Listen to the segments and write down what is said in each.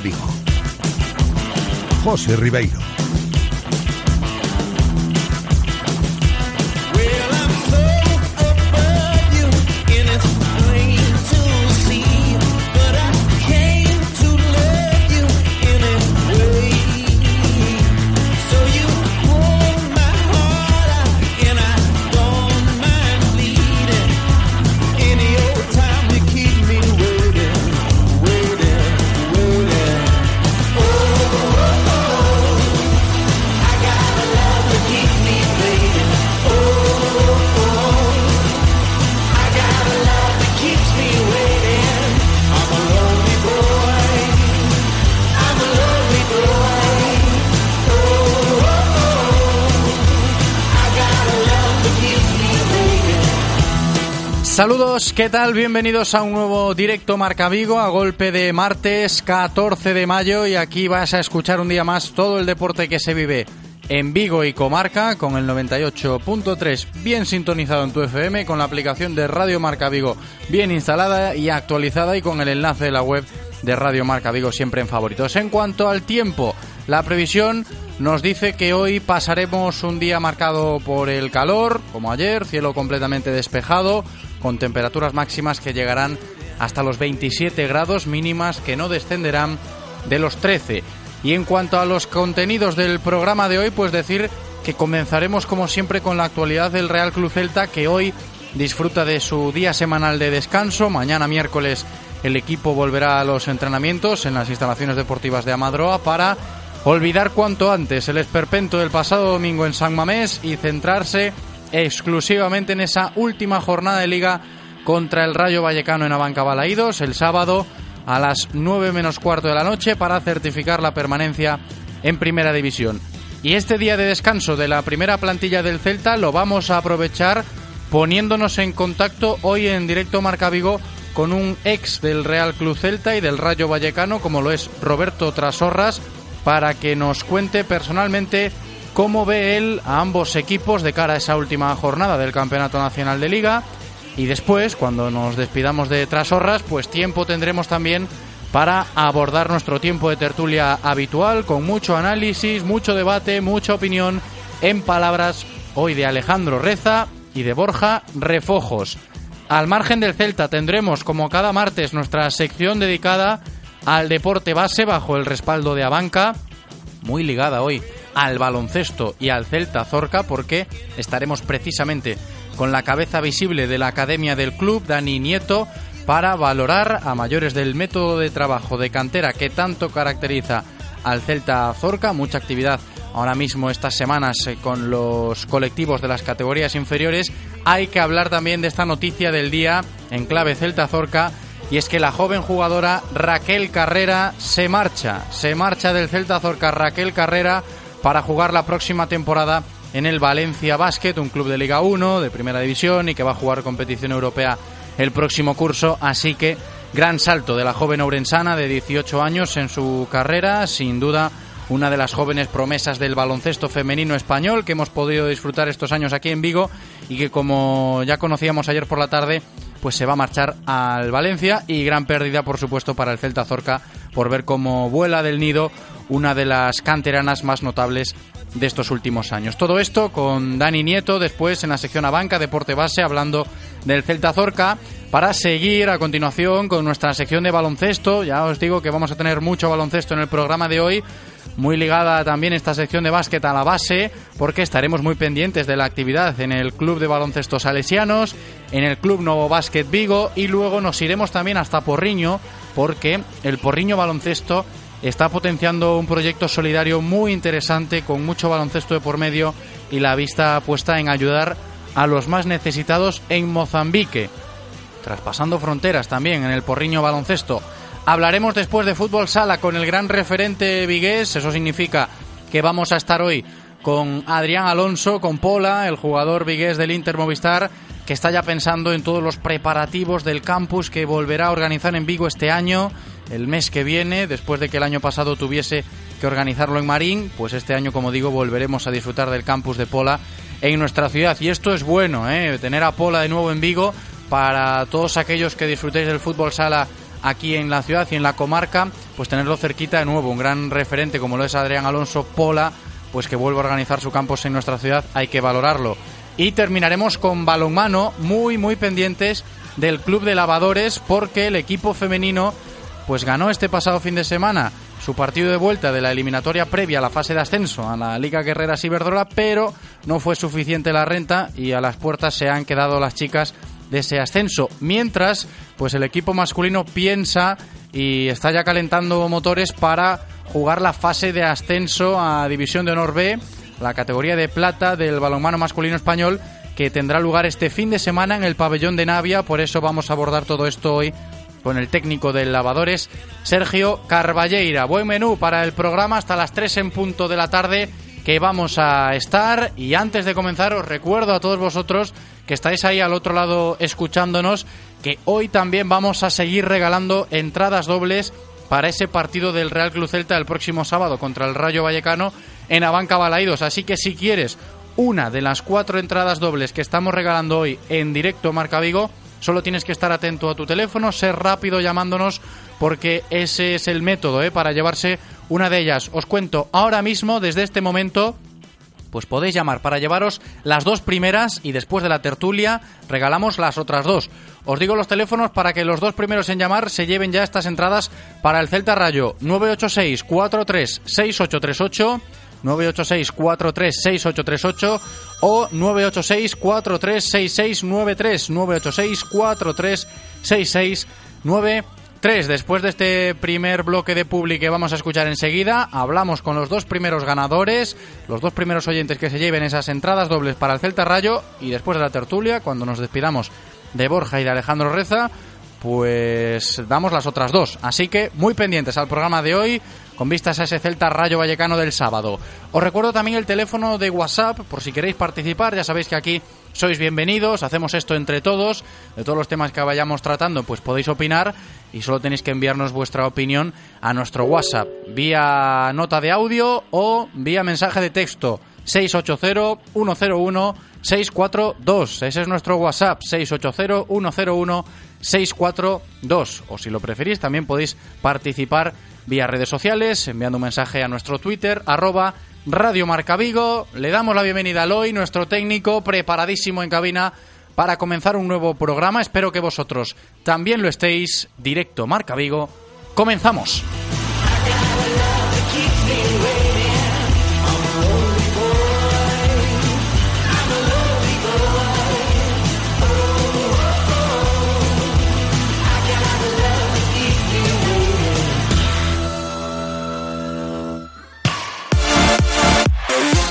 Vigo. José Ribeiro. ¿Qué tal? Bienvenidos a un nuevo directo Marca Vigo a golpe de martes 14 de mayo y aquí vas a escuchar un día más todo el deporte que se vive en Vigo y comarca con el 98.3 bien sintonizado en tu FM con la aplicación de Radio Marca Vigo bien instalada y actualizada y con el enlace de la web de Radio Marca Vigo siempre en favoritos. En cuanto al tiempo, la previsión nos dice que hoy pasaremos un día marcado por el calor, como ayer, cielo completamente despejado, con temperaturas máximas que llegarán hasta los 27 grados mínimas que no descenderán de los 13. Y en cuanto a los contenidos del programa de hoy, pues decir que comenzaremos como siempre con la actualidad del Real Club Celta que hoy disfruta de su día semanal de descanso. Mañana miércoles el equipo volverá a los entrenamientos en las instalaciones deportivas de Amadroa para olvidar cuanto antes el esperpento del pasado domingo en San Mamés y centrarse exclusivamente en esa última jornada de liga contra el Rayo Vallecano en Abanca Balaídos el sábado a las 9 menos cuarto de la noche para certificar la permanencia en Primera División. Y este día de descanso de la primera plantilla del Celta lo vamos a aprovechar poniéndonos en contacto hoy en directo Marca Vigo con un ex del Real Club Celta y del Rayo Vallecano como lo es Roberto Trasorras para que nos cuente personalmente cómo ve él a ambos equipos de cara a esa última jornada del Campeonato Nacional de Liga. Y después, cuando nos despidamos de Trasorras, pues tiempo tendremos también para abordar nuestro tiempo de tertulia habitual, con mucho análisis, mucho debate, mucha opinión, en palabras hoy de Alejandro Reza y de Borja Refojos. Al margen del Celta tendremos, como cada martes, nuestra sección dedicada al deporte base bajo el respaldo de Abanca, muy ligada hoy al baloncesto y al Celta Zorca porque estaremos precisamente con la cabeza visible de la academia del club, Dani Nieto, para valorar a mayores del método de trabajo de cantera que tanto caracteriza al Celta Zorca, mucha actividad ahora mismo estas semanas eh, con los colectivos de las categorías inferiores. Hay que hablar también de esta noticia del día en clave Celta Zorca y es que la joven jugadora Raquel Carrera se marcha, se marcha del Celta Zorca Raquel Carrera para jugar la próxima temporada en el Valencia Basket, un club de Liga 1, de Primera División y que va a jugar competición europea el próximo curso, así que gran salto de la joven ourensana de 18 años en su carrera, sin duda una de las jóvenes promesas del baloncesto femenino español que hemos podido disfrutar estos años aquí en Vigo y que como ya conocíamos ayer por la tarde, pues se va a marchar al Valencia y gran pérdida por supuesto para el Celta Zorca por ver cómo vuela del nido una de las canteranas más notables de estos últimos años. Todo esto con Dani Nieto después en la sección a banca Deporte Base hablando del Celta Zorca para seguir a continuación con nuestra sección de baloncesto. Ya os digo que vamos a tener mucho baloncesto en el programa de hoy muy ligada también esta sección de básquet a la base, porque estaremos muy pendientes de la actividad en el Club de Baloncesto Salesianos, en el Club Nuevo Básquet Vigo y luego nos iremos también hasta Porriño, porque el Porriño Baloncesto está potenciando un proyecto solidario muy interesante con mucho baloncesto de por medio y la vista puesta en ayudar a los más necesitados en Mozambique. Traspasando fronteras también en el Porriño Baloncesto Hablaremos después de fútbol sala con el gran referente vigués, eso significa que vamos a estar hoy con Adrián Alonso, con Pola, el jugador vigués del Inter Movistar, que está ya pensando en todos los preparativos del campus que volverá a organizar en Vigo este año, el mes que viene, después de que el año pasado tuviese que organizarlo en Marín, pues este año, como digo, volveremos a disfrutar del campus de Pola en nuestra ciudad. Y esto es bueno, ¿eh? tener a Pola de nuevo en Vigo para todos aquellos que disfrutéis del fútbol sala aquí en la ciudad y en la comarca, pues tenerlo cerquita de nuevo, un gran referente como lo es Adrián Alonso Pola, pues que vuelva a organizar su campus en nuestra ciudad, hay que valorarlo. Y terminaremos con balonmano, muy muy pendientes del Club de Lavadores porque el equipo femenino pues ganó este pasado fin de semana su partido de vuelta de la eliminatoria previa a la fase de ascenso a la Liga Guerrera Ciberdrola, pero no fue suficiente la renta y a las puertas se han quedado las chicas de ese ascenso. Mientras, pues el equipo masculino piensa y está ya calentando motores para jugar la fase de ascenso a División de Honor B, la categoría de plata del balonmano masculino español, que tendrá lugar este fin de semana en el pabellón de Navia. Por eso vamos a abordar todo esto hoy con el técnico del Lavadores, Sergio Carballeira. Buen menú para el programa hasta las 3 en punto de la tarde que vamos a estar. Y antes de comenzar, os recuerdo a todos vosotros que estáis ahí al otro lado escuchándonos que hoy también vamos a seguir regalando entradas dobles para ese partido del Real Club Celta el próximo sábado contra el Rayo Vallecano en Abanca Balaidos. Así que si quieres una de las cuatro entradas dobles que estamos regalando hoy en directo Marca Vigo, Solo tienes que estar atento a tu teléfono, ser rápido llamándonos porque ese es el método ¿eh? para llevarse una de ellas. Os cuento ahora mismo, desde este momento, pues podéis llamar para llevaros las dos primeras y después de la tertulia regalamos las otras dos. Os digo los teléfonos para que los dos primeros en llamar se lleven ya estas entradas para el Celta Rayo 986 43 6838 986 436838 o 986 436693 986 436693 Después de este primer bloque de public que vamos a escuchar enseguida, hablamos con los dos primeros ganadores, los dos primeros oyentes que se lleven esas entradas dobles para el Celta Rayo y después de la tertulia, cuando nos despidamos de Borja y de Alejandro Reza, pues damos las otras dos. Así que muy pendientes al programa de hoy con vistas a ese Celta Rayo Vallecano del sábado. Os recuerdo también el teléfono de WhatsApp por si queréis participar, ya sabéis que aquí sois bienvenidos, hacemos esto entre todos, de todos los temas que vayamos tratando, pues podéis opinar y solo tenéis que enviarnos vuestra opinión a nuestro WhatsApp, vía nota de audio o vía mensaje de texto 680-101-642. Ese es nuestro WhatsApp, 680-101-642. O si lo preferís, también podéis participar vía redes sociales, enviando un mensaje a nuestro Twitter, arroba Radio Marca Vigo. Le damos la bienvenida a Loy, nuestro técnico, preparadísimo en cabina para comenzar un nuevo programa. Espero que vosotros también lo estéis. Directo Marca Vigo. Comenzamos.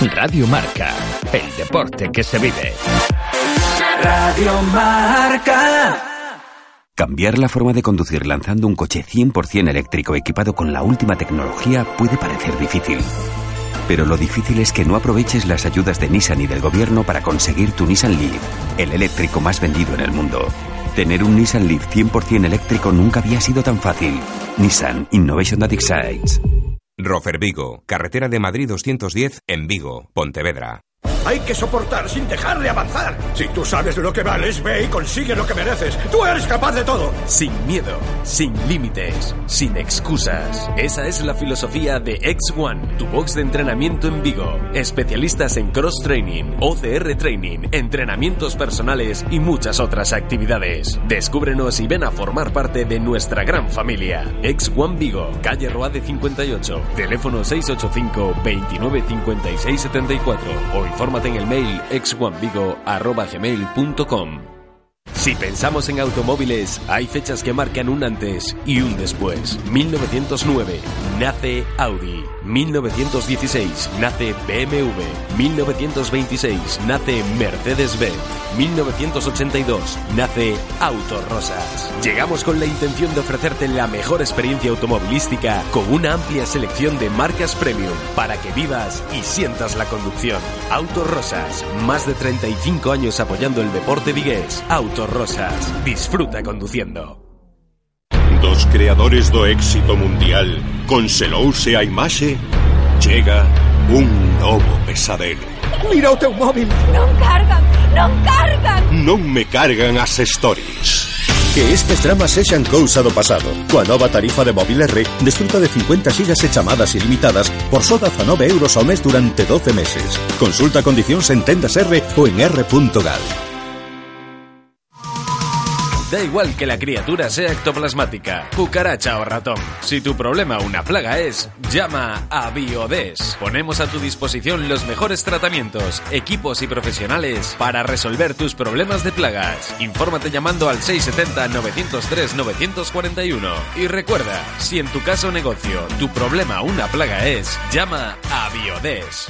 Radio Marca, el deporte que se vive. Radio Marca. Cambiar la forma de conducir lanzando un coche 100% eléctrico equipado con la última tecnología puede parecer difícil. Pero lo difícil es que no aproveches las ayudas de Nissan y del gobierno para conseguir tu Nissan Leaf, el eléctrico más vendido en el mundo. Tener un Nissan Leaf 100% eléctrico nunca había sido tan fácil. Nissan Innovation That Excites. Rofer Vigo, carretera de Madrid 210 en Vigo, Pontevedra. Hay que soportar sin dejar de avanzar. Si tú sabes lo que vales, ve y consigue lo que mereces. Tú eres capaz de todo. Sin miedo, sin límites, sin excusas. Esa es la filosofía de X1, tu box de entrenamiento en Vigo. Especialistas en cross training, OCR training, entrenamientos personales y muchas otras actividades. Descúbrenos y ven a formar parte de nuestra gran familia. X1 Vigo, calle Roade 58, teléfono 685 29 56 74 o infórmate en el mail x1vigo.gmail.com Si pensamos en automóviles, hay fechas que marcan un antes y un después. 1909 nace Audi. 1916 nace BMW. 1926 nace Mercedes-Benz. 1982 nace Autorosas. Llegamos con la intención de ofrecerte la mejor experiencia automovilística con una amplia selección de marcas premium para que vivas y sientas la conducción. Autorosas, más de 35 años apoyando el deporte vigués. Autorosas, disfruta conduciendo. dos creadores do éxito mundial conselouse a imaxe, chega un novo pesadelo. Mira o teu móvil. Non cargan, non cargan. Non me cargan as stories. Que estes dramas sexan cousa do pasado Coa nova tarifa de móvil R Desfruta de 50 gigas e chamadas ilimitadas Por só 19 euros ao mes durante 12 meses Consulta condicións en tendas R ou en r.gal Da igual que la criatura sea ectoplasmática, cucaracha o ratón. Si tu problema una plaga es, llama a Biodes. Ponemos a tu disposición los mejores tratamientos, equipos y profesionales para resolver tus problemas de plagas. Infórmate llamando al 670-903-941. Y recuerda, si en tu caso negocio tu problema una plaga es, llama a Biodes.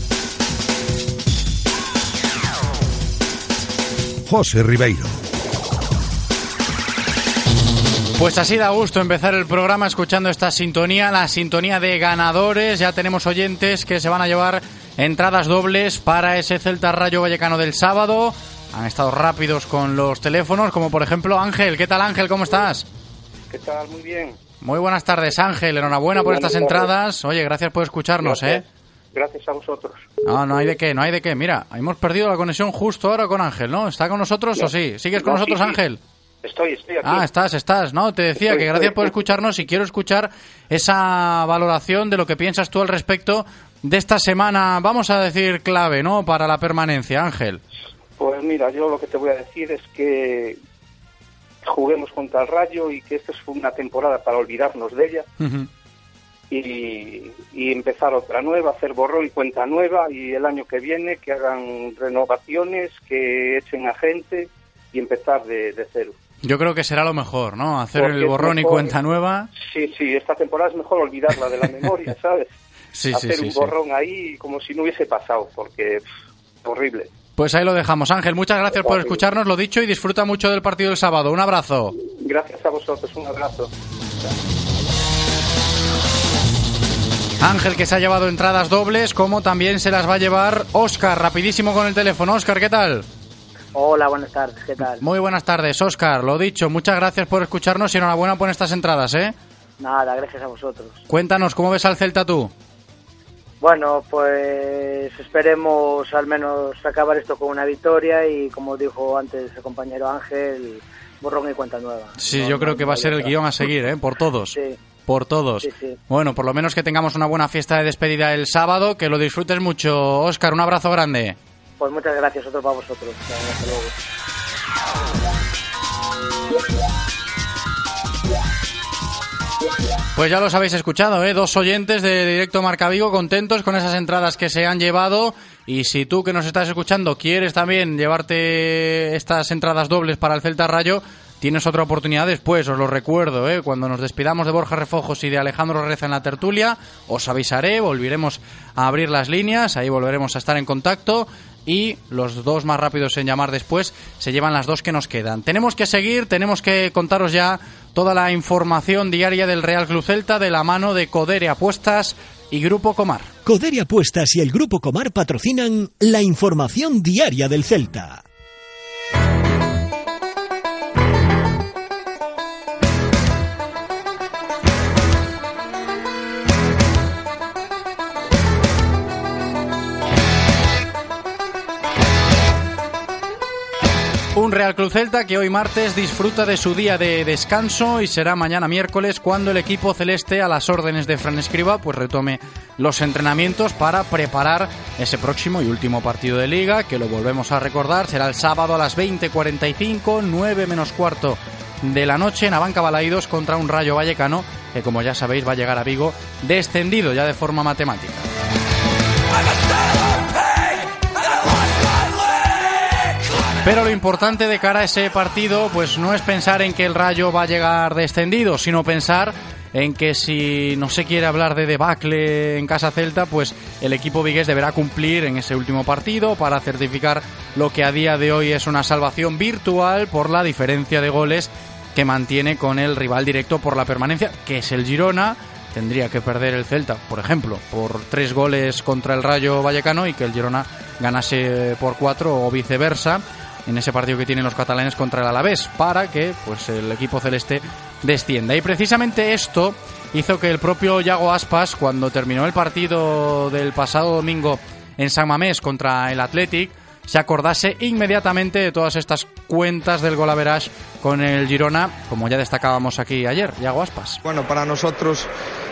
José Ribeiro. Pues así da gusto empezar el programa escuchando esta sintonía, la sintonía de ganadores. Ya tenemos oyentes que se van a llevar entradas dobles para ese Celta Rayo Vallecano del sábado. Han estado rápidos con los teléfonos, como por ejemplo Ángel. ¿Qué tal Ángel? ¿Cómo estás? ¿Qué tal? Muy bien. Muy buenas tardes Ángel. Enhorabuena Muy por estas tardes. entradas. Oye, gracias por escucharnos, Gracias. ¿eh? Gracias a vosotros. No, no hay de qué, no hay de qué. Mira, hemos perdido la conexión justo ahora con Ángel, ¿no? ¿Está con nosotros No. o sí? ¿Sigues con No, nosotros, sí, sí. Ángel? Estoy, estoy aquí. Ah, estás, estás, ¿no? Te decía Estoy, que gracias estoy, por escucharnos y quiero escuchar esa valoración de lo que piensas tú al respecto de esta semana, vamos a decir, clave, ¿no? Para la permanencia, Ángel. Pues mira, yo lo que te voy a decir es que juguemos contra el Rayo y que esta es una temporada para olvidarnos de ella y, y empezar otra nueva, hacer borrón y cuenta nueva y el año que viene que hagan renovaciones, que echen a gente y empezar de, de cero. Yo creo que será lo mejor, ¿no? Hacer Porque el borrón y mejor- cuenta nueva. Sí, sí, esta temporada es mejor olvidarla de la memoria, ¿sabes? Sí, hacer sí, un sí. borrón ahí como si no hubiese pasado, porque pff, horrible. Pues ahí lo dejamos. Ángel, muchas gracias por escucharnos, lo dicho, y disfruta mucho del partido del sábado. Un abrazo. Gracias a vosotros, un abrazo. Ángel que se ha llevado entradas dobles, como también se las va a llevar Óscar, rapidísimo con el teléfono. Óscar, ¿qué tal? Hola, buenas tardes, ¿qué tal? Muy buenas tardes, Óscar. Lo dicho, muchas gracias por escucharnos y enhorabuena por estas entradas, ¿eh? Nada, gracias a vosotros. Cuéntanos, ¿cómo ves al Celta tú? Bueno, pues esperemos al menos acabar esto con una victoria y como dijo antes el compañero Ángel, borrón y cuenta nueva. Sí, No, yo no, creo que va a ser el guion a seguir, ¿eh? Por todos. Sí. Por todos. Sí, sí. Bueno, por lo menos que tengamos una buena fiesta de despedida el sábado, que lo disfrutes mucho. Óscar, un abrazo grande. Pues muchas gracias, otro para vosotros. Hasta luego. Pues ya los habéis escuchado, ¿eh? Dos oyentes de Directo Marca Vigo contentos con esas entradas que se han llevado. Y si tú que nos estás escuchando quieres también llevarte estas entradas dobles para el Celta Rayo, tienes otra oportunidad después, os lo recuerdo, ¿eh? Cuando nos despidamos de Borja Refojos y de Alejandro Reza en la tertulia, os avisaré, volveremos a abrir las líneas, ahí volveremos a estar en contacto. Y los dos más rápidos en llamar después se llevan las dos que nos quedan. Tenemos que seguir, tenemos que contaros ya toda la información diaria del Real Club Celta de la mano de Codere Apuestas y Grupo Comar. Codere Apuestas y el Grupo Comar patrocinan la información diaria del Celta. Un Real Club Celta que hoy martes disfruta de su día de descanso y será mañana miércoles cuando el equipo celeste a las órdenes de Fran Escriba pues retome los entrenamientos para preparar ese próximo y último partido de liga que lo volvemos a recordar será el sábado a las 20:45, 9 menos cuarto de la noche en Abanca Balaídos contra un Rayo Vallecano que como ya sabéis va a llegar a Vigo descendido ya de forma matemática. Pero lo importante de cara a ese partido, pues no es pensar en que el Rayo va a llegar descendido, sino pensar en que si no se quiere hablar de debacle en casa Celta, pues el equipo vigués deberá cumplir en ese último partido para certificar lo que a día de hoy es una salvación virtual por la diferencia de goles que mantiene con el rival directo por la permanencia, que es el Girona. Tendría que perder el Celta, por ejemplo, por tres goles contra el Rayo Vallecano y que el Girona ganase por cuatro o viceversa en ese partido que tienen los catalanes contra el Alavés para que pues el equipo celeste descienda. Y precisamente esto hizo que el propio Yago Aspas, cuando terminó el partido del pasado domingo en San Mamés contra el Athletic, se acordase inmediatamente de todas estas cuentas del golaverage con el Girona, como ya destacábamos aquí ayer, Yago Aspas. Bueno, para nosotros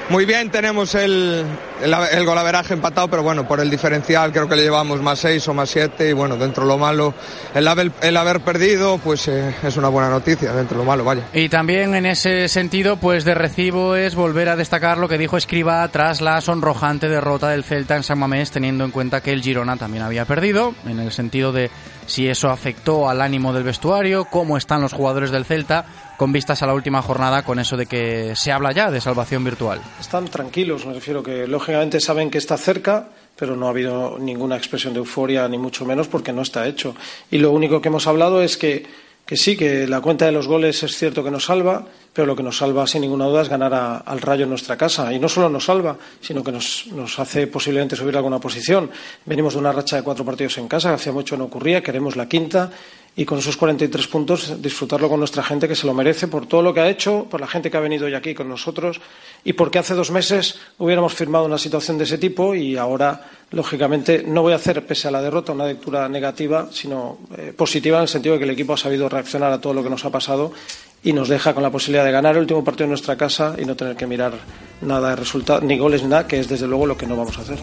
muy bien, tenemos el, el, el, golaveraje empatado, pero bueno, por el diferencial creo que le llevamos más seis o más siete y bueno, dentro de lo malo, el haber, el haber perdido pues eh, es una buena noticia, dentro de lo malo, vaya. Y también en ese sentido, pues de recibo es volver a destacar lo que dijo Escriba tras la sonrojante derrota del Celta en San Mamés, teniendo en cuenta que el Girona también había perdido, en el sentido de si eso afectó al ánimo del vestuario, cómo están los jugadores del Celta con vistas a la última jornada con eso de que se habla ya de salvación virtual. Están tranquilos, me refiero que lógicamente saben que está cerca, pero no ha habido ninguna expresión de euforia, ni mucho menos porque no está hecho. Y lo único que hemos hablado es que, que sí, que la cuenta de los goles es cierto que nos salva, pero lo que nos salva sin ninguna duda es ganar a, al Rayo en nuestra casa. Y no solo nos salva, sino que nos, nos, hace posiblemente subir alguna posición. Venimos de una racha de cuatro partidos en casa, que hacía mucho no ocurría, queremos la quinta y con esos 43 puntos disfrutarlo con nuestra gente que se lo merece por todo lo que ha hecho, por la gente que ha venido hoy aquí con nosotros y porque hace dos meses hubiéramos firmado una situación de ese tipo y ahora, lógicamente, no voy a hacer, pese a la derrota, una lectura negativa, sino eh, positiva en el sentido de que el equipo ha sabido reaccionar a todo lo que nos ha pasado y nos deja con la posibilidad de ganar el último partido en nuestra casa y no tener que mirar nada de resultado, ni goles ni nada, que es desde luego lo que no vamos a hacer.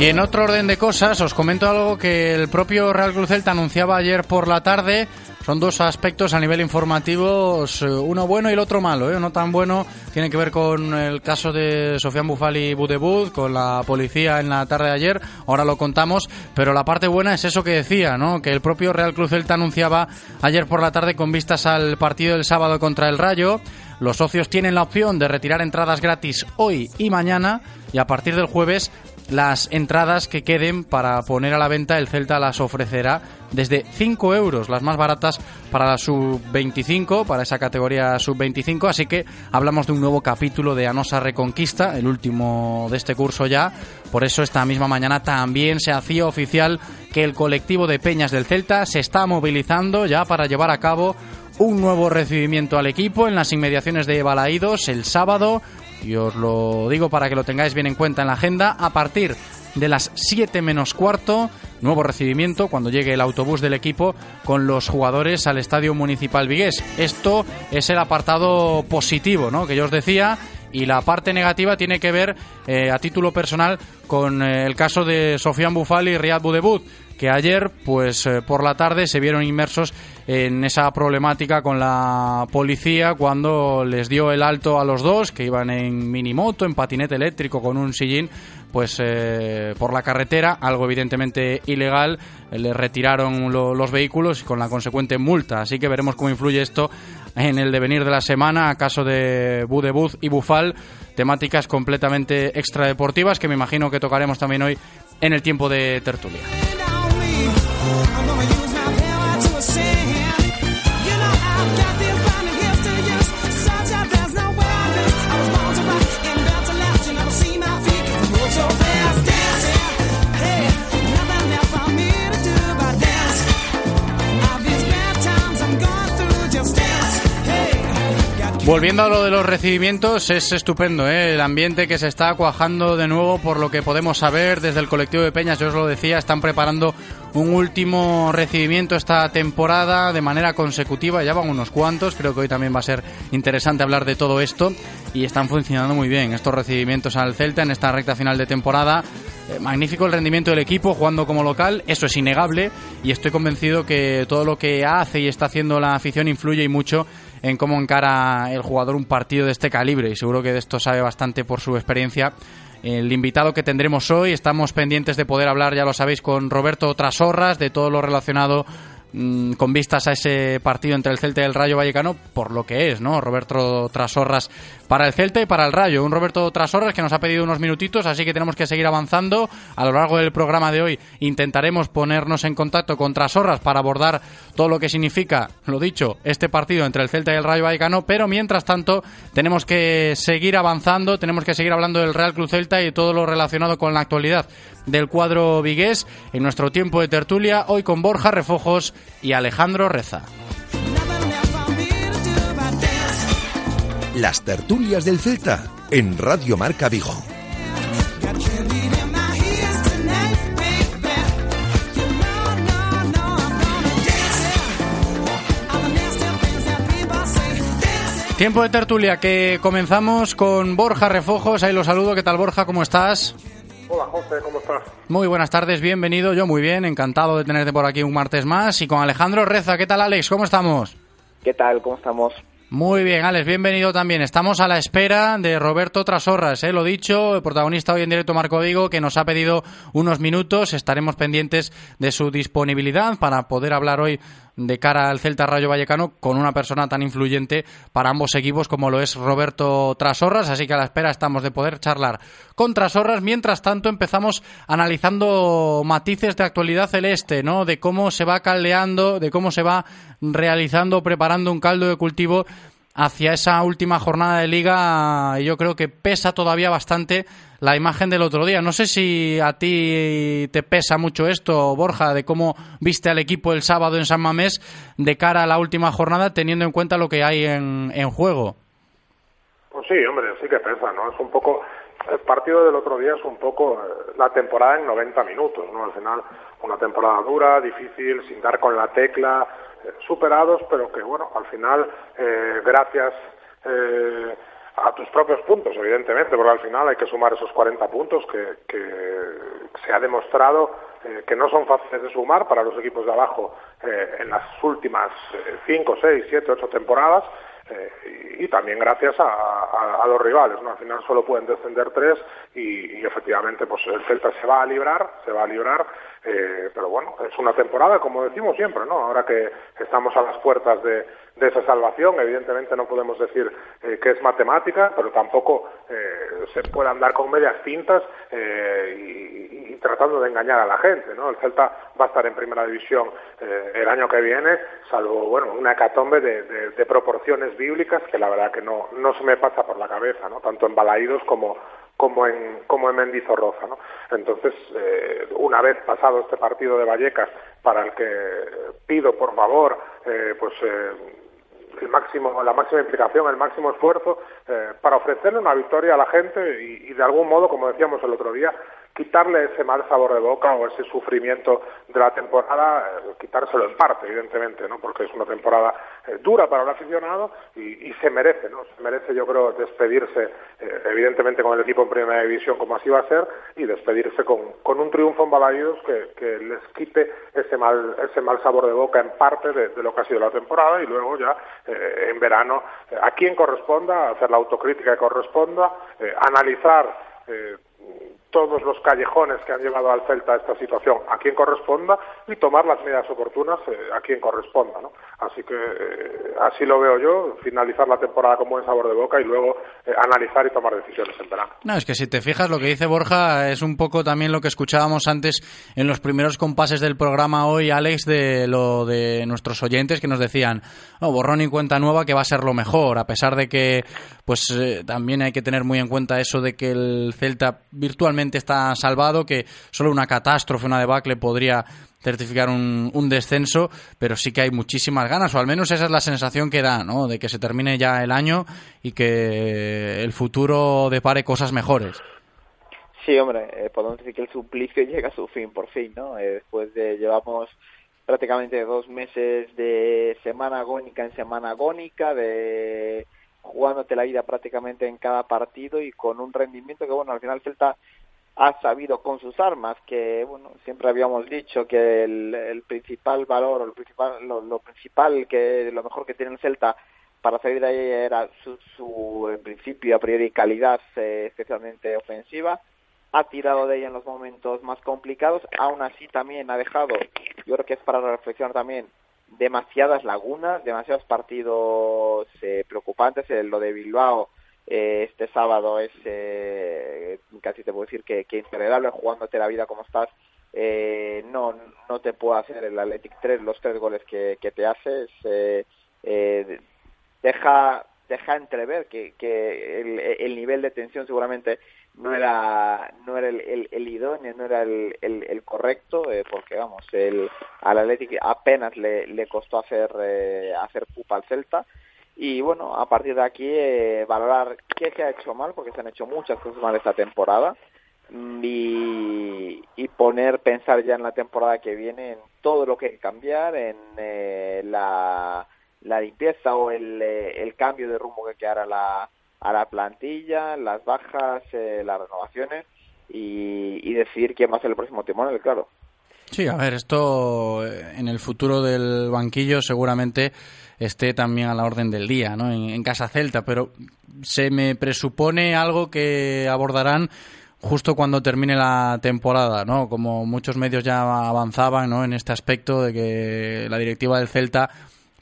Y en otro orden de cosas, os comento algo que el propio Real Cruz Celta anunciaba ayer por la tarde. Son dos aspectos a nivel informativo, uno bueno y el otro malo. ¿eh? No tan bueno tiene que ver con el caso de Sofian Bufali Budebud, con la policía en la tarde de ayer. Ahora lo contamos, pero la parte buena es eso que decía, ¿no? que el propio Real Cruz Celta anunciaba ayer por la tarde con vistas al partido del sábado contra el Rayo. Los socios tienen la opción de retirar entradas gratis hoy y mañana y a partir del jueves las entradas que queden para poner a la venta el Celta las ofrecerá desde 5 euros, las más baratas para la sub-25, para esa categoría sub-25, así que hablamos de un nuevo capítulo de Anosa Reconquista, el último de este curso ya, por eso esta misma mañana también se hacía oficial que el colectivo de Peñas del Celta se está movilizando ya para llevar a cabo un nuevo recibimiento al equipo en las inmediaciones de Balaídos el sábado y os lo digo para que lo tengáis bien en cuenta en la agenda, a partir de las 7 menos cuarto, nuevo recibimiento cuando llegue el autobús del equipo con los jugadores al Estadio Municipal Vigués. Esto es el apartado positivo, ¿no? Que yo os decía. Y la parte negativa tiene que ver, eh, a título personal, con eh, el caso de Sofian Bufali y Riyad Budebut, que ayer, pues eh, por la tarde, se vieron inmersos en esa problemática con la policía cuando les dio el alto a los dos, que iban en minimoto, en patinete eléctrico con un sillín, pues eh, por la carretera, algo evidentemente ilegal, les retiraron lo, los vehículos con la consecuente multa. Así que veremos cómo influye esto en el devenir de la semana, a caso de Budebuz y Bufal, temáticas completamente extradeportivas que me imagino que tocaremos también hoy en el tiempo de tertulia. Volviendo a lo de los recibimientos, es estupendo ¿eh? el ambiente que se está cuajando de nuevo por lo que podemos saber desde el colectivo de Peñas, yo os lo decía, están preparando un último recibimiento esta temporada de manera consecutiva, ya van unos cuantos, creo que hoy también va a ser interesante hablar de todo esto y están funcionando muy bien estos recibimientos al Celta en esta recta final de temporada. Eh, magnífico el rendimiento del equipo jugando como local, eso es innegable y estoy convencido que todo lo que hace y está haciendo la afición influye y mucho en cómo encara el jugador un partido de este calibre y seguro que de esto sabe bastante por su experiencia. El invitado que tendremos hoy, estamos pendientes de poder hablar, ya lo sabéis, con Roberto Trasorras de todo lo relacionado Mm, con vistas a ese partido entre el Celta y el Rayo Vallecano, por lo que es, ¿no? Roberto Trasorras para el Celta y para el Rayo. Un Roberto Trasorras que nos ha pedido unos minutitos, así que tenemos que seguir avanzando. A lo largo del programa de hoy intentaremos ponernos en contacto con Trasorras para abordar todo lo que significa, lo dicho, este partido entre el Celta y el Rayo Vallecano, pero mientras tanto tenemos que seguir avanzando, tenemos que seguir hablando del Real Club Celta y todo lo relacionado con la actualidad del cuadro vigués en nuestro tiempo de tertulia, hoy con Borja Refojos y Alejandro Reza. Las tertulias del Celta en Radio Marca Vigo. Tiempo de tertulia que comenzamos con Borja Refojos. Ahí lo saludo. ¿Qué tal, Borja? ¿Cómo estás? Hola José, ¿cómo estás? Muy buenas tardes, bienvenido, yo muy bien, encantado de tenerte por aquí un martes más. Y con Alejandro Reza, ¿qué tal Alex? ¿Cómo estamos? ¿Qué tal? ¿Cómo estamos? Muy bien, Alex, bienvenido también. Estamos a la espera de Roberto Trasorras, ¿eh? lo dicho, el protagonista hoy en directo Marco Digo, que nos ha pedido unos minutos. Estaremos pendientes de su disponibilidad para poder hablar hoy de cara al Celta Rayo Vallecano con una persona tan influyente para ambos equipos como lo es Roberto Trasorras, así que a la espera estamos de poder charlar con Trasorras. Mientras tanto empezamos analizando matices de actualidad celeste, ¿no? De cómo se va caldeando, de cómo se va realizando, preparando un caldo de cultivo hacia esa última jornada de liga, yo creo que pesa todavía bastante la imagen del otro día. No sé si a ti te pesa mucho esto, Borja, de cómo viste al equipo el sábado en San Mamés de cara a la última jornada, teniendo en cuenta lo que hay en, en juego. Pues sí, hombre, sí que pesa, ¿no? Es un poco el partido del otro día es un poco eh, la temporada en 90 minutos, ¿no? Al final, una temporada dura, difícil, sin dar con la tecla, eh, superados, pero que, bueno, al final, eh, gracias eh, a tus propios puntos, evidentemente, porque al final hay que sumar esos 40 puntos que, se ha demostrado eh, que no son fáciles de sumar para los equipos de abajo eh, en las últimas 5, 6, 7, 8 temporadas. Eh, y, también gracias a, los rivales, ¿no? Al final solo pueden descender tres y, y, efectivamente pues el Celta se va a librar, se va a librar pero bueno, es una temporada, como decimos siempre, ¿no? Ahora que estamos a las puertas de, esa salvación, evidentemente no podemos decir eh, que es matemática, pero tampoco eh, se puede andar con medias tintas y, tratando de engañar a la gente, ¿no? El Celta va a estar en primera división el año que viene, salvo, bueno, una hecatombe de, proporciones bíblicas que la verdad que no, no se me pasa por la cabeza, ¿no? Tanto en Balaídos como, como en, como en Mendizorroza. ¿no? Entonces, eh, una vez pasado este partido de Vallecas, para el que pido, por favor, eh, pues eh, el máximo, la máxima implicación, el máximo esfuerzo para ofrecerle una victoria a la gente y, de algún modo, como decíamos el otro día, quitarle ese mal sabor de boca o ese sufrimiento de la temporada, eh, quitárselo en parte, evidentemente, ¿no? Porque es una temporada eh, dura para el aficionado y, se merece, ¿no? Se merece, yo creo, despedirse, eh, evidentemente, con el equipo en primera división, como así va a ser, y despedirse con, un triunfo en Balaídos que, les quite ese mal, ese mal sabor de boca en parte de, lo que ha sido la temporada y luego ya en verano, a quien corresponda, hacer la autocrítica que corresponda, analizar todos los callejones que han llevado al Celta a esta situación a quien corresponda y tomar las medidas oportunas eh, a quien corresponda. ¿no? Así que eh, así lo veo yo, finalizar la temporada con buen sabor de boca y luego eh, analizar y tomar decisiones en verano. No, es que si te fijas lo que dice Borja es un poco también lo que escuchábamos antes en los primeros compases del programa hoy, Alex, de lo de nuestros oyentes que nos decían, oh, borrón y cuenta nueva que va a ser lo mejor, a pesar de que pues también hay que tener muy en cuenta eso de que el Celta virtualmente realmente está salvado, que solo una catástrofe, una debacle podría certificar un, un, descenso, pero sí que hay muchísimas ganas, o al menos esa es la sensación que da, ¿no? De que se termine ya el año y que el futuro depare cosas mejores. Sí, hombre, eh, podemos decir que el suplicio llega a su fin por fin, ¿no? Eh, después de llevamos prácticamente dos meses de semana agónica en semana agónica, de jugándote la vida prácticamente en cada partido y con un rendimiento que, bueno, al final Celta ha sabido con sus armas, que, bueno, siempre habíamos dicho que el, principal valor, el principal, lo, principal, que lo mejor que tiene el Celta para salir de ahí era su, su en principio, a priori, calidad eh, especialmente ofensiva. Ha tirado de ella en los momentos más complicados, aún así también ha dejado, yo creo que es para reflexionar también, demasiadas lagunas, demasiados partidos eh, preocupantes, lo de Bilbao eh, este sábado es eh, casi te puedo decir que, que intolerable jugándote la vida como estás, no, no te puede hacer el Athletic 3 los tres goles que, te haces, deja deja entrever que, que el, el, nivel de tensión seguramente no era no era el, el, idóneo, no era el, el, correcto, eh, porque vamos, el, al Atlético apenas le, le costó hacer eh, hacer pupa al Celta y bueno, a partir de aquí eh, valorar qué se ha hecho mal, porque se han hecho muchas cosas mal esta temporada mm, y, y poner, pensar ya en la temporada que viene en todo lo que hay que cambiar, en la, la limpieza o el, el cambio de rumbo que quedará la a la plantilla, las bajas, eh, las renovaciones y, y, decidir quién va a ser el próximo timón, claro. Sí, a ver, esto eh, en el futuro del banquillo seguramente esté también a la orden del día, ¿no? En, Casa Celta, pero se me presupone algo que abordarán justo cuando termine la temporada, ¿no? Como muchos medios ya avanzaban, ¿no? En este aspecto de que la directiva del Celta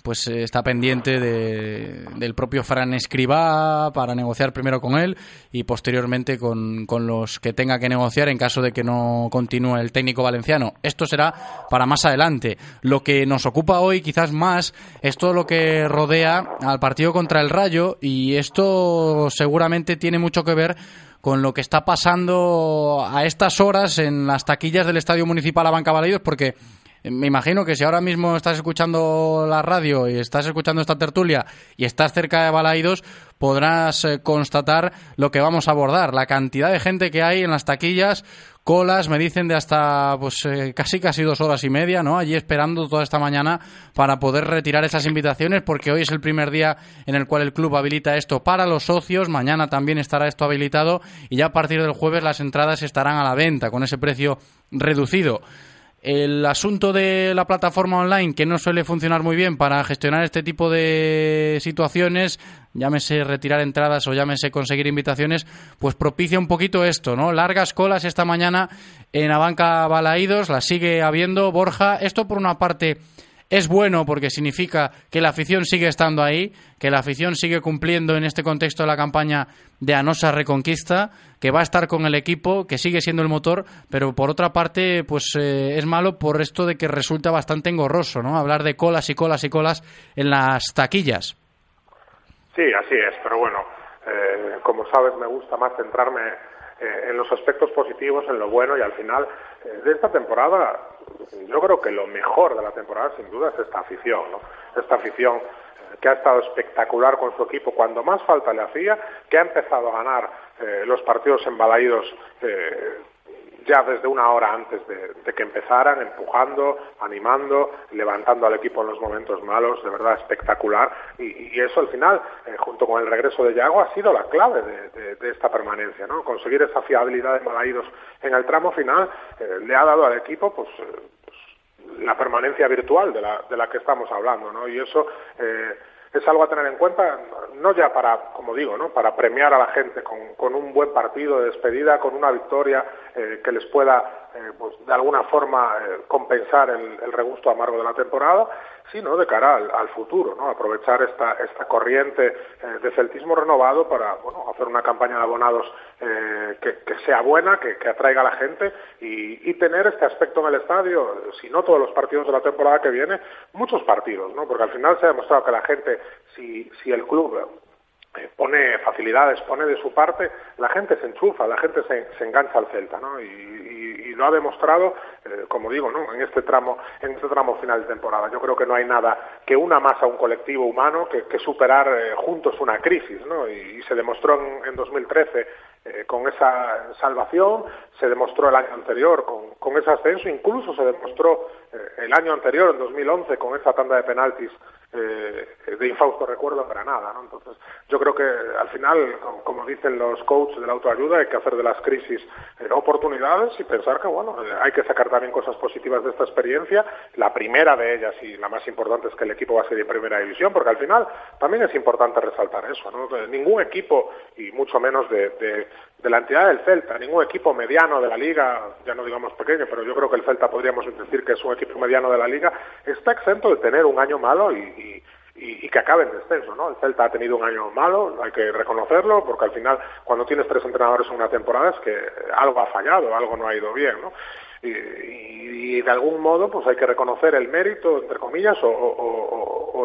pues eh, está pendiente de, del propio Fran Escribá para negociar primero con él y posteriormente con, con, los que tenga que negociar en caso de que no continúe el técnico valenciano. Esto será para más adelante. Lo que nos ocupa hoy quizás más es todo lo que rodea al partido contra el Rayo y esto seguramente tiene mucho que ver con lo que está pasando a estas horas en las taquillas del Estadio Municipal Abanca porque me imagino que si ahora mismo estás escuchando la radio y estás escuchando esta tertulia y estás cerca de Balaidos, podrás eh, constatar lo que vamos a abordar, la cantidad de gente que hay en las taquillas, colas, me dicen de hasta pues eh, casi casi dos horas y media, ¿no? Allí esperando toda esta mañana para poder retirar esas invitaciones, porque hoy es el primer día en el cual el club habilita esto para los socios, mañana también estará esto habilitado y ya a partir del jueves las entradas estarán a la venta con ese precio reducido. El asunto de la plataforma online, que no suele funcionar muy bien para gestionar este tipo de situaciones, llámese retirar entradas o llámese conseguir invitaciones, pues propicia un poquito esto, ¿no? Largas colas esta mañana en Abanca Balaídos, la sigue habiendo Borja. Esto por una parte es bueno porque significa que la afición sigue estando ahí, que la afición sigue cumpliendo en este contexto de la campaña de Anosa Reconquista, que va a estar con el equipo, que sigue siendo el motor, pero por otra parte, pues eh, es malo por esto de que resulta bastante engorroso, ¿no? Hablar de colas y colas y colas en las taquillas. Sí, así es, pero bueno, eh, como sabes, me gusta más centrarme eh, en los aspectos positivos, en lo bueno y al final de esta temporada yo creo que lo mejor de la temporada sin duda es esta afición, ¿no? Esta afición eh, que ha estado espectacular con su equipo cuando más falta le hacía, que ha empezado a ganar eh, los partidos embalaídos eh, ya desde una hora antes de, que empezaran, empujando, animando, levantando al equipo en los momentos malos, de verdad espectacular. Y, eso al final, eh, junto con el regreso de Yago, ha sido la clave de, esta permanencia, ¿no? Conseguir esa fiabilidad de Malaídos en el tramo final eh, le ha dado al equipo, pues, eh, pues, la permanencia virtual de la, de la que estamos hablando, ¿no? Y eso es algo a tener en cuenta, no ya para, como digo, ¿no? para premiar a la gente con, un buen partido de despedida, con una victoria eh, que les pueda, eh, pues, de alguna forma, eh, compensar el, el, regusto amargo de la temporada, sino de cara al, futuro, ¿no? aprovechar esta, esta corriente eh, de celtismo renovado para bueno, hacer una campaña de abonados eh, que, que, sea buena, que, que, atraiga a la gente y, y, tener este aspecto en el estadio, si no todos los partidos de la temporada que viene, muchos partidos, ¿no? porque al final se ha demostrado que la gente, si, si el club eh, pone facilidades, pone de su parte, la gente se enchufa, la gente se, engancha al Celta, ¿no? Y, lo ha demostrado, eh, como digo, ¿no? En este tramo, en este tramo final de temporada. Yo creo que no hay nada que una más a un colectivo humano que, superar eh, juntos una crisis, ¿no? Y, se demostró en, en 2013 con esa salvación, se demostró el año anterior con, con ese ascenso, incluso se demostró el año anterior, en 2011, con esa tanda de penaltis eh, de infausto recuerdo en Granada. ¿no? Entonces, yo creo que al final, como, dicen los coaches de la autoayuda, hay que hacer de las crisis eh, oportunidades y pensar que, bueno, eh, hay que sacar también cosas positivas de esta experiencia. La primera de ellas y la más importante es que el equipo va a ser de primera división, porque al final también es importante resaltar eso. ¿no? Ningún equipo, y mucho menos de, de la entidad del Celta, ningún equipo mediano de la liga, ya no digamos pequeño, pero yo creo que el Celta podríamos decir que es un equipo mediano de la liga, está exento de tener un año malo y, que acabe en descenso, ¿no? El Celta ha tenido un año malo, hay que reconocerlo, porque al final cuando tienes tres entrenadores en una temporada es que algo ha fallado, algo no ha ido bien, ¿no? Y, de algún modo pues hay que reconocer el mérito entre comillas o,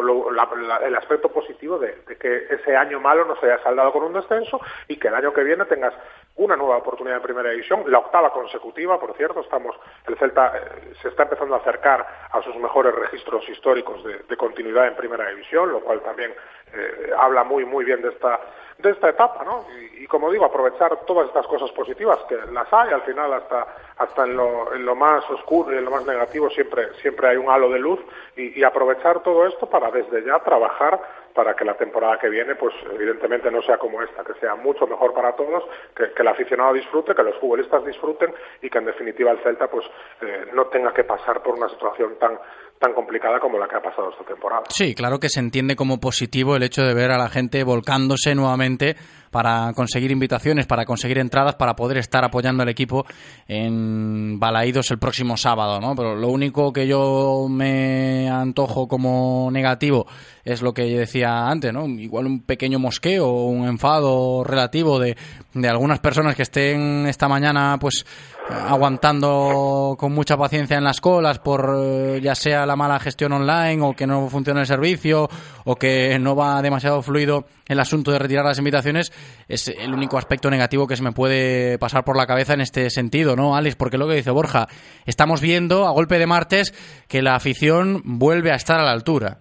el aspecto positivo de, que ese año malo no se haya saldado con un descenso y que el año que viene tengas una nueva oportunidad en primera división la octava consecutiva por cierto estamos el Celta eh, se está empezando a acercar a sus mejores registros históricos de, continuidad en primera división lo cual también eh, habla muy muy bien de esta esta etapa, ¿no? Y, como digo, aprovechar todas estas cosas positivas que las hay, al final hasta hasta en lo, en lo más oscuro y en lo más negativo siempre siempre hay un halo de luz y, y aprovechar todo esto para desde ya trabajar para que la temporada que viene, pues evidentemente no sea como esta, que sea mucho mejor para todos, que, el aficionado disfrute, que los futbolistas disfruten y que en definitiva el Celta pues eh, no tenga que pasar por una situación tan tan complicada como la que ha pasado esta temporada. Sí, claro que se entiende como positivo el hecho de ver a la gente volcándose nuevamente para conseguir invitaciones, para conseguir entradas, para poder estar apoyando al equipo en Balaídos el próximo sábado, ¿no? Pero lo único que yo me antojo como negativo es lo que decía antes, ¿no? Igual un pequeño mosqueo un enfado relativo de, de algunas personas que estén esta mañana, pues, aguantando con mucha paciencia en las colas por eh, ya sea la mala gestión online o que no funciona el servicio o que no va demasiado fluido el asunto de retirar las invitaciones es el único aspecto negativo que se me puede pasar por la cabeza en este sentido, ¿no, Alex? Porque lo que dice Borja, estamos viendo a golpe de martes que la afición vuelve a estar a la altura.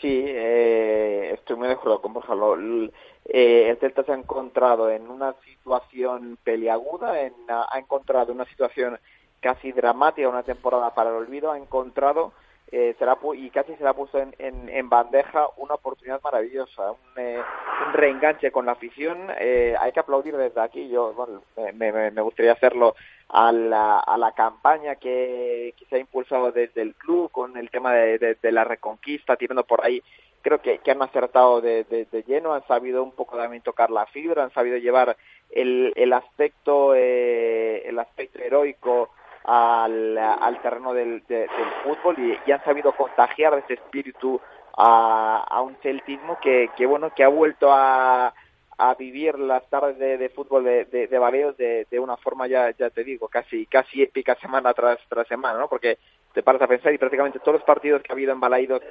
Sí, eh, estoy muy de acuerdo con Borja. Eh, el Celta se ha encontrado en una situación peliaguda, en, ha encontrado una situación casi dramática, una temporada para el olvido, ha encontrado eh, será, y casi se le ha puesto en, en, bandeja una oportunidad maravillosa, un, eh, un reenganche con la afición. Eh, hay que aplaudir desde aquí. Yo bueno, me, me, me, gustaría hacerlo a la, a la campaña que, se ha impulsado desde el club con el tema de, de, de la reconquista, tirando por ahí creo que, que han acertado de, de, lleno, han sabido un poco también tocar la fibra, han sabido llevar el, el aspecto eh, el aspecto heroico al, al terreno del, del fútbol y, han sabido contagiar ese espíritu a, a un celtismo que, que bueno que ha vuelto a, a vivir las tardes de, fútbol de, de, de de, una forma ya ya te digo casi casi épica semana tras tras semana no porque te paras a pensar y prácticamente todos los partidos que ha habido en Balaidos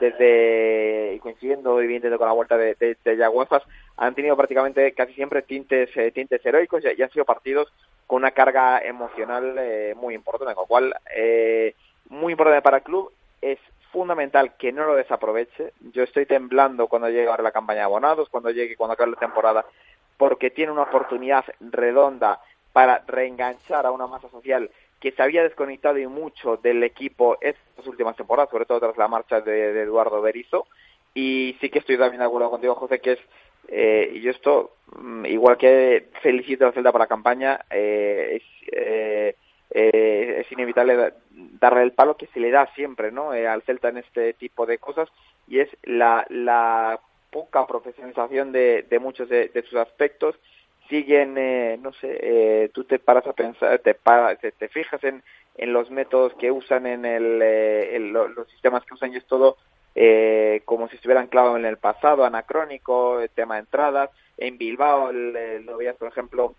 desde, y coincidiendo con la vuelta de, de, de han tenido prácticamente casi siempre tintes, eh, tintes heroicos y, han sido partidos con una carga emocional eh, muy importante, con lo cual, eh, muy importante para el club, es fundamental que no lo desaproveche. Yo estoy temblando cuando llegue ahora la campaña de abonados, cuando llegue, cuando acabe la temporada, porque tiene una oportunidad redonda para reenganchar a una masa social que se había desconectado y mucho del equipo estas últimas temporadas, sobre todo tras la marcha de, Eduardo Berizzo. Y sí que estoy también de acuerdo contigo, José, que es, eh, y yo esto, mm, igual que felicito a Celta por la campaña, eh, es, eh, eh, es inevitable darle el palo que se le da siempre ¿no? al Celta en este tipo de cosas, y es la, la poca profesionalización de, de muchos de, sus aspectos siguen, eh, no sé, eh, tú te paras a pensar, te, te, fijas en, en los métodos que usan, en, el, eh, los sistemas que usan y es todo como si estuvieran clavados en el pasado, anacrónico, tema de entradas. En Bilbao, lo veías, por ejemplo,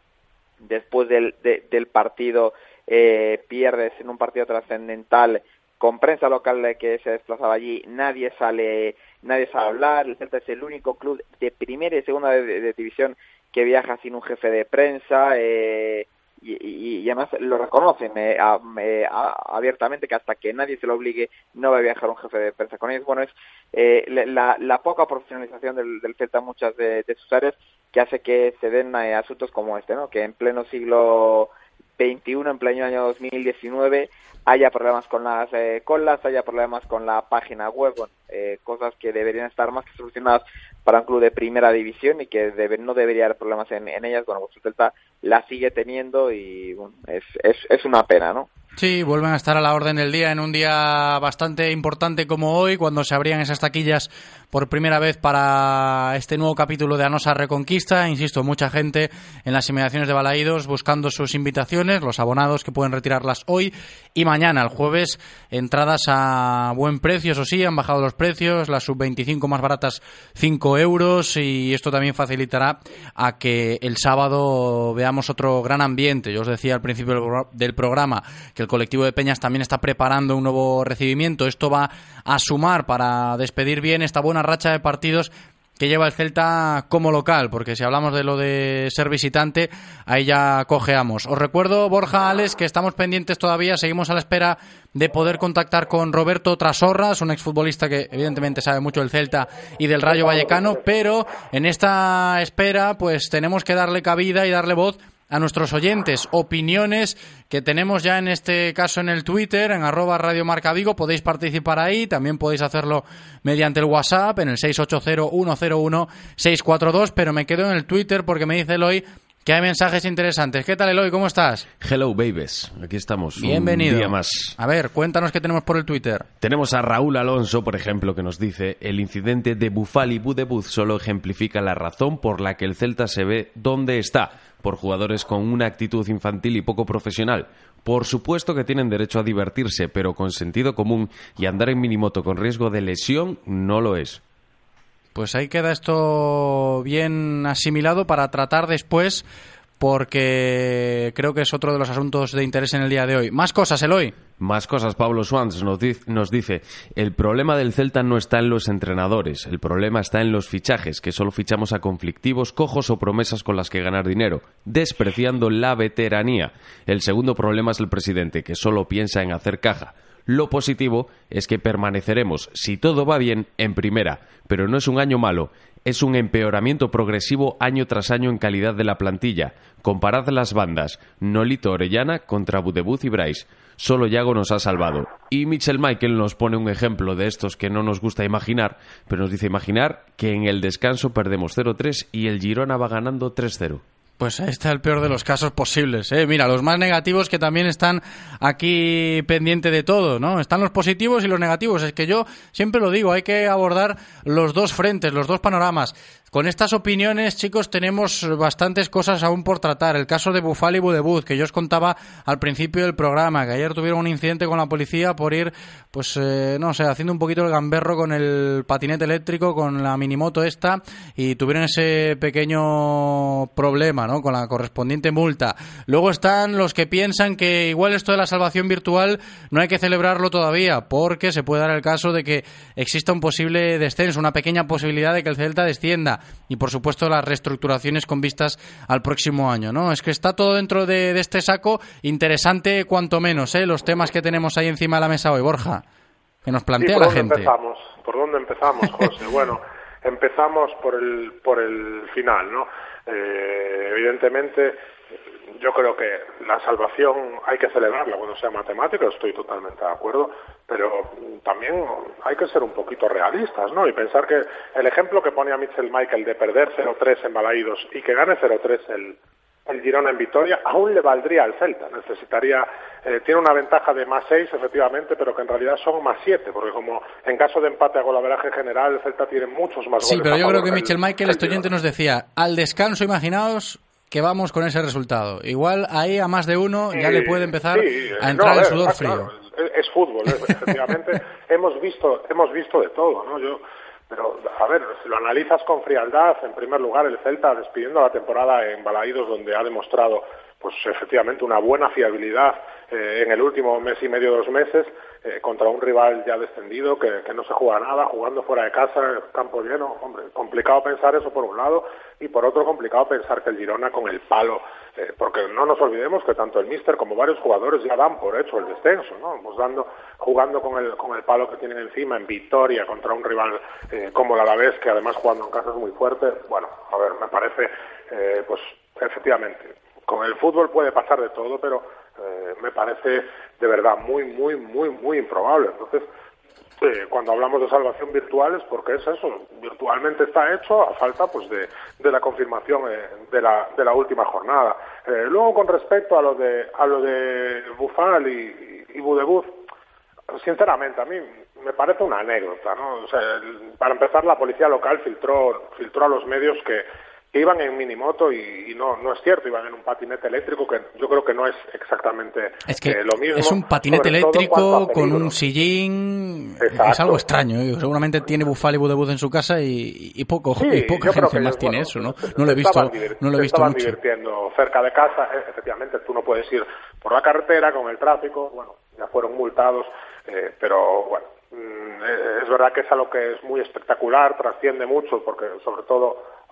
después del, del partido, pierdes en un partido trascendental con prensa local que se desplazaba allí, nadie sale, nadie sabe hablar, el Celta es el único club de primera y segunda de, división que viaja sin un jefe de prensa, eh, y, además lo reconocen eh, abiertamente que hasta que nadie se lo obligue no va a viajar un jefe de prensa con ellos. Bueno, es eh, la, poca profesionalización del, del Celta en muchas de, sus áreas que hace que se den eh, asuntos como este, ¿no? que en pleno siglo XXI, en pleno año 2019, haya problemas con las colas, haya problemas con la página web, cosas que deberían estar más que solucionadas para un club de primera división y que debe, no debería haber problemas en, ellas. Bueno, pues el Celta la sigue teniendo y es, es, es una pena, ¿no? Sí, vuelven a estar a la orden del día en un día bastante importante como hoy, cuando se abrían esas taquillas por primera vez para este nuevo capítulo de Anosa Reconquista. Insisto, mucha gente en las inmediaciones de Balaídos buscando sus invitaciones, los abonados que pueden retirarlas hoy y mañana, el jueves, entradas a buen precio, eso sí, han bajado los precios, las sub-25 más baratas 5 euros y esto también facilitará a que el sábado veamos otro gran ambiente. Yo os decía al principio del programa que el colectivo de Peñas también está preparando un nuevo recibimiento. Esto va a sumar para despedir bien esta buena racha de partidos que lleva el Celta como local, porque si hablamos de lo de ser visitante, ahí ya cojeamos. Os recuerdo, Borja Ales, que estamos pendientes todavía, seguimos a la espera de poder contactar con Roberto Trasorras, un exfutbolista que evidentemente sabe mucho del Celta y del Rayo Vallecano, pero en esta espera pues tenemos que darle cabida y darle voz a nuestros oyentes opiniones que tenemos ya en este caso en el Twitter, en arroba Radio Marca Vigo. Podéis participar ahí, también podéis hacerlo mediante el WhatsApp en el 680-101-642, pero me quedo en el Twitter porque me dice Eloy que hay mensajes interesantes. ¿Qué tal, Eloy? ¿Cómo estás? Hello, babies. Aquí estamos. Bienvenido. Un día más. A ver, cuéntanos qué tenemos por el Twitter. Tenemos a Raúl Alonso, por ejemplo, que nos dice: el incidente de Bufali Budebuz solo ejemplifica la razón por la que el Celta se ve donde está por jugadores con una actitud infantil y poco profesional. Por supuesto que tienen derecho a divertirse, pero con sentido común y andar en minimoto con riesgo de lesión no lo es. Pues ahí queda esto bien asimilado para tratar después porque creo que es otro de los asuntos de interés en el día de hoy. Más cosas, Eloy. Más cosas, Pablo Swans nos dice, el problema del Celta no está en los entrenadores, el problema está en los fichajes, que solo fichamos a conflictivos, cojos o promesas con las que ganar dinero, despreciando la veteranía. El segundo problema es el presidente, que solo piensa en hacer caja. Lo positivo es que permaneceremos, si todo va bien, en primera, pero no es un año malo, es un empeoramiento progresivo año tras año en calidad de la plantilla. Comparad las bandas, Nolito Orellana contra Budebuz y Bryce. Solo Yago nos ha salvado. Y Mitchell Michael nos pone un ejemplo de estos que no nos gusta imaginar, pero nos dice imaginar que en el descanso perdemos 0-3 y el Girona va ganando 3-0. Pues ahí está el peor de los casos posibles. ¿eh? Mira, los más negativos que también están aquí pendiente de todo, ¿no? Están los positivos y los negativos. Es que yo siempre lo digo, hay que abordar los dos frentes, los dos panoramas. Con estas opiniones, chicos, tenemos bastantes cosas aún por tratar. El caso de Bufali y Budebuz, que yo os contaba al principio del programa, que ayer tuvieron un incidente con la policía por ir, pues, eh, no sé, haciendo un poquito el gamberro con el patinete eléctrico, con la minimoto esta, y tuvieron ese pequeño problema, ¿no? Con la correspondiente multa. Luego están los que piensan que igual esto de la salvación virtual no hay que celebrarlo todavía, porque se puede dar el caso de que exista un posible descenso, una pequeña posibilidad de que el Celta descienda y por supuesto las reestructuraciones con vistas al próximo año, ¿no? Es que está todo dentro de, este saco interesante cuanto menos, ¿eh? Los temas que tenemos ahí encima de la mesa hoy, Borja, que nos plantea la gente. Empezamos? ¿Por dónde empezamos, José? bueno, empezamos por el, por el final, ¿no? Eh, evidentemente yo creo que la salvación hay que celebrarla cuando sea matemática, estoy totalmente de acuerdo, pero también hay que ser un poquito realistas, ¿no? Y pensar que el ejemplo que pone a Mitchell Michael de perder 0-3 en Balaídos y que gane 0-3 el, el Girona en Vitoria, aún le valdría al Celta. Necesitaría, eh, tiene una ventaja de más 6, efectivamente, pero que en realidad son más 7, porque como en caso de empate a golaveraje general, el Celta tiene muchos más goles. Sí, pero yo creo que Mitchell Michael, este oyente, nos decía, al descanso, imaginaos, que vamos con ese resultado. Igual ahí a más de uno ya le puede empezar a entrar el sudor frío. Es, fútbol, efectivamente. hemos visto hemos visto de todo, ¿no? Yo pero, a ver, si lo analizas con frialdad, en primer lugar, el Celta despidiendo la temporada en Balaídos, donde ha demostrado, pues efectivamente, una buena fiabilidad eh, en el último mes y medio, dos meses, eh, contra un rival ya descendido, que, que, no se juega nada, jugando fuera de casa, campo lleno. Hombre, complicado pensar eso por un lado y por otro complicado pensar que el Girona con el palo, eh, porque no nos olvidemos que tanto el míster como varios jugadores ya dan por hecho el descenso, ¿no? Pues dando, jugando con el, con el palo que tienen encima en victoria contra un rival eh, como el Alavés, que además jugando en casa es muy fuerte. Bueno, a ver, me parece, pues efectivamente, con el fútbol puede pasar de todo, pero me parece de verdad muy, muy, muy, muy improbable. Entonces, eh, cuando hablamos de salvación virtual es porque es eso, virtualmente está hecho a falta pues de, de la confirmación eh, de, la, de la última jornada. Eh, luego, con respecto a lo de, a lo de Bufal y, y Budebuz, sinceramente, a mí me parece una anécdota, ¿no? O sea, para empezar, la policía local filtró, filtró a los medios que que iban en minimoto y, y, no, no es cierto, iban en un patinete eléctrico que yo creo que no es exactamente es que eh, lo mismo. Es un patinete eléctrico con un sillín, Exacto. es algo extraño, ¿eh? seguramente tiene Bufal y Budebuz en su casa y, y poco sí, y poca gente más tiene bueno, eso, ¿no? No lo he visto, no lo he visto estaban mucho. divirtiendo cerca de casa, eh, efectivamente tú no puedes ir por la carretera con el tráfico, bueno, ya fueron multados, eh, pero bueno, mm, es verdad que es algo que es muy espectacular, trasciende mucho, porque sobre todo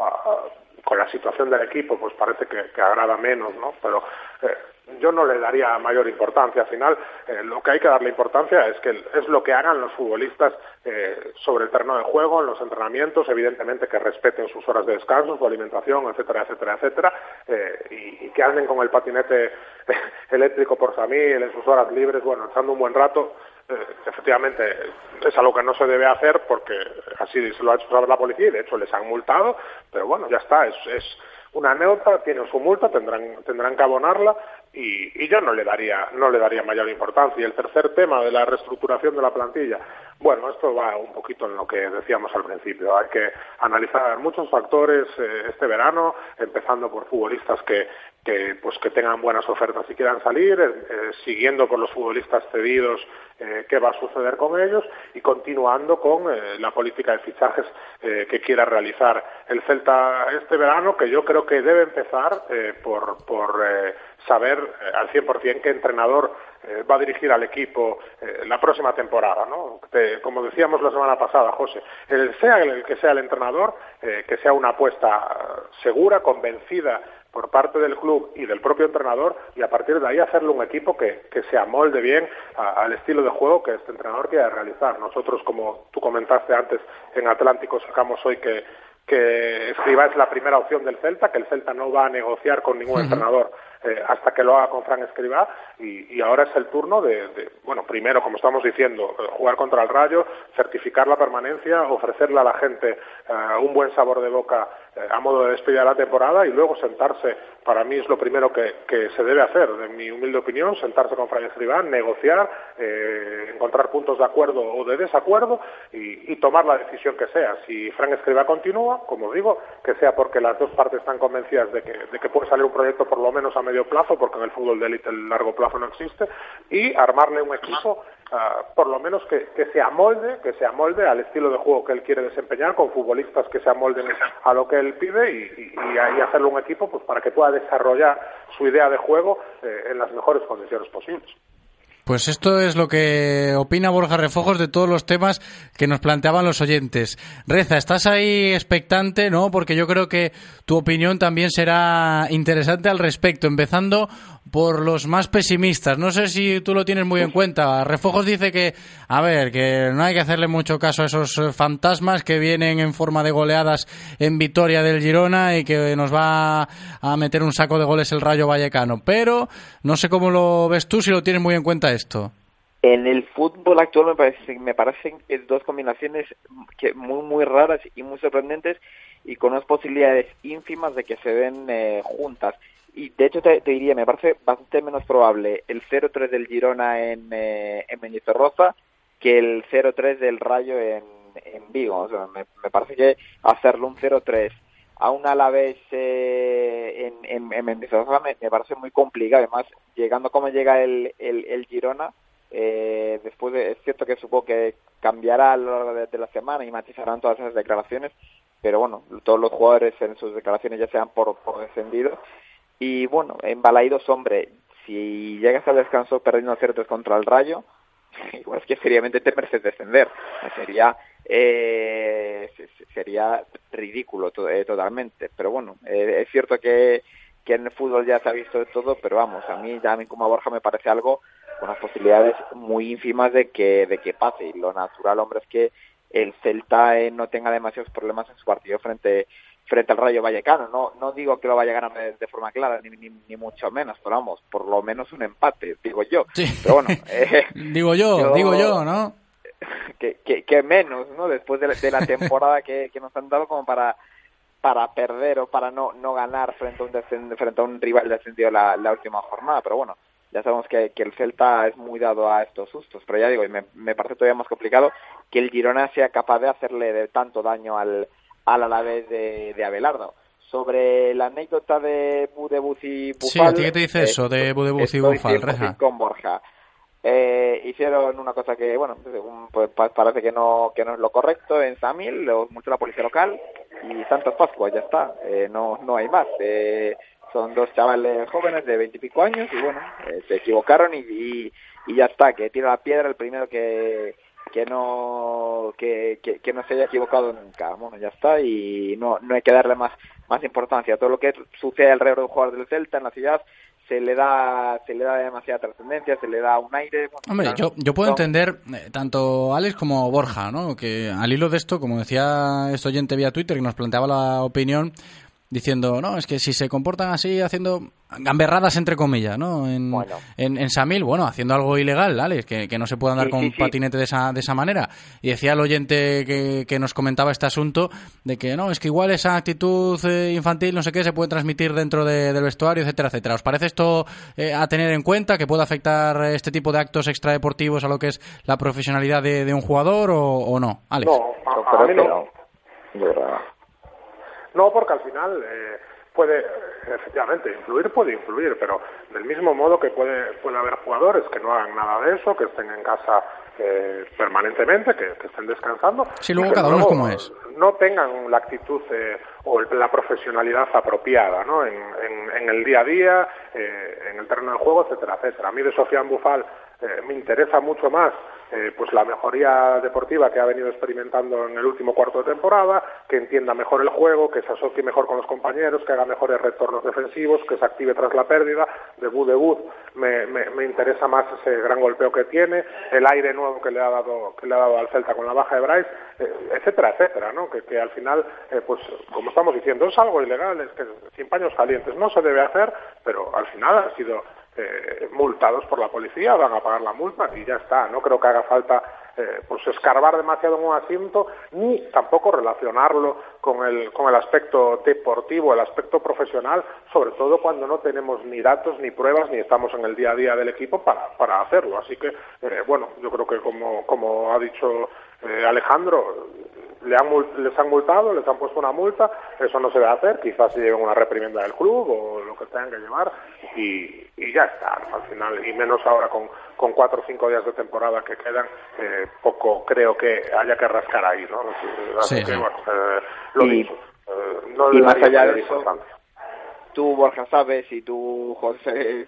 con la situación del equipo, pues parece que, agrada menos, ¿no? Pero eh, yo no le daría mayor importancia. Al final, eh, lo que hay que darle importancia es que es lo que hagan los futbolistas eh, sobre el terreno de juego, en los entrenamientos, evidentemente que respeten sus horas de descanso, su alimentación, etcétera, etcétera, etcétera, eh, y, que anden con el patinete eléctrico por familia, en sus horas libres, bueno, echando un buen rato. Eh, efectivamente es algo que no se debe hacer porque así se lo ha hecho saber la policía y de hecho les han multado, pero bueno, ya está, es, es una anécdota, tienen su multa, tendrán, tendrán que abonarla y, y, yo no le daría no le daría mayor importancia. Y el tercer tema de la reestructuración de la plantilla, bueno, esto va un poquito en lo que decíamos al principio. Hay que analizar muchos factores eh, este verano, empezando por futbolistas que, que pues que tengan buenas ofertas y quieran salir, eh, siguiendo con los futbolistas cedidos eh, qué va a suceder con ellos y continuando con eh, la política de fichajes eh, que quiera realizar el Celta este verano, que yo creo que debe empezar eh, por, por saber al 100% qué entrenador va a dirigir al equipo la próxima temporada. ¿no? como decíamos la semana pasada, José, el sea el que sea el entrenador, que sea una apuesta segura, convencida por parte del club y del propio entrenador y a partir de ahí hacerle un equipo que, que se amolde bien a, al estilo de juego que este entrenador quiere realizar. Nosotros, como tú comentaste antes, en Atlántico sacamos hoy que, que Escriba es la primera opción del Celta, que el Celta no va a negociar con ningún uh -huh. entrenador eh, hasta que lo haga con Fran Escribá y, y, ahora es el turno de, de, bueno, primero, como estamos diciendo, eh, jugar contra el Rayo, certificar la permanencia, ofrecerle a la gente eh, un buen sabor de boca a modo de despedida de la temporada y luego sentarse, para mí es lo primero que, que se debe hacer, en mi humilde opinión, sentarse con Fran Escribá, negociar, eh, encontrar puntos de acuerdo o de desacuerdo y, tomar la decisión que sea. Si Fran Escribá continúa, como digo, que sea porque las dos partes están convencidas de que, de que puede salir un proyecto por lo menos a medio plazo, porque en el fútbol de élite el largo plazo no existe, y armarle un equipo uh, por lo menos que, que, se amolde, que se amolde al estilo de juego que él quiere desempeñar, con futbolistas que se amolden a lo que él pide y, y, y hacerle un equipo pues para que pueda desarrollar su idea de juego eh, en las mejores condiciones posibles. Pues esto es lo que opina Borja Refojos de todos los temas que nos planteaban los oyentes. Reza, estás ahí expectante, ¿no? Porque yo creo que tu opinión también será interesante al respecto, empezando por los más pesimistas. No sé si tú lo tienes muy en cuenta. Refojos dice que, a ver, que no hay que hacerle mucho caso a esos fantasmas que vienen en forma de goleadas en Vitoria del Girona y que nos va a meter un saco de goles el Rayo Vallecano. Pero no sé cómo lo ves tú, si lo tienes muy en cuenta esto. En el fútbol actual me, parece, me parecen dos combinaciones que muy, muy raras y muy sorprendentes y con unas posibilidades ínfimas de que se den eh, juntas y de hecho te, te, diría, me parece bastante menos probable el 0-3 del Girona en, eh, en Mendizorroza que el 0-3 del Rayo en, en Vigo. O sea, me, me parece que hacerlo un 0-3 a un Alavés eh, en, en, en me, parece muy complicado. Además, llegando como llega el, el, el Girona, eh, después de, es cierto que supongo que cambiará a lo largo de, de la semana y matizarán todas esas declaraciones, pero bueno, todos los jugadores en sus declaraciones ya sean por, por descendido y bueno, en Balaidos, hombre, si llegas al descanso perdiendo ciertos contra el Rayo, igual es que seriamente te mereces descender. Sería eh, sería ridículo eh, totalmente. Pero bueno, eh, es cierto que, que en el fútbol ya se ha visto de todo, pero vamos, a mí, ya a como a Borja me parece algo con las posibilidades muy ínfimas de que, de que pase. Y lo natural, hombre, es que el Celta eh, no tenga demasiados problemas en su partido frente frente al Rayo Vallecano. No no digo que lo vaya a ganar de, forma clara, ni, ni, mucho menos, pero vamos, por lo menos un empate, digo yo. Pero bueno, eh, digo yo, digo yo, ¿no? Que, que, que, menos, ¿no? Después de, la, temporada que, que nos han dado como para para perder o para no no ganar frente a un frente a un rival descendido la, la última jornada, pero bueno, ya sabemos que, que, el Celta es muy dado a estos sustos, pero ya digo, y me, me, parece todavía más complicado que el Girona sea capaz de hacerle de tanto daño al, al Alavés de, de Abelardo. Sobre la anécdota de Budebuz y Bufal... Sí, ¿qué te dice eso de Budebuz y Bufal, Reja? Con Borja. Eh, hicieron una cosa que, bueno, pues, parece que no, que no es lo correcto en Samil, mucho la policía local y Santos Pascua, ya está, eh, no, no hay más. Eh, son dos chavales jóvenes de veintipico años y bueno, eh, se equivocaron y, y, ya está, que tira la piedra el primero que que no que, que, no se haya equivocado nunca. Bueno ya está y no no hay que darle más más importancia. Todo lo que sucede alrededor de un jugador del Celta en la ciudad se le da se le da demasiada trascendencia se le da un aire hombre yo, yo puedo entender eh, tanto Alex como Borja no que al hilo de esto como decía este oyente vía Twitter que nos planteaba la opinión diciendo, no, es que si se comportan así haciendo gamberradas entre comillas, ¿no? En, en, Samil, bueno, haciendo algo ilegal, ¿vale? Que, que no se pueda andar con un patinete de esa, de esa manera. Y decía el oyente que, que, nos comentaba este asunto de que, no, es que igual esa actitud eh, infantil, no sé qué, se puede transmitir dentro del vestuario, etcétera, etcétera. ¿Os parece esto eh, a tener en cuenta, que puede afectar este tipo de actos extradeportivos a lo que es la profesionalidad de, un jugador o, no? Alex. No, a, mí no. No, porque al final eh, puede, efectivamente, influir puede influir, pero del mismo modo que puede, puede haber jugadores que no hagan nada de eso, que estén en casa eh, permanentemente, que, estén descansando. Sí, luego cada uno es como es. No tengan la actitud eh, o la profesionalidad apropiada ¿no? en, en, el día a día, en el terreno del juego, etcétera, etcétera. A mí de Sofía Bufal me interesa mucho más eh, pues la mejoría deportiva que ha venido experimentando en el último cuarto de temporada, que entienda mejor el juego, que se asocie mejor con los compañeros, que haga mejores retornos defensivos, que se active tras la pérdida, debut debut, me, me, me interesa más ese gran golpeo que tiene, el aire nuevo que le ha dado que le ha dado al Celta con la baja de Bryce, eh, etcétera, etcétera, ¿no? Que, que al final, eh, pues como estamos diciendo, es algo ilegal, es que sin paños calientes no se debe hacer, pero al final ha sido eh, multados por la policía, van a pagar la multa y ya está. No creo que haga falta eh, pues escarbar demasiado en un asiento ni tampoco relacionarlo con el, con el aspecto deportivo, el aspecto profesional, sobre todo cuando no tenemos ni datos ni pruebas ni estamos en el día a día del equipo para, para hacerlo. Así que, eh, bueno, yo creo que como, como ha dicho eh, Alejandro, le han, les han multado, les han puesto una multa, eso no se debe hacer, quizás se lleven una reprimenda del club o lo que tengan que llevar y, y ya está, al final, y menos ahora con, con cuatro o cinco días de temporada que quedan, eh, poco creo que haya que rascar ahí, ¿no? Así que, bueno, eh, lo y, eh, no y más allá de eso, tú, Borja, sabes y tú, José,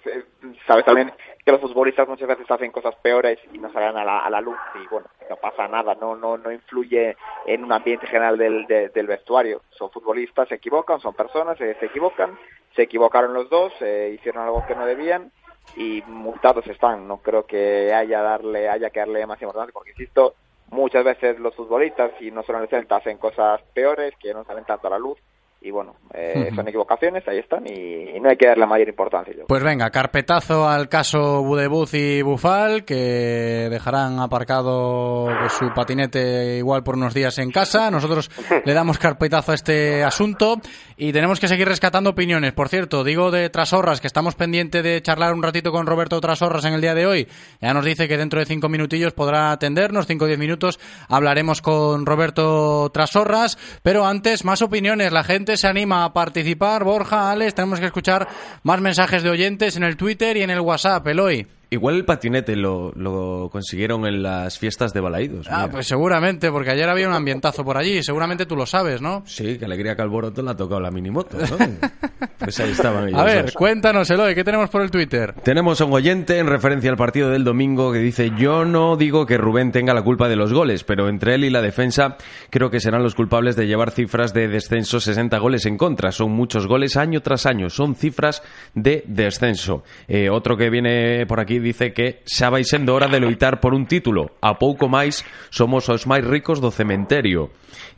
sabes también que los futbolistas muchas veces hacen cosas peores y no salen a la, a la luz y, bueno, no pasa nada, no no no influye en un ambiente general del, del vestuario. Son futbolistas, se equivocan, son personas, se, se equivocan, se equivocaron los dos, eh, hicieron algo que no debían y multados están. No creo que haya darle haya que darle más importancia porque insisto, muchas veces los futbolistas y no solo en el centro hacen cosas peores que no salen tanto a la luz y bueno, eh, son equivocaciones, ahí están y, no hay que darle mayor importancia. Pues venga, carpetazo al caso Budebuz y Bufal, que dejarán aparcado su patinete igual por unos días en casa. Nosotros le damos carpetazo a este asunto y tenemos que seguir rescatando opiniones. Por cierto, digo de Trasorras, que estamos pendientes de charlar un ratito con Roberto Trasorras en el día de hoy. Ya nos dice que dentro de cinco minutillos podrá atendernos, cinco o diez minutos hablaremos con Roberto Trasorras, pero antes más opiniones. La gente se anima a participar. Borja, Alex, tenemos que escuchar más mensajes de oyentes en el Twitter y en el WhatsApp, Eloy. Igual el patinete lo, lo consiguieron en las fiestas de Balaídos. Ah, pues seguramente, porque ayer había un ambientazo por allí. Seguramente tú lo sabes, ¿no? Sí, que Alegría Calboroto le ha tocado la minimoto, ¿no? pues ahí estaban ellos A ver, dos. cuéntanos, Eloy, ¿qué tenemos por el Twitter? Tenemos a un oyente en referencia al partido del domingo que dice yo no digo que Rubén tenga la culpa de los goles, pero entre él y la defensa creo que serán los culpables de llevar cifras de descenso 60 goles en contra. Son muchos goles año tras año, son cifras de descenso. Eh, otro que viene por aquí dice que xa vai sendo hora de loitar por un título. A pouco máis somos os máis ricos do cementerio.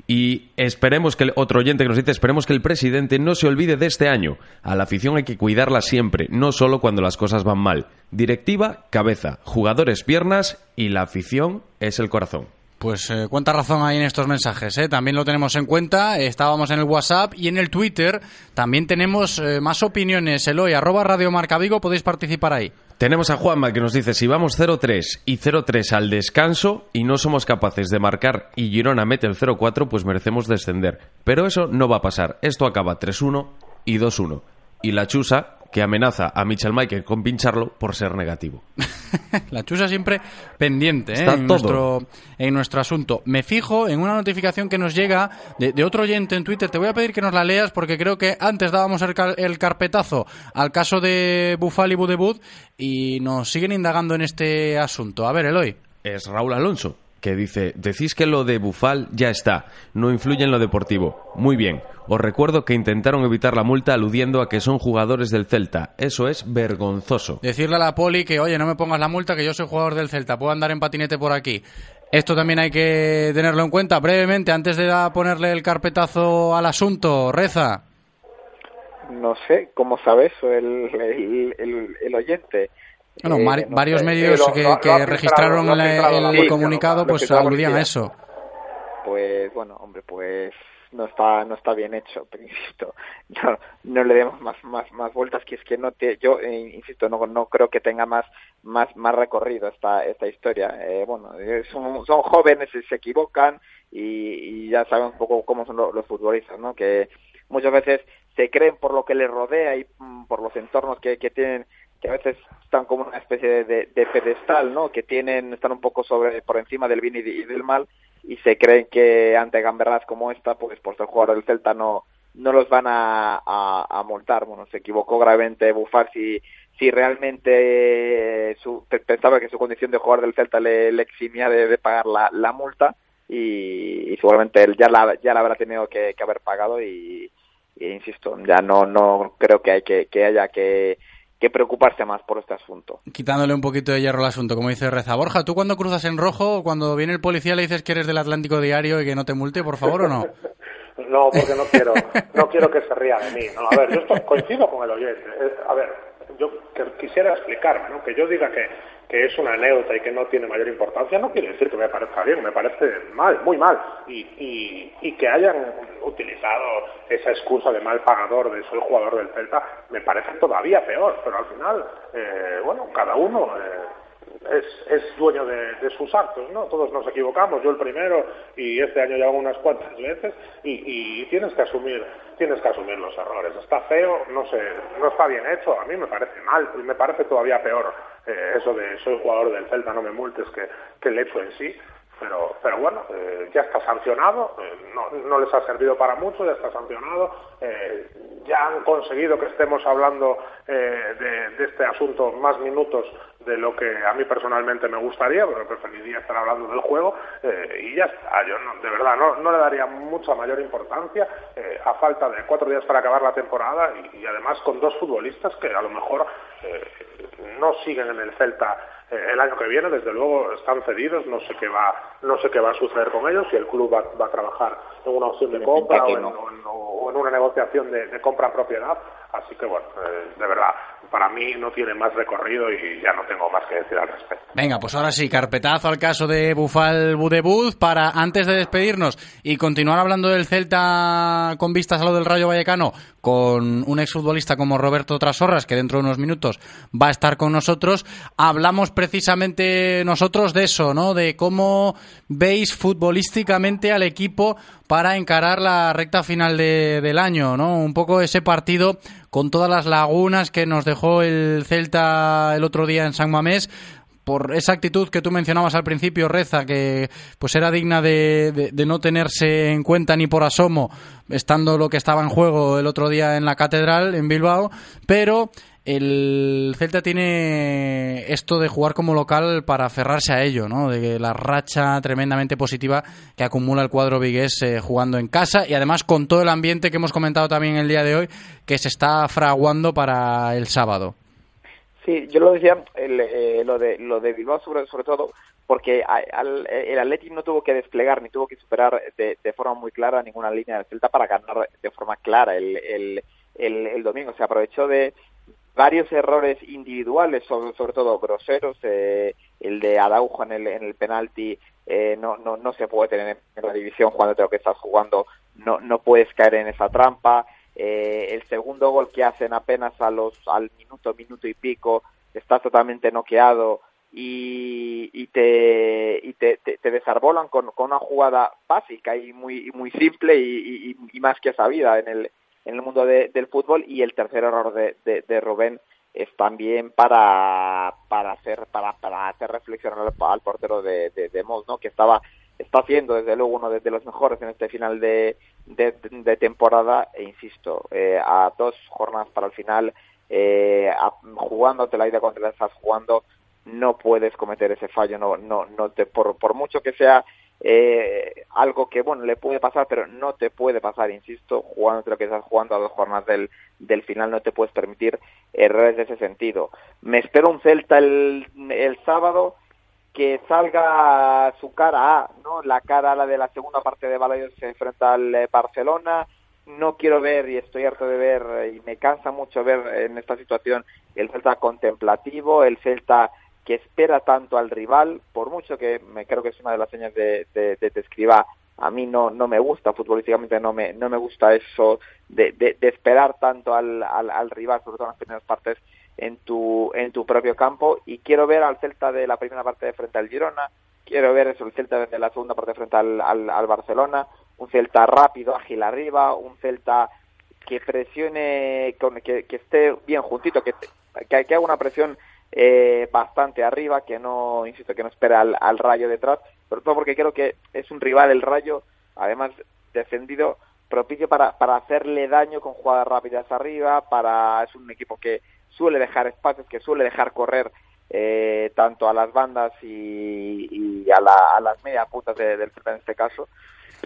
Y esperemos que el otro oyente que nos dice, esperemos que el presidente no se olvide de este año. A la afición hay que cuidarla siempre, no solo cuando las cosas van mal. Directiva, cabeza, jugadores, piernas y la afición es el corazón. Pues eh, cuánta razón hay en estos mensajes, ¿eh? También lo tenemos en cuenta, estábamos en el WhatsApp y en el Twitter también tenemos eh, más opiniones. Eloy, arroba Radio Marca Vigo, podéis participar ahí. Tenemos a Juanma que nos dice, si vamos 0-3 y 0-3 al descanso y no somos capaces de marcar y Girona mete el 0-4, pues merecemos descender. Pero eso no va a pasar. Esto acaba 3-1 y 2-1. Y la chusa que amenaza a Michel Michael con pincharlo por ser negativo. La chusa siempre pendiente ¿eh? En, nuestro, en nuestro asunto. Me fijo en una notificación que nos llega de, de otro oyente en Twitter. Te voy a pedir que nos la leas porque creo que antes dábamos el, car- el carpetazo al caso de Bufal y Budebud y nos siguen indagando en este asunto. A ver, Eloy. Es Raúl Alonso, que dice, decís que lo de Bufal ya está, no influye en lo deportivo. Muy bien, os recuerdo que intentaron evitar la multa aludiendo a que son jugadores del Celta. Eso es vergonzoso. Decirle a la poli que, oye, no me pongas la multa, que yo soy jugador del Celta, puedo andar en patinete por aquí. Esto también hay que tenerlo en cuenta. Brevemente, antes de ponerle el carpetazo al asunto, Reza. No sé cómo sabe eso el, el, el, el oyente. Bueno, Eh, no varios sé. medios lo- que, lo- registraron la- el comunicado, pues aludían a eso. Pues bueno, hombre, pues no está no está bien hecho, pero insisto, no, no le demos más más más vueltas que es que no te yo eh, insisto, no no creo que tenga más más más recorrido esta esta historia. Eh, bueno, eh, son, son jóvenes y se equivocan y, y ya saben un poco cómo son lo- los futbolistas, ¿no? Que muchas veces se creen por lo que les rodea y mm, por los entornos que, que tienen que a veces están como una especie de, de- de pedestal, ¿no? Que tienen, están un poco sobre, por encima del bien y, de- y del mal y se creen que ante gamberras como esta, pues por ser jugador del Celta no, no los van a, a, a multar. Bueno, se equivocó gravemente Bufar si, si realmente eh, su, pe- pensaba que su condición de jugador del Celta le, le eximía de, pagar la, la multa y, y seguramente él ya la, ya la habrá tenido que, que haber pagado y, y insisto, ya no, no creo que, hay que, que haya que, que preocuparse más por este asunto. Quitándole un poquito de hierro al asunto, como dice Reza. Borja, ¿tú cuando cruzas en rojo, cuando viene el policía le dices que eres del Atlántico Diario y que no te multe, por favor, o no? No, porque no quiero, no quiero que se ría de mí. No, a ver, yo coincido con el oyente. A ver, yo que- quisiera explicarme, ¿no? Que yo diga que, que es una anécdota y que no tiene mayor importancia, no quiere decir que me parezca bien, me parece mal, muy mal. Y, y, y que hayan utilizado esa excusa de mal pagador de soy jugador del Celta, me parece todavía peor. Pero al final, eh, bueno, cada uno... eh, es, es dueño de, sus actos, ¿no? Todos nos equivocamos, yo el primero, y este año ya unas cuantas veces, y, y tienes que asumir, tienes que asumir los errores. Está feo, no sé, no está bien hecho, a mí me parece mal, y me parece todavía peor eh, eso de soy jugador del Celta, no me multes, que, que el hecho en sí. Pero, pero bueno, eh, ya está sancionado, eh, no, no les ha servido para mucho, ya está sancionado, eh, ya han conseguido que estemos hablando eh, de, de este asunto más minutos de lo que a mí personalmente me gustaría, pero preferiría estar hablando del juego y ya está. Yo no- de verdad no, no le daría mucha mayor importancia a falta de cuatro días para acabar la temporada y, además con dos futbolistas que a lo mejor no siguen en el Celta el año que viene, desde luego están cedidos, no sé qué va, no sé qué va a suceder con ellos, si el club va, va a trabajar en una opción de compra o en, no. o en- o en una negociación de, de compra en propiedad, así que bueno, eh, de verdad, para mí no tiene más recorrido y ya no tengo más que decir al respecto. Venga, pues ahora sí, carpetazo al caso de Bufal Budebuz para antes de despedirnos y continuar hablando del Celta con vistas a lo del Rayo Vallecano con un exfutbolista como Roberto Trasorras que dentro de unos minutos va a estar con nosotros. Hablamos precisamente nosotros de eso, ¿no? De cómo veis futbolísticamente al equipo para encarar la recta final de- del año, ¿no? Un poco ese partido con todas las lagunas que nos dejó el Celta el otro día en San Mamés, por esa actitud que tú mencionabas al principio, Reza, que pues era digna de, no tenerse en cuenta ni por asomo, estando lo que estaba en juego el otro día en la catedral en Bilbao, pero el Celta tiene esto de jugar como local para aferrarse a ello, ¿no? De la racha tremendamente positiva que acumula el cuadro vigués eh, jugando en casa y además con todo el ambiente que hemos comentado también el día de hoy que se está fraguando para el sábado. Sí, yo lo decía, eh, lo, de, lo de Bilbao sobre, sobre todo, porque el Atleti no tuvo que desplegar ni tuvo que superar de, forma muy clara ninguna línea del Celta para ganar de forma clara el, el, el, domingo. Se aprovechó de varios errores individuales, sobre, sobre todo groseros, eh, el de Araujo en el, en el penalti eh, no, no, no se puede tener en la división cuando tengo que estás jugando, no, no puedes caer en esa trampa. Eh, el segundo gol que hacen apenas a los, al minuto, minuto y pico, estás totalmente noqueado y, y, te, y te, te, desarbolan con, con, una jugada básica y muy, muy simple y, más que sabida en el, en el mundo del fútbol. Y el tercer error de, de, Rubén es también para, para, hacer, para, para hacer reflexionar al, portero de, de, de Moss, ¿no? que estaba está siendo desde luego uno de, los mejores en este final de, de, temporada. E insisto eh, a dos jornadas para el final eh, jugándote la idea cuando la estás jugando no puedes cometer ese fallo no no no te por, por mucho que sea eh, algo que bueno le puede pasar pero no te puede pasar insisto jugando lo que estás jugando a dos jornadas del del final no te puedes permitir errores de ese sentido. Me espero un Celta el, el sábado que salga su cara A, ¿no? La cara a la de la segunda parte de Balaídos se enfrenta al eh, Barcelona. No quiero ver y estoy harto de ver eh, y me cansa mucho ver en esta situación el Celta contemplativo, el Celta que espera tanto al rival, por mucho que me creo que es una de las señas de, de, de te escriba, a mí no, no me gusta, futbolísticamente no me, no me gusta eso de, de, de esperar tanto al, al, al rival, sobre todo en las primeras partes en tu, en tu propio campo. Y quiero ver al Celta de la primera parte de frente al Girona, quiero ver eso, el Celta de la segunda parte de frente al, al, Barcelona, un Celta rápido, ágil arriba, un Celta que presione, que, que esté bien juntito, que, que, haga una presión eh, bastante arriba, que no, insisto, que no espera al, al Rayo detrás, sobre todo porque creo que es un rival el Rayo, además defendido, propicio para, para hacerle daño con jugadas rápidas arriba, para es un equipo que suele dejar espacios, que suele dejar correr eh, tanto a las bandas y, a, la, a, las media putas del Celta en este caso.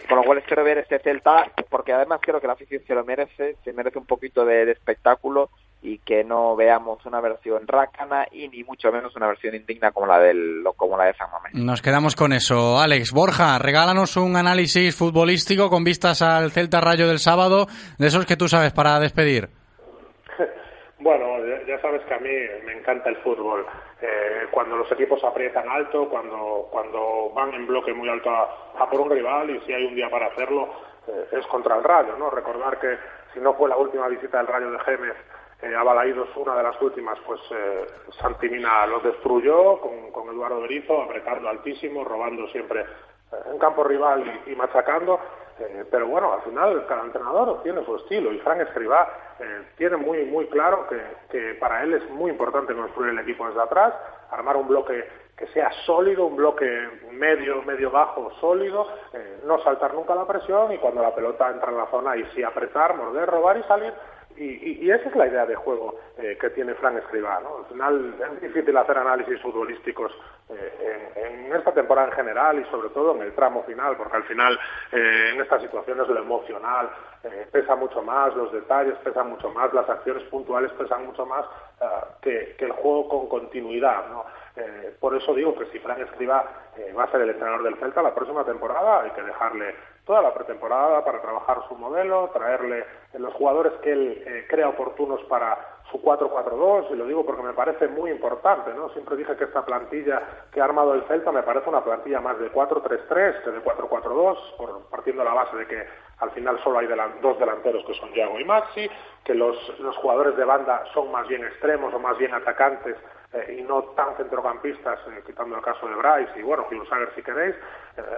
Con lo cual espero ver este Celta, porque además creo que la afición se lo merece, se merece un poquito de, espectáculo y que no veamos una versión rácana y ni mucho menos una versión indigna como la del como la de San Mamés. Nos quedamos con eso. Alex, Borja, regálanos un análisis futbolístico con vistas al Celta Rayo del sábado, de esos que tú sabes para despedir. Bueno, ya sabes que a mí me encanta el fútbol. Eh, cuando los equipos aprietan alto, cuando, cuando van en bloque muy alto a, por un rival y si hay un día para hacerlo, eh, es contra el Rayo, ¿no? Recordar que si no fue la última visita del Rayo de Gémez eh, a Balaídos, una de las últimas, pues eh, Santimina los destruyó con, con Eduardo Berizo, apretando altísimo, robando siempre en campo rival y, machacando. Eh, pero bueno, al final cada entrenador tiene su estilo y Frank Escribá eh, tiene muy muy claro que, que, para él es muy importante construir el equipo desde atrás, armar un bloque que sea sólido, un bloque medio, medio bajo, sólido, eh, no saltar nunca la presión y cuando la pelota entra en la zona y sí apretar, morder, robar y salir y, y, esa es la idea de juego eh, que tiene Frank Escribá. ¿no? Al final es difícil hacer análisis futbolísticos eh, en, esta temporada en general y sobre todo en el tramo final, porque al final eh, en estas situaciones lo emocional eh, pesa mucho más, los detalles pesan mucho más, las acciones puntuales pesan mucho más uh, que, que, el juego con continuidad. ¿no? Eh, por eso digo que si Frank Escribá eh, va a ser el entrenador del Celta la próxima temporada, hay que dejarle toda la pretemporada para trabajar su modelo, traerle los jugadores que él eh, crea oportunos para su 4-4-2, y lo digo porque me parece muy importante, ¿no? Siempre dije que esta plantilla que ha armado el Celta me parece una plantilla más de 4-3-3 que de 4-4-2, partiendo la base de que al final solo hay dos delanteros que son Thiago y Maxi, que los, los jugadores de banda son más bien extremos o más bien atacantes eh, y no tan centrocampistas, eh, quitando el caso de Bryce y bueno, Sager si queréis.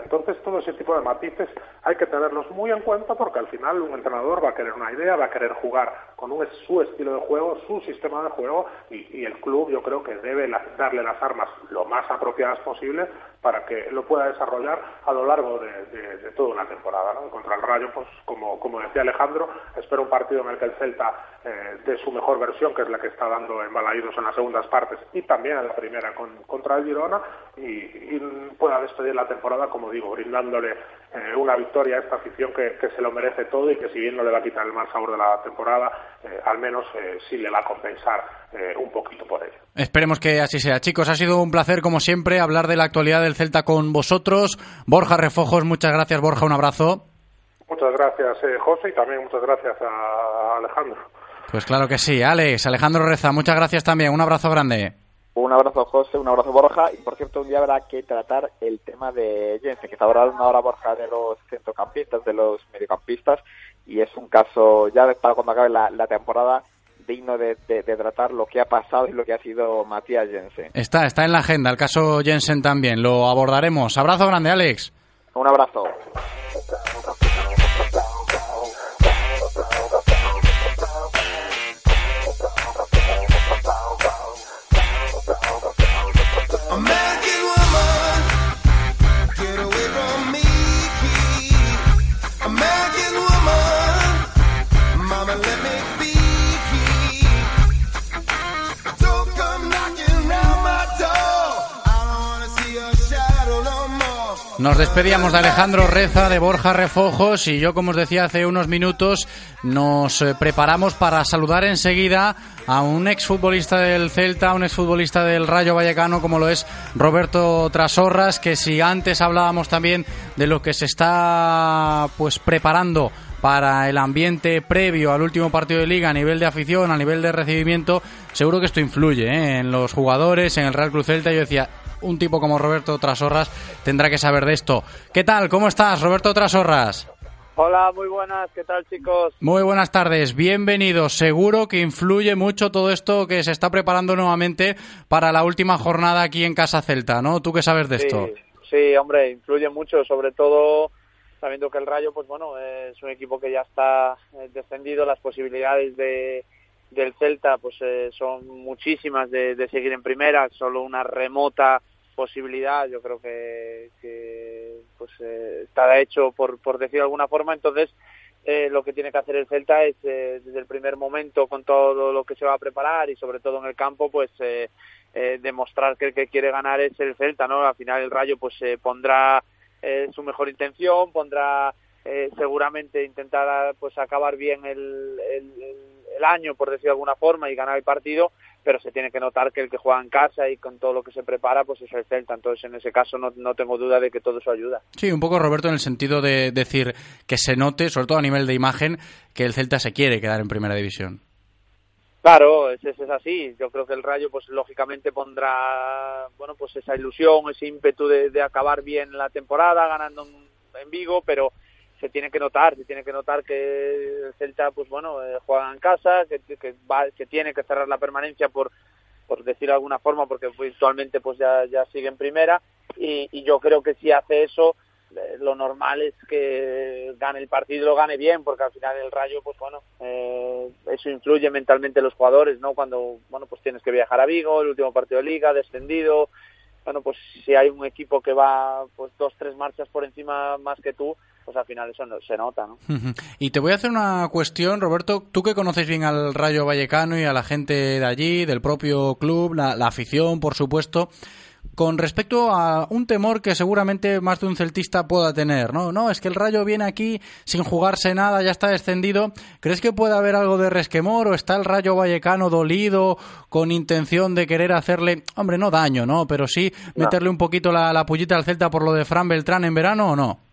Entonces, todo ese tipo de matices hay que tenerlos muy en cuenta porque al final un entrenador va a querer una idea, va a querer jugar con su estilo de juego, su sistema de juego y, el club yo creo que debe darle las armas lo más apropiadas posible para que lo pueda desarrollar a lo largo de, toda una temporada. Contra el Rayo, pues como, como decía Alejandro, espero un partido en el que el Celta eh, dé su mejor versión, que es la que está dando en Balaídos en las segundas partes y también en la primera con, contra el Girona, y, pueda despedir la temporada, como digo, brindándole eh, una victoria a esta afición que, se lo merece todo y que si bien no le va a quitar el mal sabor de la temporada, eh, al menos sí le va a compensar un poquito por ello. Esperemos que así sea. Chicos, ha sido un placer, como siempre, hablar de la actualidad del Celta con vosotros. Borja Refojos, muchas gracias, Borja, un abrazo. Muchas gracias, José, y también muchas gracias a Alejandro. Pues claro que sí. Alex, Alejandro Reza, muchas gracias también. Un abrazo grande. Un abrazo, José, un abrazo, Borja. Y por cierto, un día habrá que tratar el tema de Jensen, que está ahora Borja de los centrocampistas, de los mediocampistas, y es un caso, ya para cuando acabe la, temporada, digno de, tratar lo que ha pasado y lo que ha sido Matías Jensen. Está, está en la agenda el caso Jensen también. Lo abordaremos. Abrazo grande, Alex. Un abrazo. Nos despedíamos de Alejandro Reza, de Borja Refojos y yo, como os decía hace unos minutos, nos eh, preparamos para saludar enseguida a un exfutbolista del Celta, un exfutbolista del Rayo Vallecano, como lo es Roberto Trasorras, que si antes hablábamos también de lo que se está pues preparando para el ambiente previo al último partido de liga a nivel de afición, a nivel de recibimiento, seguro que esto influye ¿eh? en los jugadores, en el Real Cruz Celta. Yo decía, un tipo como Roberto Trasorras tendrá que saber de esto. ¿Qué tal? ¿Cómo estás, Roberto Trasorras? Hola, muy buenas, ¿qué tal chicos? Muy buenas tardes, bienvenido. Seguro que influye mucho todo esto que se está preparando nuevamente para la última jornada aquí en Casa Celta, ¿no? ¿Tú qué sabes de esto? Sí, hombre, influye mucho, sobre todo sabiendo que el Rayo, pues bueno, es un equipo que ya está eh, descendido, las posibilidades de, del Celta pues eh, son muchísimas de, de seguir en primera, solo una remota posibilidad, yo creo que, pues eh, está hecho por, por decir de alguna forma, entonces eh, lo que tiene que hacer el Celta es eh, desde el primer momento con todo lo que se va a preparar y sobre todo en el campo pues demostrar que el que quiere ganar es el Celta, ¿no? Al final el Rayo pues pondrá su mejor intención, pondrá seguramente intentar pues acabar bien el, el año por decir de alguna forma y ganar el partido pero se tiene que notar que el que juega en casa y con todo lo que se prepara, pues es el Celta. Entonces, en ese caso, no, no tengo duda de que todo eso ayuda. Sí, un poco, Roberto, en el sentido de decir que se note, sobre todo a nivel de imagen, que el Celta se quiere quedar en primera división. Claro, es, es, así. Yo creo que el Rayo, pues lógicamente pondrá, bueno, pues esa ilusión, ese ímpetu de, acabar bien la temporada, ganando en Vigo, pero se tiene que notar, se tiene que notar que el Celta, pues bueno, eh, juega en casa, que, va, que tiene que cerrar la permanencia por, por decir de alguna forma, porque virtualmente pues ya, ya sigue en primera, y, y yo creo que si hace eso, eh, lo normal es que gane el partido y lo gane bien, porque al final el Rayo, pues bueno, eh, eso influye mentalmente en los jugadores, ¿no? Cuando, bueno, pues tienes que viajar a Vigo, el último partido de liga, descendido, bueno, pues si hay un equipo que va pues dos, tres marchas por encima más que tú, pues al final eso no, se nota, ¿no? Y te voy a hacer una cuestión, Roberto, tú que conoces bien al Rayo Vallecano y a la gente de allí, del propio club, la, afición, por supuesto, con respecto a un temor que seguramente más de un celtista pueda tener, ¿no? No, es que el Rayo viene aquí sin jugarse nada, ya está descendido. ¿Crees que puede haber algo de resquemor o está el Rayo Vallecano dolido con intención de querer hacerle, hombre, no daño, ¿no? Pero sí meterle un poquito la, la pullita al Celta por lo de Fran Beltrán en verano o no?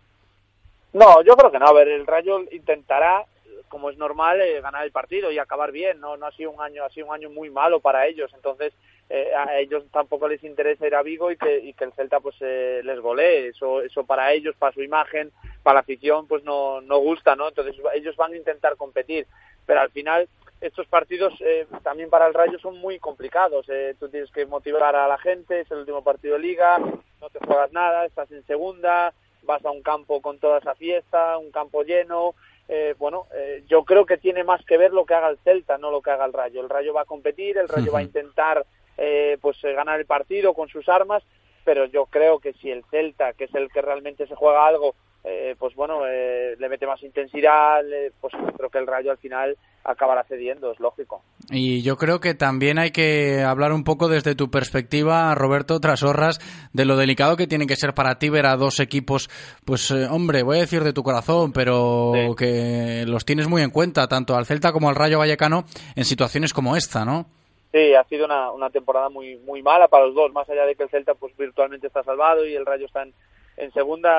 No, yo creo que no. A ver, el Rayo intentará, como es normal, eh, ganar el partido y acabar bien. No, no ha sido un año, ha sido un año muy malo para ellos. Entonces, eh, a ellos tampoco les interesa ir a Vigo y que, y que el Celta pues eh, les golee. Eso, eso para ellos, para su imagen, para la afición, pues no, no gusta, ¿no? Entonces ellos van a intentar competir, pero al final estos partidos eh, también para el Rayo son muy complicados. Eh, tú tienes que motivar a la gente, es el último partido de liga, no te juegas nada, estás en segunda, vas a un campo con toda esa fiesta, un campo lleno. Eh, bueno, eh, yo creo que tiene más que ver lo que haga el Celta, no lo que haga el Rayo. El Rayo va a competir, el Rayo va a intentar eh, pues ganar el partido con sus armas, pero yo creo que si el Celta, que es el que realmente se juega algo, eh, pues bueno, eh, le mete más intensidad, le- pues creo que el Rayo al final acabará cediendo, es lógico. Y yo creo que también hay que hablar un poco desde tu perspectiva, Roberto Trasorras, de lo delicado que tiene que ser para ti ver a dos equipos, pues eh, hombre, voy a decir de tu corazón, pero que los tienes muy en cuenta, tanto al Celta como al Rayo Vallecano, en situaciones como esta, ¿no? Sí, ha sido una, una temporada muy muy mala para los dos, más allá de que el Celta pues virtualmente está salvado y el Rayo está en, en segunda,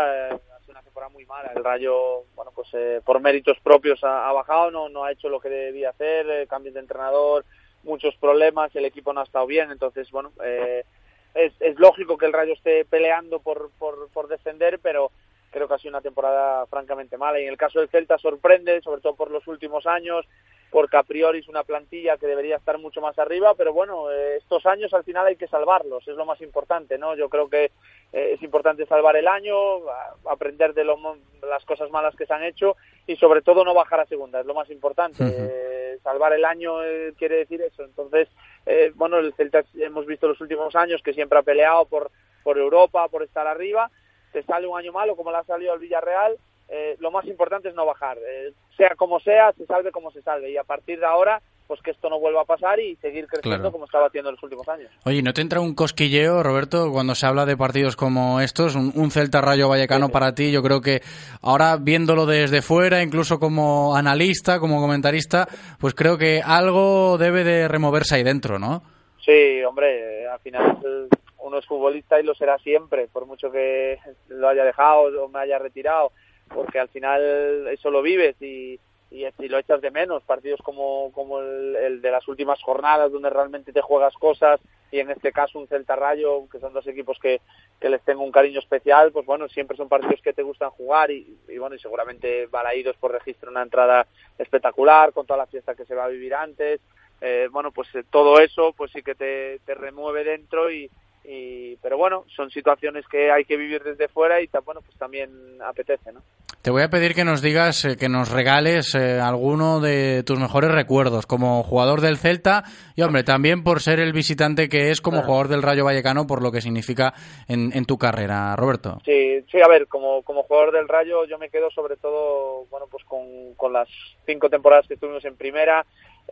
una temporada muy mala. El Rayo, bueno, pues eh, por méritos propios ha, ha bajado, no, no ha hecho lo que debía hacer, eh, cambios de entrenador, muchos problemas, el equipo no ha estado bien, entonces, bueno, eh, es, es lógico que el Rayo esté peleando por, por, por descender, pero creo que ha sido una temporada francamente mala. Y en el caso del Celta sorprende, sobre todo por los últimos años, porque a priori es una plantilla que debería estar mucho más arriba, pero bueno, eh, estos años al final hay que salvarlos, es lo más importante, ¿no? Yo creo que eh, es importante salvar el año, aprender de lo las cosas malas que se han hecho y sobre todo no bajar a segunda, es lo más importante. Eh, salvar el año eh, quiere decir eso. Entonces, eh, bueno, el Celta hemos visto los últimos años que siempre ha peleado por, por Europa, por estar arriba. Te sale un año malo como le ha salido al Villarreal, eh, lo más importante es no bajar. Eh, sea como sea, se salve como se salve. Y a partir de ahora, pues que esto no vuelva a pasar y seguir creciendo Claro. como estaba haciendo en los últimos años. Oye, ¿no te entra un cosquilleo, Roberto, cuando se habla de partidos como estos? Un, un Celta Rayo Vallecano para ti, yo creo que ahora viéndolo desde fuera, incluso como analista, como comentarista, pues creo que algo debe de removerse ahí dentro, ¿no? Sí, hombre, al final eh, uno es futbolista y lo será siempre, por mucho que lo haya dejado o me haya retirado, porque al final eso lo vives y, y, y lo echas de menos. Partidos como, como el, el de las últimas jornadas, donde realmente te juegas cosas, y en este caso un Celta Rayo, que son dos equipos que, que les tengo un cariño especial, pues bueno, siempre son partidos que te gustan jugar y, y bueno, y seguramente Balaídos por registro una entrada espectacular, con toda la fiesta que se va a vivir antes. Eh, bueno, pues eh, todo eso pues sí que te, te remueve dentro y, y pero bueno, son situaciones que hay que vivir desde fuera y bueno, pues también apetece, ¿no? Te voy a pedir que nos digas, eh, que nos regales eh, alguno de tus mejores recuerdos como jugador del Celta y, hombre, también por ser el visitante que es como jugador del Rayo Vallecano, por lo que significa en, en tu carrera, Roberto. Sí, sí, a ver, como, como jugador del Rayo yo me quedo sobre todo, bueno, pues con, con las cinco temporadas que estuvimos en primera,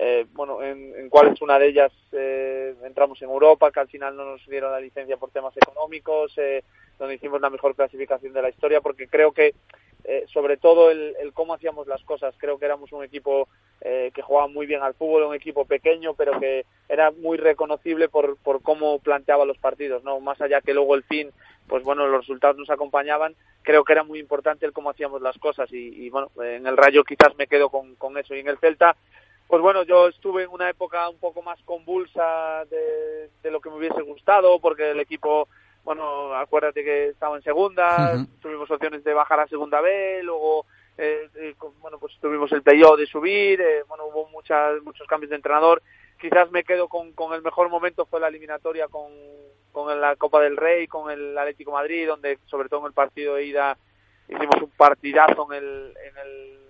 eh, bueno, en, en cuales una de ellas eh, entramos en Europa, que al final no nos dieron la licencia por temas económicos, eh, donde hicimos la mejor clasificación de la historia, porque creo que eh, sobre todo el, el cómo hacíamos las cosas, creo que éramos un equipo eh, que jugaba muy bien al fútbol, un equipo pequeño, pero que era muy reconocible por, por cómo planteaba los partidos, no más allá que luego el fin, pues bueno, los resultados nos acompañaban, creo que era muy importante el cómo hacíamos las cosas y, y, bueno, en el Rayo quizás me quedo con, con eso. Y en el Celta pues bueno, yo estuve en una época un poco más convulsa de, de lo que me hubiese gustado, porque el equipo, bueno, acuérdate que estaba en segunda, tuvimos opciones de bajar a segunda B, luego, eh, eh, bueno, pues tuvimos el playoff de subir, eh, bueno, hubo muchas, muchos cambios de entrenador. Quizás me quedo con, con el mejor momento fue la eliminatoria con, con la Copa del Rey, con el Atlético de Madrid, donde sobre todo en el partido de ida hicimos un partidazo en el, en el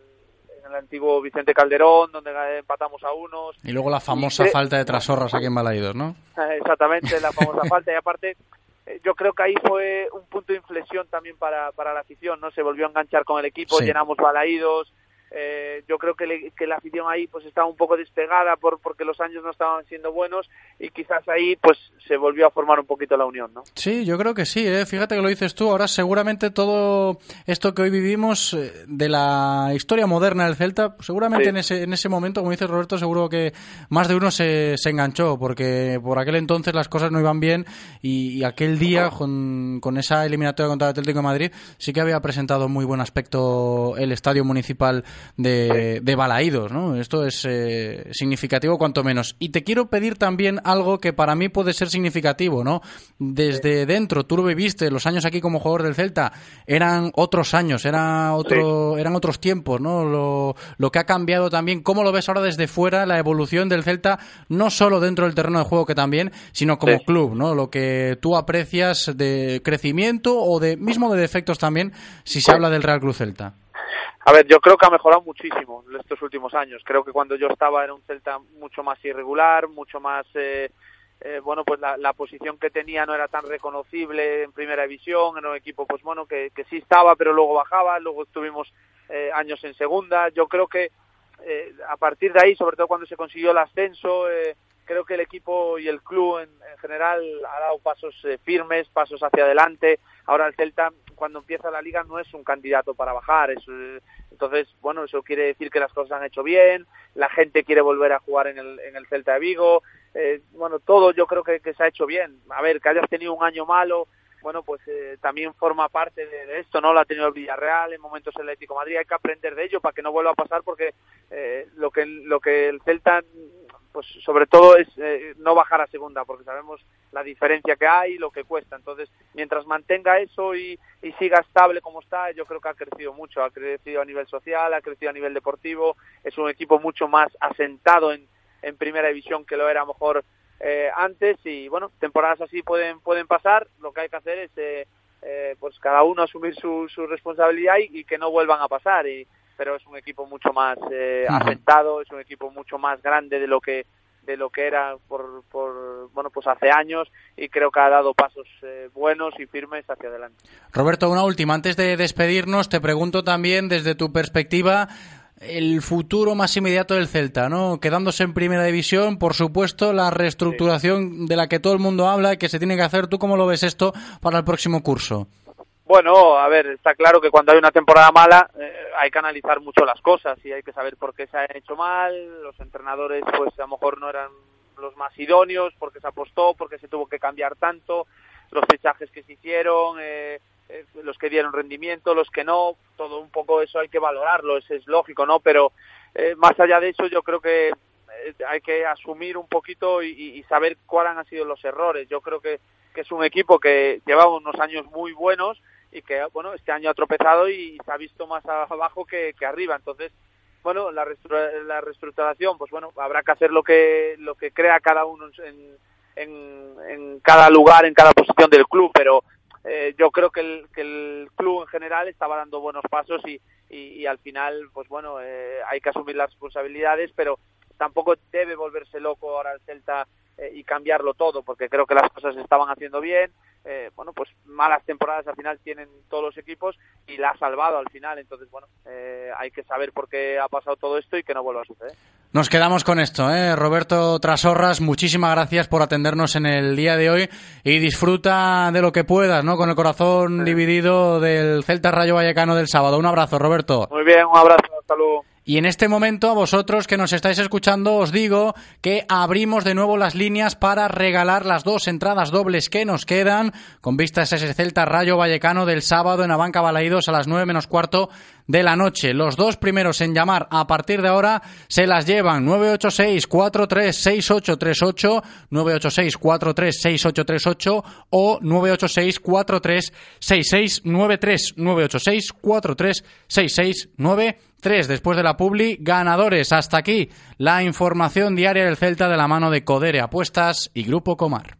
en el antiguo Vicente Calderón, donde empatamos a unos. Y luego la famosa Y falta de trasorras aquí en Balaídos, ¿no? Exactamente, la famosa falta. Y aparte, eh, yo creo que ahí fue un punto de inflexión también para, para la afición, ¿no? Se volvió a enganchar con el equipo, Sí. llenamos balaídos. Eh, yo creo que, le- que la afición ahí pues estaba un poco despegada por porque los años no estaban siendo buenos y quizás ahí pues se volvió a formar un poquito la unión, ¿no? Sí, yo creo que sí, ¿eh? fíjate que lo dices tú. Ahora seguramente todo esto que hoy vivimos eh, de la historia moderna del Celta, seguramente Sí. en, ese, en ese momento, como dice Roberto, seguro que más de uno se, se enganchó, porque por aquel entonces las cosas no iban bien y, y aquel día con, con esa eliminatoria contra el Atlético de Madrid sí que había presentado muy buen aspecto el Estadio Municipal de, de Balaídos, ¿no? Esto es eh, significativo cuanto menos. Y te quiero pedir también algo que para mí puede ser significativo, ¿no? Desde dentro, tú lo viviste, los años aquí como jugador del Celta eran otros años, era otro, eran otros tiempos, ¿no? Lo, lo que ha cambiado también, ¿cómo lo ves ahora desde fuera, la evolución del Celta, no solo dentro del terreno de juego que también, sino como club, ¿no? Lo que tú aprecias de crecimiento o de mismo de defectos también, si se habla del Real Cruz Celta. A ver, yo creo que ha mejorado muchísimo en estos últimos años. Creo que cuando yo estaba era un Celta mucho más irregular, mucho más... Eh, eh, bueno, pues la, posición que tenía no era tan reconocible en primera división, era un equipo, pues bueno, que, que sí estaba, pero luego bajaba, luego estuvimos eh, años en segunda. Yo creo que eh, a partir de ahí, sobre todo cuando se consiguió el ascenso, eh, creo que el equipo y el club en, en general ha dado pasos firmes, pasos hacia adelante. Ahora el Celta, cuando empieza la liga, no es un candidato para bajar. Es, entonces, bueno, eso quiere decir que las cosas han hecho bien, la gente quiere volver a jugar en el, en el Celta de Vigo. Eh, bueno, todo yo creo que, que se ha hecho bien. A ver, que hayas tenido un año malo, bueno, pues eh, también forma parte de, esto, ¿no? Lo ha tenido el Villarreal, en momentos el Atlético de Madrid, hay que aprender de ello para que no vuelva a pasar porque eh, lo que lo que el Celta pues sobre todo es eh, no bajar a segunda porque sabemos la diferencia que hay y lo que cuesta. Entonces mientras mantenga eso y, y siga estable como está yo creo que ha crecido mucho. Ha crecido a nivel social ha crecido a nivel deportivo. Es un equipo mucho más asentado en, primera división que lo era mejor eh, antes. Y bueno temporadas así pueden pueden pasar. Lo que hay que hacer es eh, eh, pues cada uno asumir su, su responsabilidad y, y que no vuelvan a pasar. Y pero es un equipo mucho más eh, asentado, es un equipo mucho más grande de lo que de lo que era por, por bueno pues hace años y creo que ha dado pasos eh, buenos y firmes hacia adelante. Roberto, una última antes de despedirnos, te pregunto también desde tu perspectiva el futuro más inmediato del Celta, ¿no? Quedándose en primera división, por supuesto, la reestructuración sí. de la que todo el mundo habla y que se tiene que hacer. ¿Tú cómo lo ves esto para el próximo curso? Bueno, a ver, está claro que cuando hay una temporada mala eh, hay que analizar mucho las cosas y hay que saber por qué se ha hecho mal. Los entrenadores, pues a lo mejor no eran los más idóneos, porque se apostó, porque se tuvo que cambiar tanto, los fichajes que se hicieron, eh, eh, los que dieron rendimiento, los que no, todo un poco eso hay que valorarlo, eso es lógico, ¿no? Pero eh, más allá de eso, yo creo que eh, hay que asumir un poquito y, y saber cuáles han sido los errores. Yo creo que, que es un equipo que lleva unos años muy buenos y que bueno este año ha tropezado y se ha visto más abajo que, que arriba. Entonces bueno la, la reestructuración pues bueno habrá que hacer lo que lo que crea cada uno en, en, cada lugar en cada posición del club pero eh, yo creo que el, que el club en general estaba dando buenos pasos y, y, y al final pues bueno eh, hay que asumir las responsabilidades pero tampoco debe volverse loco ahora el Celta eh, y cambiarlo todo porque creo que las cosas se estaban haciendo bien eh, bueno, pues malas temporadas al final tienen todos los equipos y la ha salvado al final. Entonces, bueno, eh, hay que saber por qué ha pasado todo esto y que no vuelva a suceder. Nos quedamos con esto, ¿eh? Roberto Trasorras, muchísimas gracias por atendernos en el día de hoy y disfruta de lo que puedas, ¿no? Con el corazón sí. dividido del Celta Rayo Vallecano del sábado. Un abrazo, Roberto. Muy bien, un abrazo, hasta luego. Y en este momento, a vosotros que nos estáis escuchando, os digo que abrimos de nuevo las líneas para regalar las dos entradas dobles que nos quedan, con vistas a ese Celta Rayo Vallecano del sábado en Abanca Balaídos a las nueve menos cuarto de la noche. Los dos primeros en llamar a partir de ahora se las llevan 986-436838, 986-436838 o 986-436693, 986-436693. Después de la publi, ganadores. Hasta aquí la información diaria del Celta de la mano de Codere Apuestas y Grupo Comar.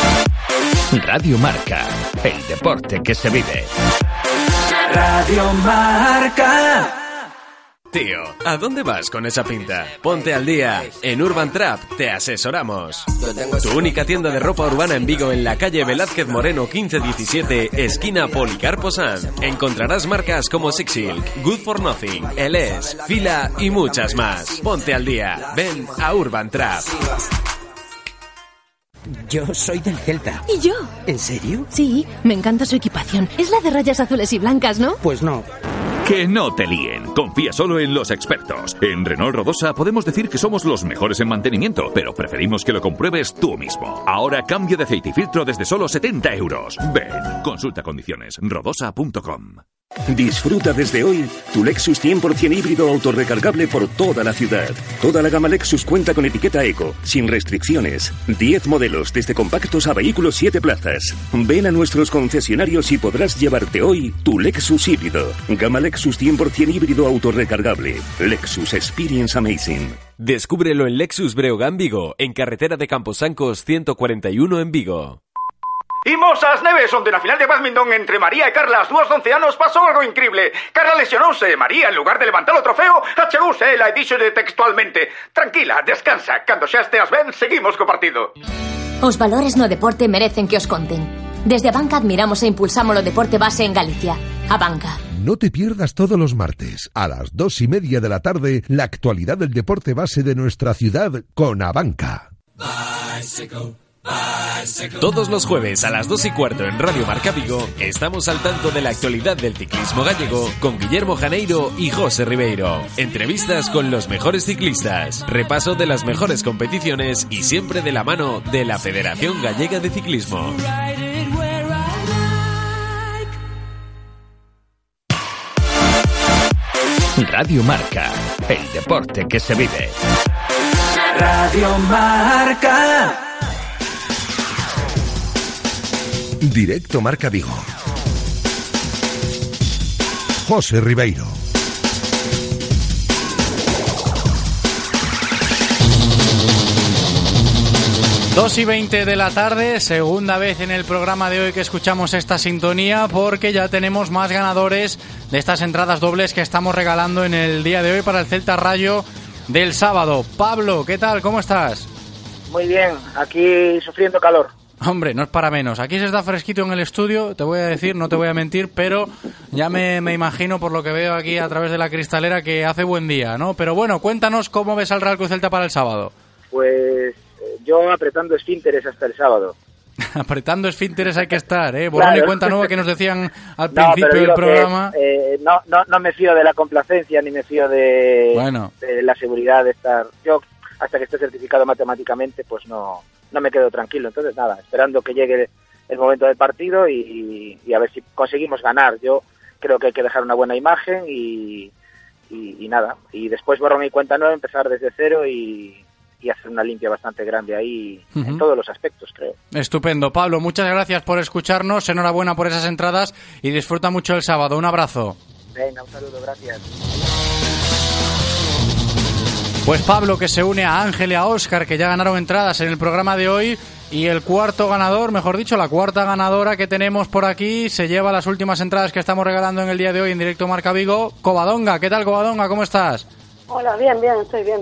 Radio Marca, el deporte que se vive. Radio Marca. Tío, ¿a dónde vas con esa pinta? Ponte al día. En Urban Trap te asesoramos. Tu única tienda de ropa urbana en Vigo en la calle Velázquez Moreno 1517, esquina Policarpo San. Encontrarás marcas como Six Silk, Good for Nothing, LS, Fila y muchas más. Ponte al día. Ven a Urban Trap. Yo soy del Celta. ¿Y yo? ¿En serio? Sí, me encanta su equipación. Es la de rayas azules y blancas, ¿no? Pues no. Que no te líen. Confía solo en los expertos. En Renault Rodosa podemos decir que somos los mejores en mantenimiento, pero preferimos que lo compruebes tú mismo. Ahora cambio de aceite y filtro desde solo 70 euros. Ven, consulta condiciones. rodosa.com. Disfruta desde hoy tu Lexus 100% híbrido autorrecargable por toda la ciudad. Toda la gama Lexus cuenta con etiqueta Eco, sin restricciones. 10 modelos, desde compactos a vehículos 7 plazas. Ven a nuestros concesionarios y podrás llevarte hoy tu Lexus híbrido. Gama Lexus 100% híbrido autorrecargable. Lexus Experience Amazing. Descúbrelo en Lexus Breogán Vigo, en carretera de Camposancos 141 en Vigo. Imos ás neves onde na final de badminton entre María e Carla as dúas de 11 anos pasou algo increíble. Carla lesionouse e María, en lugar de levantar o trofeo, achegouse ela e díxolle textualmente Tranquila, descansa, cando xa esteas ben, seguimos co partido. Os valores no deporte merecen que os conten. Desde a banca admiramos e impulsamos o deporte base en Galicia. A banca. No te pierdas todos los martes, a las dos y media de la tarde, la actualidad del deporte base de nuestra ciudad con Abanca. Todos los jueves a las 2 y cuarto en Radio Marca Vigo estamos al tanto de la actualidad del ciclismo gallego con Guillermo Janeiro y José Ribeiro. Entrevistas con los mejores ciclistas, repaso de las mejores competiciones y siempre de la mano de la Federación Gallega de Ciclismo. Radio Marca, el deporte que se vive. Radio Marca. Directo Marca Vigo. José Ribeiro. Dos y 20 de la tarde, segunda vez en el programa de hoy que escuchamos esta sintonía porque ya tenemos más ganadores de estas entradas dobles que estamos regalando en el día de hoy para el Celta Rayo del sábado. Pablo, ¿qué tal? ¿Cómo estás? Muy bien, aquí sufriendo calor. Hombre, no es para menos. Aquí se está fresquito en el estudio, te voy a decir, no te voy a mentir, pero ya me, me, imagino por lo que veo aquí a través de la cristalera que hace buen día, ¿no? Pero bueno, cuéntanos cómo ves al Real Cruz Celta para el sábado. Pues yo apretando esfínteres hasta el sábado. apretando esfínteres hay que estar, ¿eh? Borrón claro. y cuenta nueva que nos decían al no, principio del que, programa. Eh, no, no, no me fío de la complacencia ni me fío de, bueno. de la seguridad de estar. Yo, hasta que esté certificado matemáticamente, pues no, no me quedo tranquilo. Entonces, nada, esperando que llegue el momento del partido y, y, a ver si conseguimos ganar. Yo creo que hay que dejar una buena imagen y, y, y nada. Y después borrón y cuenta nueva, empezar desde cero y, y hacer una limpia bastante grande ahí uh -huh. en todos los aspectos, creo. Estupendo. Pablo, muchas gracias por escucharnos. Enhorabuena por esas entradas y disfruta mucho el sábado. Un abrazo. Venga, un saludo, gracias. Pues Pablo que se une a Ángel y a Óscar que ya ganaron entradas en el programa de hoy y el cuarto ganador, mejor dicho, la cuarta ganadora que tenemos por aquí se lleva las últimas entradas que estamos regalando en el día de hoy en directo Marca Vigo. Covadonga, ¿qué tal Covadonga? ¿Cómo estás? Hola, bien, bien, estoy bien.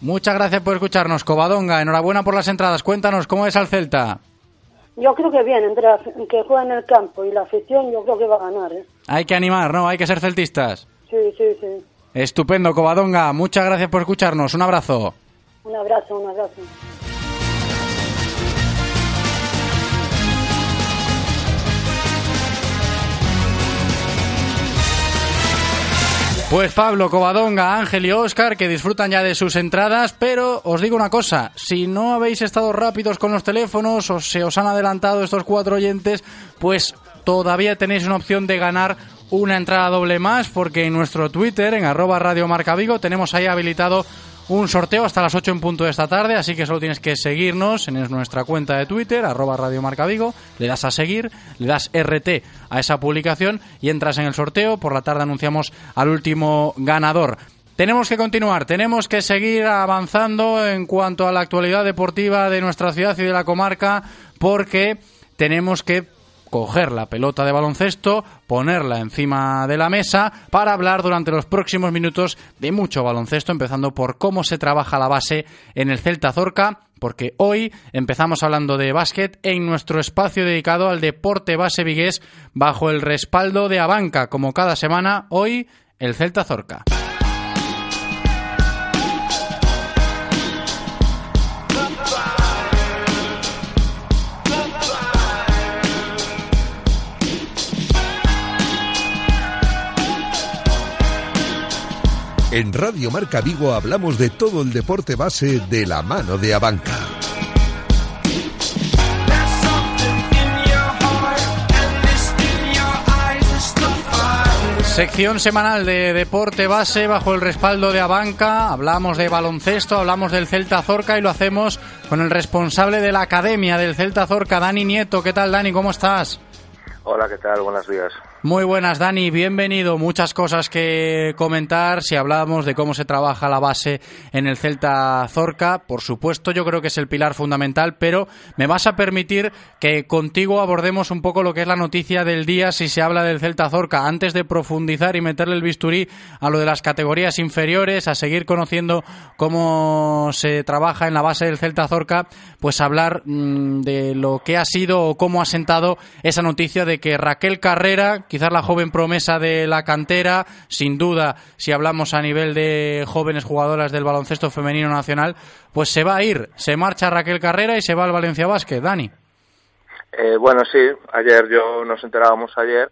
Muchas gracias por escucharnos, Covadonga. Enhorabuena por las entradas. Cuéntanos, ¿cómo es al Celta? Yo creo que bien, entre la, que juega en el campo y la afición, yo creo que va a ganar. ¿eh? Hay que animar, ¿no? Hay que ser celtistas. Sí, sí, sí. Estupendo, Covadonga. Muchas gracias por escucharnos. Un abrazo. Un abrazo, un abrazo. Pues Pablo, Covadonga, Ángel y Óscar que disfrutan ya de sus entradas, pero os digo una cosa, si no habéis estado rápidos con los teléfonos o se os han adelantado estos cuatro oyentes, pues todavía tenéis una opción de ganar una entrada doble más porque en nuestro Twitter, en arroba Radio Marca Vigo, tenemos ahí habilitado un sorteo hasta las 8 en punto de esta tarde, así que solo tienes que seguirnos en nuestra cuenta de Twitter, arroba Radio Marca Vigo, le das a seguir, le das RT a esa publicación y entras en el sorteo. Por la tarde anunciamos al último ganador. Tenemos que continuar, tenemos que seguir avanzando en cuanto a la actualidad deportiva de nuestra ciudad y de la comarca, porque tenemos que coger la pelota de baloncesto, ponerla encima de la mesa para hablar durante los próximos minutos de mucho baloncesto, empezando por cómo se trabaja la base en el Celta Zorca, porque hoy empezamos hablando de básquet en nuestro espacio dedicado al deporte base vigués bajo el respaldo de Abanca, como cada semana, hoy el Celta Zorca. En Radio Marca Vigo hablamos de todo el deporte base de la mano de Abanca. Sección semanal de deporte base bajo el respaldo de Abanca. Hablamos de baloncesto, hablamos del Celta Zorca y lo hacemos con el responsable de la academia del Celta Zorca, Dani Nieto. ¿Qué tal, Dani? ¿Cómo estás? Hola, ¿qué tal? Buenos días. Muy buenas, Dani, bienvenido. Muchas cosas que comentar si hablamos de cómo se trabaja la base en el Celta Zorca. Por supuesto, yo creo que es el pilar fundamental, pero me vas a permitir que contigo abordemos un poco lo que es la noticia del día si se habla del Celta Zorca. Antes de profundizar y meterle el bisturí a lo de las categorías inferiores, a seguir conociendo cómo se trabaja en la base del Celta Zorca, pues hablar mmm, de lo que ha sido o cómo ha sentado esa noticia de que Raquel Carrera, quizás la joven promesa de la cantera, sin duda, si hablamos a nivel de jóvenes jugadoras del baloncesto femenino nacional, pues se va a ir, se marcha Raquel Carrera y se va al Valencia Basket, Dani. Eh, bueno, sí, ayer yo nos enterábamos ayer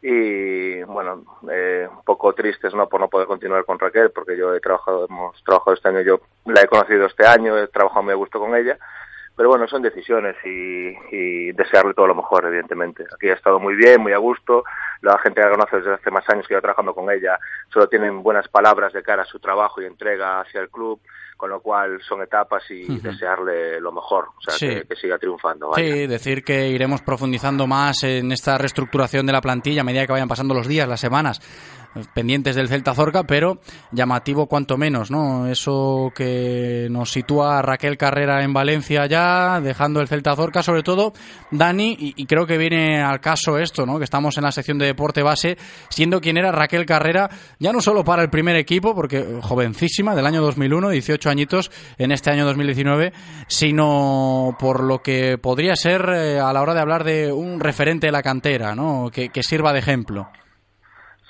y bueno, eh, un poco tristes no por no poder continuar con Raquel porque yo he trabajado, hemos trabajado este año, yo la he conocido este año, he trabajado muy a gusto con ella pero bueno, son decisiones y, y, desearle todo lo mejor, evidentemente. Aquí ha estado muy bien, muy a gusto. La gente que la conoce desde hace más años que yo trabajando con ella solo tienen buenas palabras de cara a su trabajo y entrega hacia el club, con lo cual son etapas y uh -huh. desearle lo mejor, o sea, Sí. que, que siga triunfando. vaya. Sí, decir que iremos profundizando más en esta reestructuración de la plantilla a medida que vayan pasando los días, las semanas pendientes del Celta Zorca, pero llamativo cuanto menos, ¿no? Eso que nos sitúa a Raquel Carrera en Valencia ya, dejando el Celta Zorca, sobre todo Dani, y, creo que viene al caso esto, ¿no? Que estamos en la sección de deporte base, siendo quien era Raquel Carrera, ya no solo para el primer equipo, porque jovencísima, del año 2001, 18 añitos en este año 2019, sino por lo que podría ser eh, a la hora de hablar de un referente de la cantera, ¿no? Que sirva de ejemplo.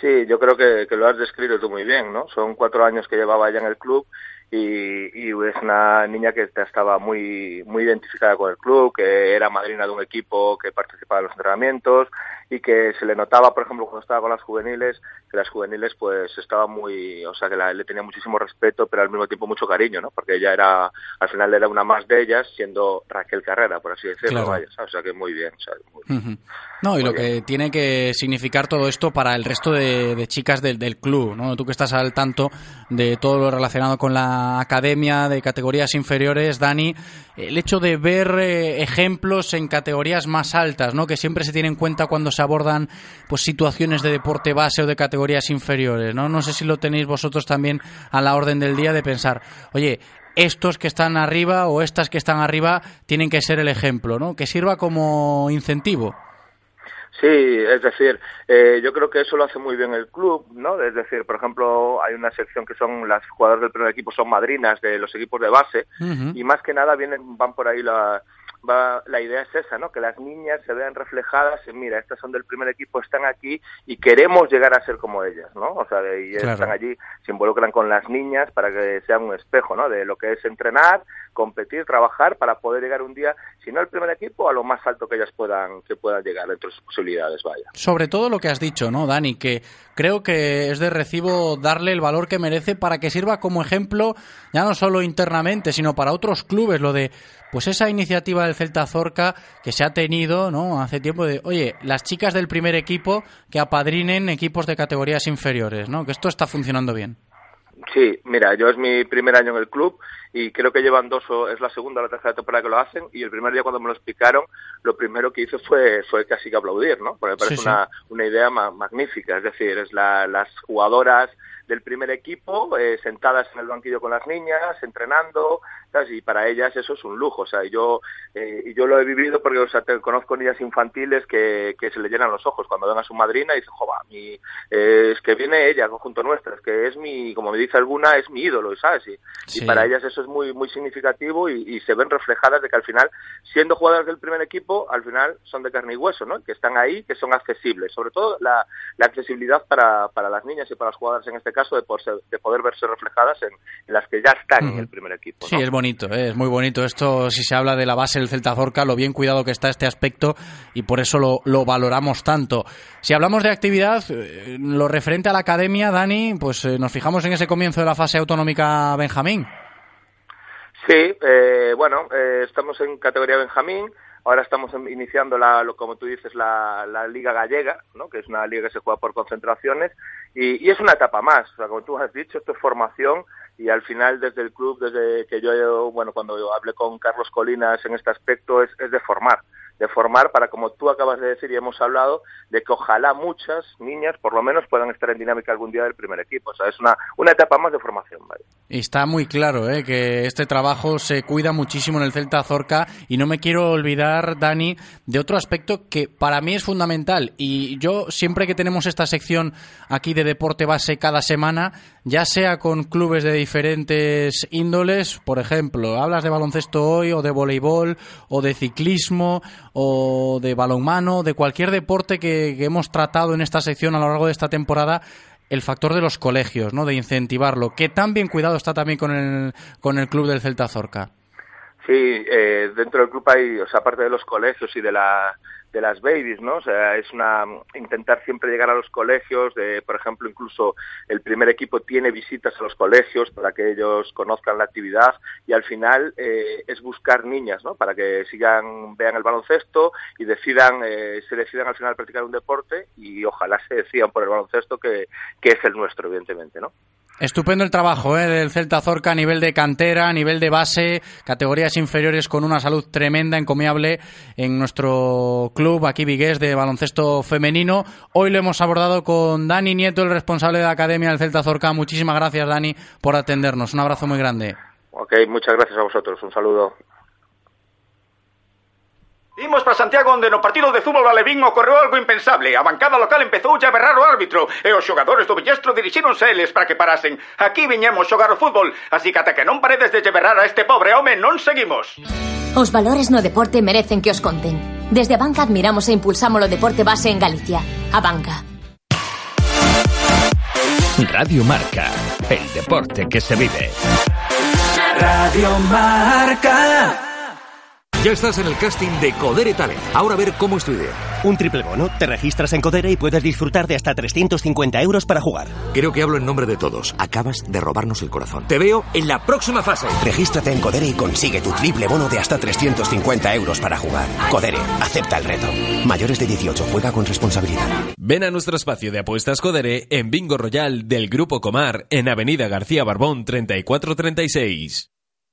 Sí, yo creo que, lo has descrito tú muy bien, ¿no? Son cuatro años que llevaba ya en el club y, y, es una niña que estaba muy, muy identificada con el club, que era madrina de un equipo que participaba en los entrenamientos y que se le notaba, por ejemplo, cuando estaba con las juveniles, que las juveniles pues estaba muy, o sea, que la, le tenía muchísimo respeto, pero al mismo tiempo mucho cariño, ¿no? Porque ella era, al final era una más de ellas, siendo Raquel Carrera, por así decirlo, Claro. vaya, ¿sabes? o sea, que muy bien, muy- Ujú. No, y lo que tiene que significar todo esto para el resto de, de chicas del, del club, ¿no? Tú que estás al tanto de todo lo relacionado con la academia de categorías inferiores, Dani, el hecho de ver eh, ejemplos en categorías más altas, ¿no? Que siempre se tiene en cuenta cuando se abordan pues situaciones de deporte base o de categorías inferiores, ¿no? No sé si lo tenéis vosotros también a la orden del día de pensar, oye, estos que están arriba o estas que están arriba tienen que ser el ejemplo, ¿no? Que sirva como incentivo. Sí, es decir, eh, yo creo que eso lo hace muy bien el club, ¿no? Es decir, por ejemplo, hay una sección que son las jugadoras del primer equipo son madrinas de los equipos de base y más que nada vienen van por ahí la va, la idea es esa, ¿no? Que las niñas se vean reflejadas en, mira, estas son del primer equipo, están aquí y queremos llegar a ser como ellas, ¿no? O sea, y Claro. están allí, se involucran con las niñas para que sean un espejo, ¿no? De lo que es entrenar, competir, trabajar para poder llegar un día, si no al primer equipo, a lo más alto que ellas puedan que puedan llegar de sus posibilidades, vaya. Sobre todo lo que has dicho, ¿no, Dani? Que creo que es de recibo darle el valor que merece para que sirva como ejemplo, ya no solo internamente, sino para otros clubes, lo de, pues esa iniciativa del Celta Zorca que se ha tenido, ¿no? Hace tiempo de, oye, las chicas del primer equipo que apadrinen equipos de categorías inferiores, ¿no? Que esto está funcionando bien. Sí, mira, yo es mi primer año en el club y creo que llevan dos, o es la segunda o la tercera temporada que lo hacen y el primer día cuando me lo explicaron, lo primero que hice fue, fue casi que aplaudir, ¿no? Porque me parece Sí, sí. Una, una idea ma- magnífica, es decir, es la, las jugadoras del primer equipo eh, sentadas en el banquillo con las niñas, entrenando, ¿sabes? Y para ellas eso es un lujo, o sea, yo, eh, y yo lo he vivido porque, o sea, te, conozco niñas infantiles que, que se le llenan los ojos cuando ven a su madrina y dicen, jova, mi, eh, es que viene ella junto nuestra, es que es mi, como me dice alguna, es mi ídolo, ¿sabes? Y, Sí. y para ellas eso es muy, muy significativo y, y se ven reflejadas de que al final, siendo jugadoras del primer equipo, al final son de carne y hueso, ¿no? Que están ahí, que son accesibles, sobre todo la, la accesibilidad para, para las niñas y para las jugadoras en este caso de, por ser- de poder verse reflejadas en, en las que ya están en el primer equipo. Sí, es bonito, ¿eh? es muy bonito esto si se habla de la base del Celta Zorca, lo bien cuidado que está este aspecto y por eso lo, lo valoramos tanto. Si hablamos de actividad, eh, lo referente a la academia, Dani, pues eh, nos fijamos en ese comienzo de la fase autonómica Benjamín. Sí, eh, bueno, eh, estamos en categoría Benjamín. Ahora estamos iniciando, la, como tú dices, la, la Liga Gallega, ¿no? que es una liga que se juega por concentraciones, y, y es una etapa más. O sea, como tú has dicho, esto es formación y al final desde el club, desde que yo, bueno, cuando hablé con Carlos Colinas en este aspecto, es, es de formar de formar para, como tú acabas de decir y hemos hablado, de que ojalá muchas niñas, por lo menos, puedan estar en dinámica algún día del primer equipo. O sea, es una, una etapa más de formación. ¿vale? Y está muy claro ¿eh? que este trabajo se cuida muchísimo en el Celta Zorca y no me quiero olvidar, Dani, de otro aspecto que para mí es fundamental. Y yo siempre que tenemos esta sección aquí de deporte base cada semana, ya sea con clubes de diferentes índoles, por ejemplo, hablas de baloncesto hoy o de voleibol o de ciclismo o de balonmano, de cualquier deporte que, hemos tratado en esta sección a lo largo de esta temporada, el factor de los colegios, ¿no? De incentivarlo. Que tan bien cuidado está también con el, con el club del Celta Zorca. Sí, eh, dentro del club hay, o sea, aparte de los colegios y de la de las babies, ¿no? O sea, es una intentar siempre llegar a los colegios, de, por ejemplo, incluso el primer equipo tiene visitas a los colegios para que ellos conozcan la actividad y al final eh, es buscar niñas, ¿no? Para que sigan, vean el baloncesto y decidan, eh, se decidan al final practicar un deporte y ojalá se decidan por el baloncesto que, que es el nuestro, evidentemente, ¿no? Estupendo el trabajo ¿eh? del Celta Zorca a nivel de cantera, a nivel de base, categorías inferiores con una salud tremenda, encomiable en nuestro club aquí Vigués de baloncesto femenino. Hoy lo hemos abordado con Dani Nieto, el responsable de la Academia del Celta Zorca. Muchísimas gracias, Dani, por atendernos. Un abrazo muy grande. Ok, muchas gracias a vosotros. Un saludo. Imos para Santiago onde no partido de fútbol alevín ocorreu algo impensable. A bancada local empezou a berrar o árbitro e os xogadores do Villestro dirixíronse eles para que parasen. Aquí viñemos xogar o fútbol, así que ata que non paredes de berrar a este pobre home non seguimos. Os valores no deporte merecen que os conten. Desde a banca admiramos e impulsamos o deporte base en Galicia. A banca. Radio Marca, el deporte que se vive. Radio Marca. Ya estás en el casting de Codere Talent. Ahora a ver cómo es tu idea. Un triple bono. Te registras en Codere y puedes disfrutar de hasta 350 euros para jugar. Creo que hablo en nombre de todos. Acabas de robarnos el corazón. Te veo en la próxima fase. Regístrate en Codere y consigue tu triple bono de hasta 350 euros para jugar. Codere, acepta el reto. Mayores de 18, juega con responsabilidad. Ven a nuestro espacio de apuestas Codere en Bingo Royal del Grupo Comar en Avenida García Barbón 3436.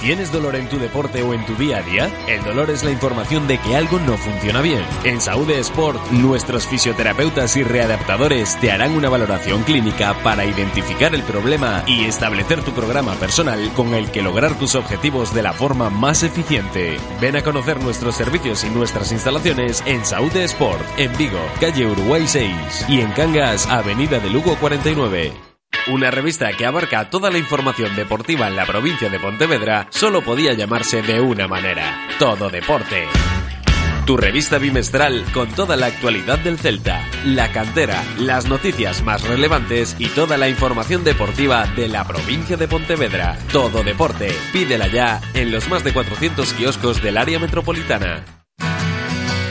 ¿Tienes dolor en tu deporte o en tu día a día? El dolor es la información de que algo no funciona bien. En Saúde Sport, nuestros fisioterapeutas y readaptadores te harán una valoración clínica para identificar el problema y establecer tu programa personal con el que lograr tus objetivos de la forma más eficiente. Ven a conocer nuestros servicios y nuestras instalaciones en Saúde Sport, en Vigo, calle Uruguay 6 y en Cangas, avenida de Lugo 49. Una revista que abarca toda la información deportiva en la provincia de Pontevedra solo podía llamarse de una manera, Todo Deporte. Tu revista bimestral con toda la actualidad del Celta, la cantera, las noticias más relevantes y toda la información deportiva de la provincia de Pontevedra. Todo Deporte. Pídela ya en los más de 400 kioscos del área metropolitana.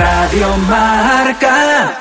Radio Marca.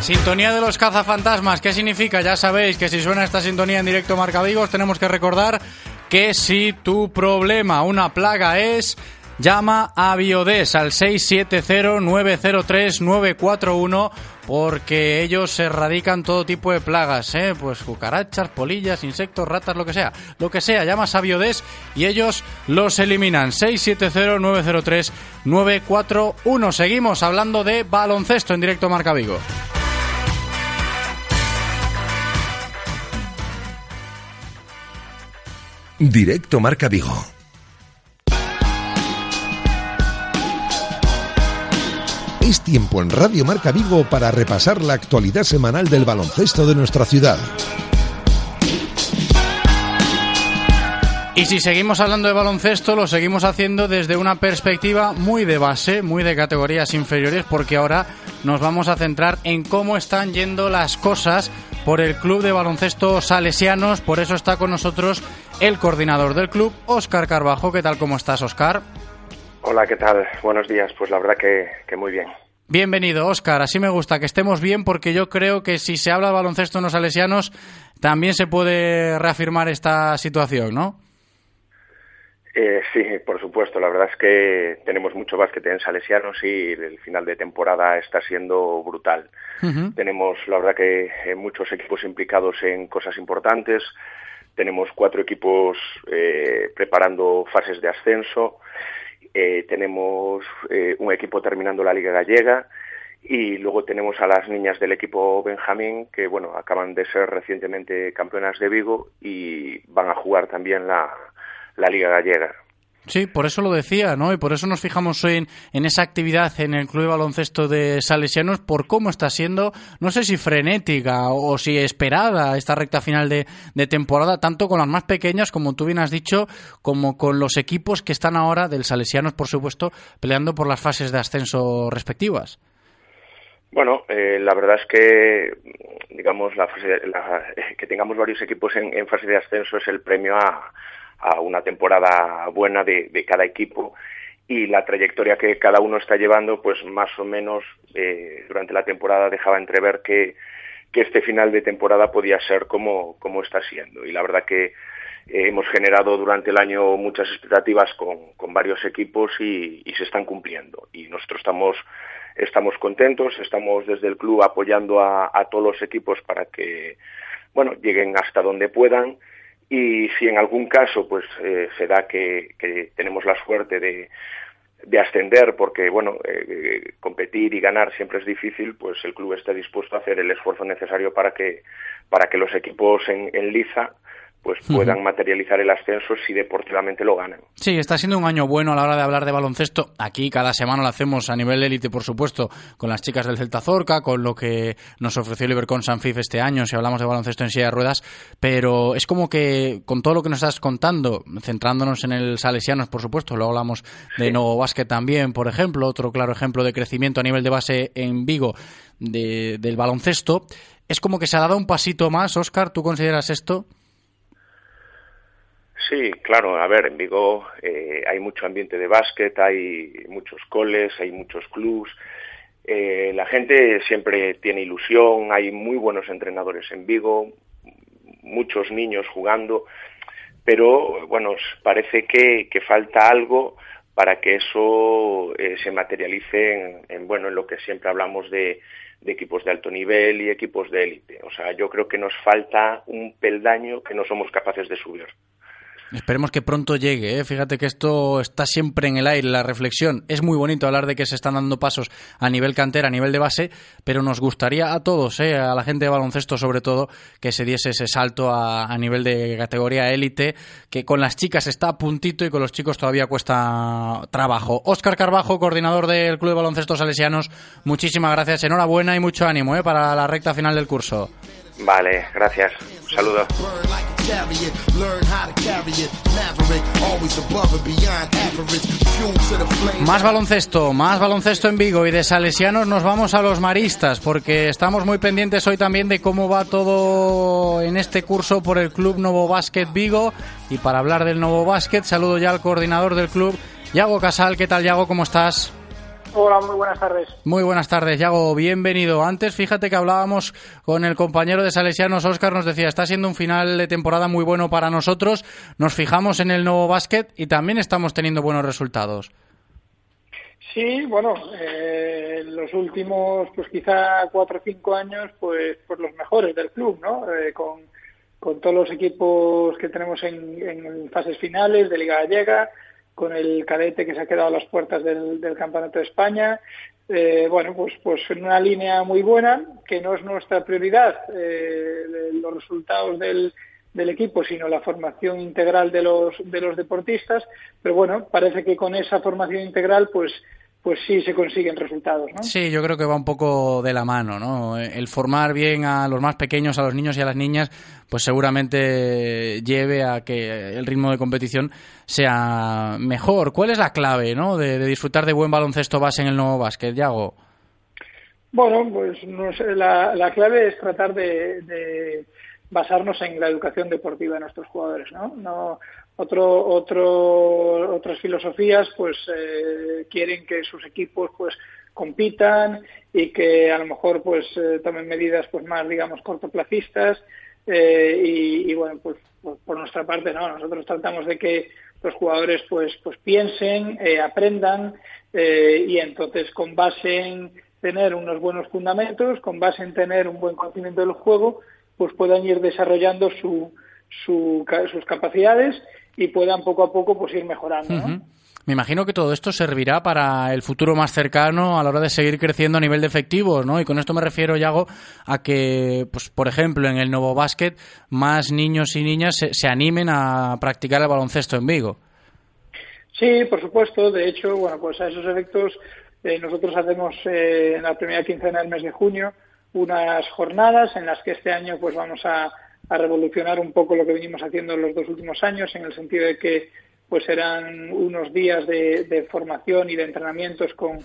Sintonía de los cazafantasmas, ¿qué significa? Ya sabéis que si suena esta sintonía en directo Marca Vigos, tenemos que recordar que si tu problema, una plaga es, llama a Biodes al 670-903-941 porque ellos erradican todo tipo de plagas, ¿eh? pues cucarachas, polillas, insectos, ratas, lo que sea. Lo que sea, llamas a Biodes y ellos los eliminan. 670-903-941. Seguimos hablando de baloncesto en directo Marca Vigo. Directo Marca Vigo. Es tiempo en Radio Marca Vigo para repasar la actualidad semanal del baloncesto de nuestra ciudad. Y si seguimos hablando de baloncesto, lo seguimos haciendo desde una perspectiva muy de base, muy de categorías inferiores, porque ahora nos vamos a centrar en cómo están yendo las cosas por el Club de Baloncesto Salesianos. Por eso está con nosotros el coordinador del club, Óscar Carbajo. ¿Qué tal? ¿Cómo estás, Óscar? Hola, ¿qué tal? Buenos días. Pues la verdad que, que muy bien. Bienvenido, Óscar. Así me gusta que estemos bien porque yo creo que si se habla de baloncesto en los salesianos también se puede reafirmar esta situación, ¿no? Eh, sí, por supuesto. La verdad es que tenemos mucho básquet en Salesianos y el final de temporada está siendo brutal. Tenemos, la verdad, que eh, muchos equipos implicados en cosas importantes. Tenemos cuatro equipos eh, preparando fases de ascenso. Eh, tenemos eh, un equipo terminando la Liga Gallega y luego tenemos a las niñas del equipo Benjamín que bueno acaban de ser recientemente campeonas de Vigo y van a jugar también la, la Liga Gallega. Sí, por eso lo decía, ¿no? Y por eso nos fijamos en, en, esa actividad en el Club de Baloncesto de Salesianos, por cómo está siendo, no sé si frenética o, si esperada esta recta final de, de, temporada, tanto con las más pequeñas, como tú bien has dicho, como con los equipos que están ahora del Salesianos, por supuesto, peleando por las fases de ascenso respectivas. Bueno, eh, la verdad es que, digamos, la fase, la, que tengamos varios equipos en fase de ascenso es el premio a a una temporada buena de, de, cada equipo y la trayectoria que cada uno está llevando, pues más o menos eh, durante la temporada dejaba entrever que, que este final de temporada podía ser como, como está siendo. Y la verdad que eh, hemos generado durante el año muchas expectativas con, con varios equipos y, se están cumpliendo. Y nosotros estamos, estamos contentos, estamos desde el club apoyando a, a todos los equipos para que bueno, lleguen hasta donde puedan y si en algún caso pues eh, se da que, que, tenemos la suerte de, de ascender porque bueno eh, competir y ganar siempre es difícil pues el club está dispuesto a hacer el esfuerzo necesario para que para que los equipos en, en liza pues puedan uh -huh. materializar el ascenso si deportivamente lo ganan. Sí, está siendo un año bueno a la hora de hablar de baloncesto. Aquí cada semana lo hacemos a nivel élite, por supuesto, con las chicas del Celta Zorca, con lo que nos ofreció el Ibercon Sanfif este año, si hablamos de baloncesto en silla de ruedas, pero es como que con todo lo que nos estás contando, centrándonos en el Salesianos, por supuesto, luego hablamos de sí. Nuevo Básquet también, por ejemplo, otro claro ejemplo de crecimiento a nivel de base en Vigo de, del baloncesto, es como que se ha dado un pasito más, Óscar, ¿tú consideras esto? Sí, claro. A ver, en Vigo eh, hay mucho ambiente de básquet, hay muchos coles, hay muchos clubs. Eh, la gente siempre tiene ilusión, hay muy buenos entrenadores en Vigo, muchos niños jugando, pero bueno, parece que, falta algo para que eso eh, se materialice en, en, bueno, en lo que siempre hablamos de equipos de alto nivel y equipos de élite. O sea, yo creo que nos falta un peldaño que no somos capaces de subir. Esperemos que pronto llegue. ¿eh? Fíjate que esto está siempre en el aire, la reflexión. Es muy bonito hablar de que se están dando pasos a nivel cantera, a nivel de base, pero nos gustaría a todos, ¿eh? a la gente de baloncesto sobre todo, que se diese ese salto a, nivel de categoría élite, que con las chicas está a puntito y con los chicos todavía cuesta trabajo. Óscar Carbajo, coordinador del Club de Baloncesto Salesianos, muchísimas gracias, enhorabuena y mucho ánimo ¿eh? para la recta final del curso. Vale, gracias. Un saludo. Más baloncesto, más baloncesto en Vigo y de Salesianos nos vamos a los maristas porque estamos muy pendientes hoy también de cómo va todo en este curso por el Club Novo Basket Vigo y para hablar del Novo Basket saludo ya al coordinador del club, Yago Casal. ¿Qué tal Yago? ¿Cómo estás? Hola, muy buenas tardes. Muy buenas tardes, Yago. Bienvenido. Antes, fíjate que hablábamos con el compañero de Salesianos, Oscar, nos decía, está siendo un final de temporada muy bueno para nosotros. Nos fijamos en el nuevo básquet y también estamos teniendo buenos resultados. Sí, bueno, eh, los últimos, pues quizá cuatro o cinco años, pues, pues los mejores del club, ¿no? Eh, con, con todos los equipos que tenemos en, en fases finales de Liga Gallega, con el cadete que se ha quedado a las puertas del, del Campeonato de España. Eh, bueno, pues, pues en una línea muy buena, que no es nuestra prioridad eh, los resultados del, del equipo, sino la formación integral de los, de los deportistas. Pero bueno, parece que con esa formación integral, pues pues sí se consiguen resultados, ¿no? Sí, yo creo que va un poco de la mano, ¿no? El formar bien a los más pequeños, a los niños y a las niñas, pues seguramente lleve a que el ritmo de competición sea mejor. ¿Cuál es la clave, ¿no? De, de disfrutar de buen baloncesto base en el nuevo básquet, Yago. Bueno, pues no sé, la, la clave es tratar de, de basarnos en la educación deportiva de nuestros jugadores, ¿no? No otro, otro, otras filosofías pues eh, quieren que sus equipos pues compitan y que a lo mejor pues eh, tomen medidas pues más digamos cortoplacistas eh, y, bueno pues por, nuestra parte no nosotros tratamos de que los jugadores pues pues piensen eh, aprendan y entonces con base en tener unos buenos fundamentos con base en tener un buen conocimiento del juego pues puedan ir desarrollando su, su sus capacidades y puedan poco a poco pues ir mejorando. ¿no? Uh -huh. Me imagino que todo esto servirá para el futuro más cercano a la hora de seguir creciendo a nivel de efectivos, ¿no? Y con esto me refiero, Yago, a que, pues, por ejemplo, en el nuevo básquet, más niños y niñas se, se animen a practicar el baloncesto en Vigo. Sí, por supuesto. De hecho, bueno, pues a esos efectos eh, nosotros hacemos eh, en la primera quincena del mes de junio unas jornadas en las que este año pues vamos a a revolucionar un poco lo que venimos haciendo en los dos últimos años, en el sentido de que pues serán unos días de, de formación y de entrenamientos con,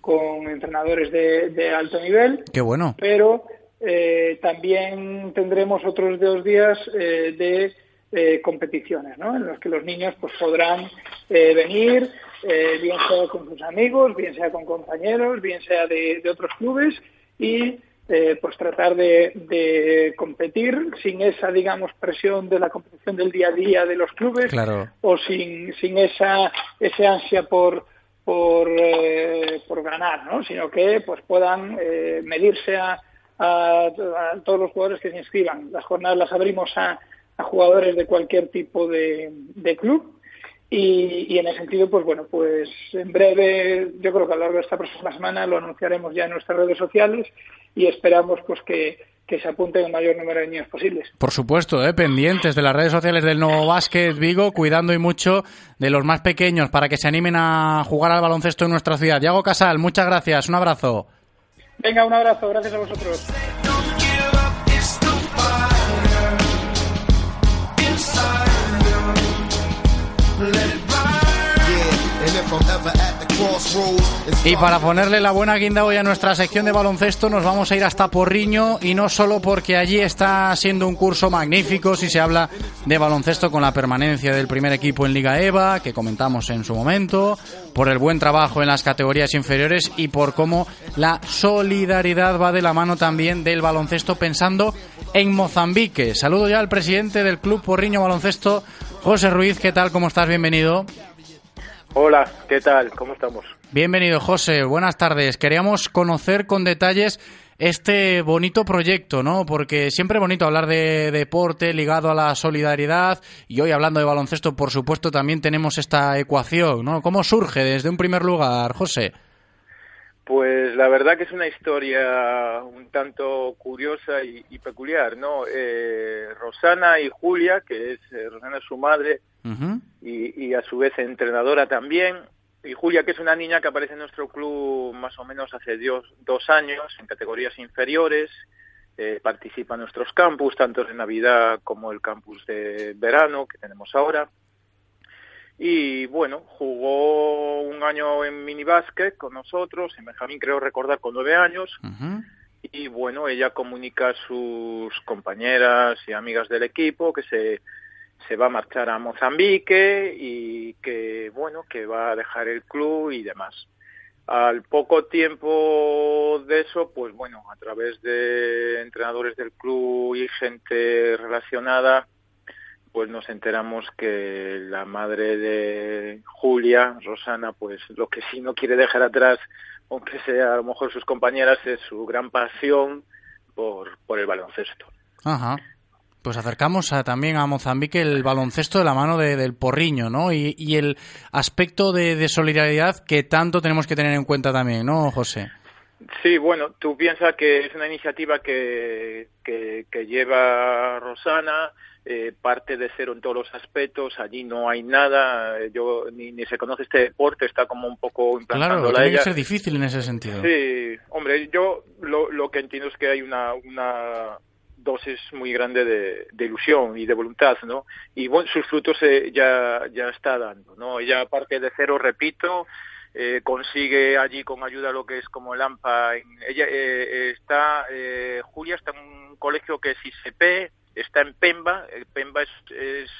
con entrenadores de, de, alto nivel. Qué bueno. Pero eh, también tendremos otros dos días eh, de eh, competiciones, ¿no? En los que los niños pues podrán venir, bien sea con sus amigos, bien sea con compañeros, bien sea de, de otros clubes y eh, pues tratar de, de, competir sin esa, digamos, presión de la competición del día a día de los clubes claro. o sin, sin esa ese ansia por por, eh, por ganar, ¿no? Sino que pues puedan eh, medirse a, a, a, todos los jugadores que se inscriban. Las jornadas las abrimos a, a jugadores de cualquier tipo de, de club y, y, en ese sentido, pues bueno, pues en breve, yo creo que a lo largo de esta próxima semana lo anunciaremos ya en nuestras redes sociales y esperamos pues que, que se apunten el mayor número de niños posibles. Por supuesto, ¿eh? pendientes de las redes sociales del Nuevo Básquet Vigo, cuidando y mucho de los más pequeños para que se animen a jugar al baloncesto en nuestra ciudad. Yago Casal, muchas gracias, un abrazo. Venga, un abrazo, gracias a vosotros. Y para ponerle la buena guinda hoy a nuestra sección de baloncesto nos vamos a ir hasta Porriño y no solo porque allí está siendo un curso magnífico si se habla de baloncesto con la permanencia del primer equipo en Liga EVA, que comentamos en su momento, por el buen trabajo en las categorías inferiores y por cómo la solidaridad va de la mano también del baloncesto pensando en Mozambique. Saludo ya al presidente del Club Porriño Baloncesto, José Ruiz, ¿qué tal? ¿Cómo estás? Bienvenido. Hola, ¿qué tal? ¿Cómo estamos? Bienvenido, José. Buenas tardes. Queríamos conocer con detalles este bonito proyecto, ¿no? Porque siempre es bonito hablar de deporte ligado a la solidaridad y hoy hablando de baloncesto, por supuesto, también tenemos esta ecuación, ¿no? ¿Cómo surge desde un primer lugar, José? Pues la verdad que es una historia un tanto curiosa y, peculiar, ¿no? Eh, Rosana y Julia, que es eh, Rosana es su madre y, y, a su vez entrenadora también, y Julia, que es una niña que aparece en nuestro club más o menos hace dos, dos años, en categorías inferiores, eh, participa en nuestros campus, tanto de Navidad como el campus de verano que tenemos ahora. Y bueno, jugó un año en minibásquet con nosotros, en Benjamín creo recordar con nueve años. Y bueno, ella comunica a sus compañeras y amigas del equipo que se, se va a marchar a Mozambique y que bueno, que va a dejar el club y demás. Al poco tiempo de eso, pues bueno, a través de entrenadores del club y gente relacionada, pues nos enteramos que la madre de Julia, Rosana, pues lo que sí no quiere dejar atrás, aunque sea a lo mejor sus compañeras, es su gran pasión por, por el baloncesto. Ajá. Pues acercamos también a Mozambique el baloncesto de la mano del porriño, ¿no? Y, y el aspecto de, de, solidaridad que tanto tenemos que tener en cuenta también, ¿no, José? Sí, bueno, tú piensas que es una iniciativa que, que, que lleva Rosana, eh, parte de cero en todos los aspectos, allí no hay nada, eh, yo ni, ni se conoce este deporte, está como un poco Claro, tiene que ser difícil en ese sentido. Sí, hombre, yo lo, lo que entiendo es que hay una, una dosis muy grande de, de, ilusión y de voluntad, ¿no? Y bueno, sus frutos eh, ya, ya está dando, ¿no? Ella parte de cero, repito, eh, consigue allí con ayuda lo que es como el AMPA. Ella eh, está, eh, Julia está en un colegio que es ICP, está en Pemba. Pemba es, es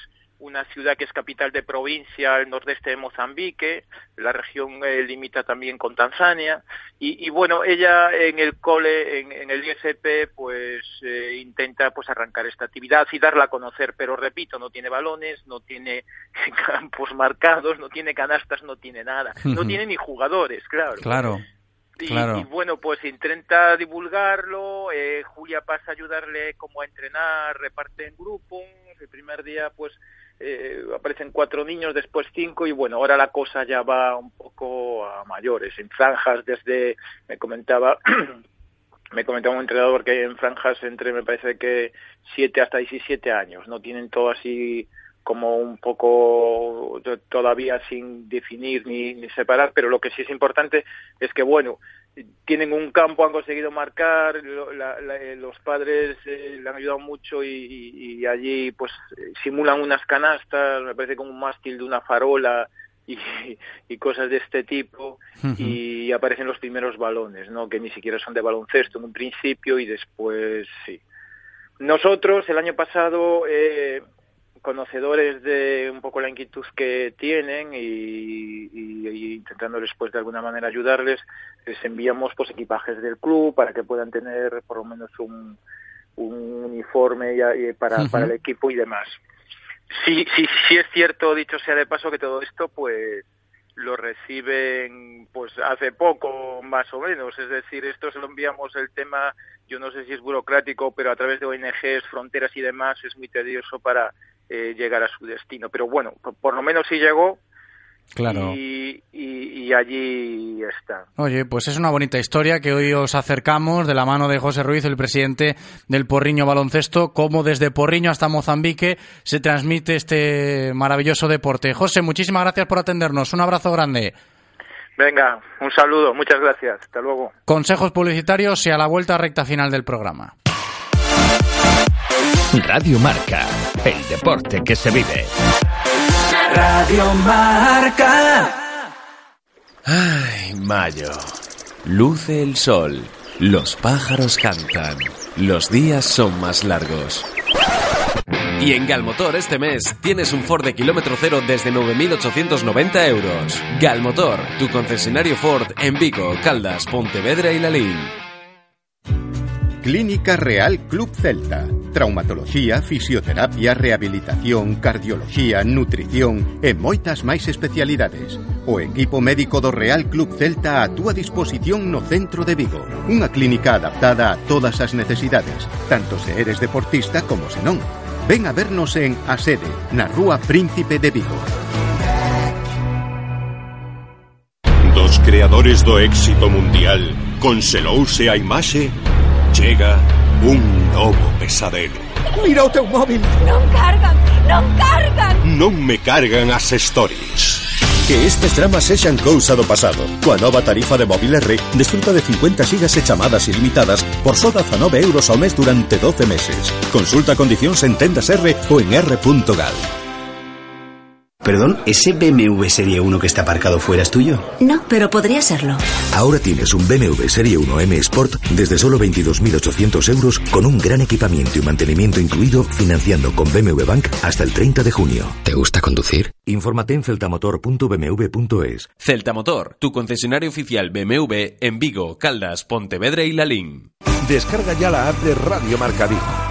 una ciudad que es capital de provincia al nordeste de Mozambique, la región eh, limita también con Tanzania, y, y, bueno, ella en el cole, en, en el ISP, pues eh, intenta pues arrancar esta actividad y darla a conocer, pero repito, no tiene balones, no tiene campos marcados, no tiene canastas, no tiene nada, no tiene ni jugadores, claro. Claro. Y, Claro. y, bueno, pues intenta divulgarlo, eh, Julia pasa a ayudarle como a entrenar, reparte en grupos, el primer día pues eh, aparecen cuatro niños, después cinco y bueno, ahora la cosa ya va un poco a mayores, en franjas desde, me comentaba, me comentaba un entrenador que hay en franjas entre, me parece que siete hasta 17 años, no tienen todo así como un poco todavía sin definir ni, ni separar, pero lo que sí es importante es que, bueno, tienen un campo, han conseguido marcar, la, la, los padres eh, le han ayudado mucho y, y, y, allí pues simulan unas canastas, me parece como un mástil de una farola y, y cosas de este tipo uh -huh. y aparecen los primeros balones, ¿no? que ni siquiera son de baloncesto en un principio y después sí. Nosotros el año pasado eh, conocedores de un poco la inquietud que tienen y, y, y, intentando después de alguna manera ayudarles, les enviamos pues equipajes del club para que puedan tener por lo menos un, un uniforme y, y para, uh -huh. para el equipo y demás. Sí, sí, sí es cierto, dicho sea de paso, que todo esto pues lo reciben pues hace poco más o menos, es decir, esto se lo enviamos el tema, yo no sé si es burocrático, pero a través de ONGs, fronteras y demás es muy tedioso para eh, llegar a su destino. Pero bueno, por, por lo menos sí llegó. Claro. Y, y, y, allí está. Oye, pues es una bonita historia que hoy os acercamos de la mano de José Ruiz, el presidente del Porriño Baloncesto, cómo desde Porriño hasta Mozambique se transmite este maravilloso deporte. José, muchísimas gracias por atendernos. Un abrazo grande. Venga, un saludo, muchas gracias. Hasta luego. Consejos publicitarios y a la vuelta recta final del programa. Radio Marca, el deporte que se vive. Radio Marca. Ay, mayo. Luce el sol, los pájaros cantan, los días son más largos. Y en Galmotor este mes tienes un Ford de kilómetro cero desde 9.890 euros. Galmotor, tu concesionario Ford en Vigo, Caldas, Pontevedra y Lalín. Clínica Real Club Celta. Traumatología, fisioterapia, rehabilitación, cardiología, nutrición e moitas máis especialidades. O equipo médico do Real Club Celta a túa disposición no centro de Vigo. Unha clínica adaptada a todas as necesidades, tanto se eres deportista como se non. Ven a vernos en A Sede, na Rúa Príncipe de Vigo. Dos creadores do éxito mundial conselouse a imaxe Chega un novo pesadelo Mira o teu móvil Non cargan, non cargan Non me cargan as stories Que estes dramas sexan cousa do pasado. Coa nova tarifa de móvil R, desfruta de 50 gigas e chamadas ilimitadas por só 19 euros ao mes durante 12 meses. Consulta condicións en tendas R ou en r.gal. Perdón, ¿ese BMW Serie 1 que está aparcado fuera es tuyo? No, pero podría serlo. Ahora tienes un BMW Serie 1 M Sport desde solo 22.800 euros con un gran equipamiento y mantenimiento incluido financiando con BMW Bank hasta el 30 de junio. ¿Te gusta conducir? Infórmate en celtamotor.bmw.es. Celtamotor, tu concesionario oficial BMW en Vigo, Caldas, Pontevedra y Lalín. Descarga ya la app de Radio Marca Vigo.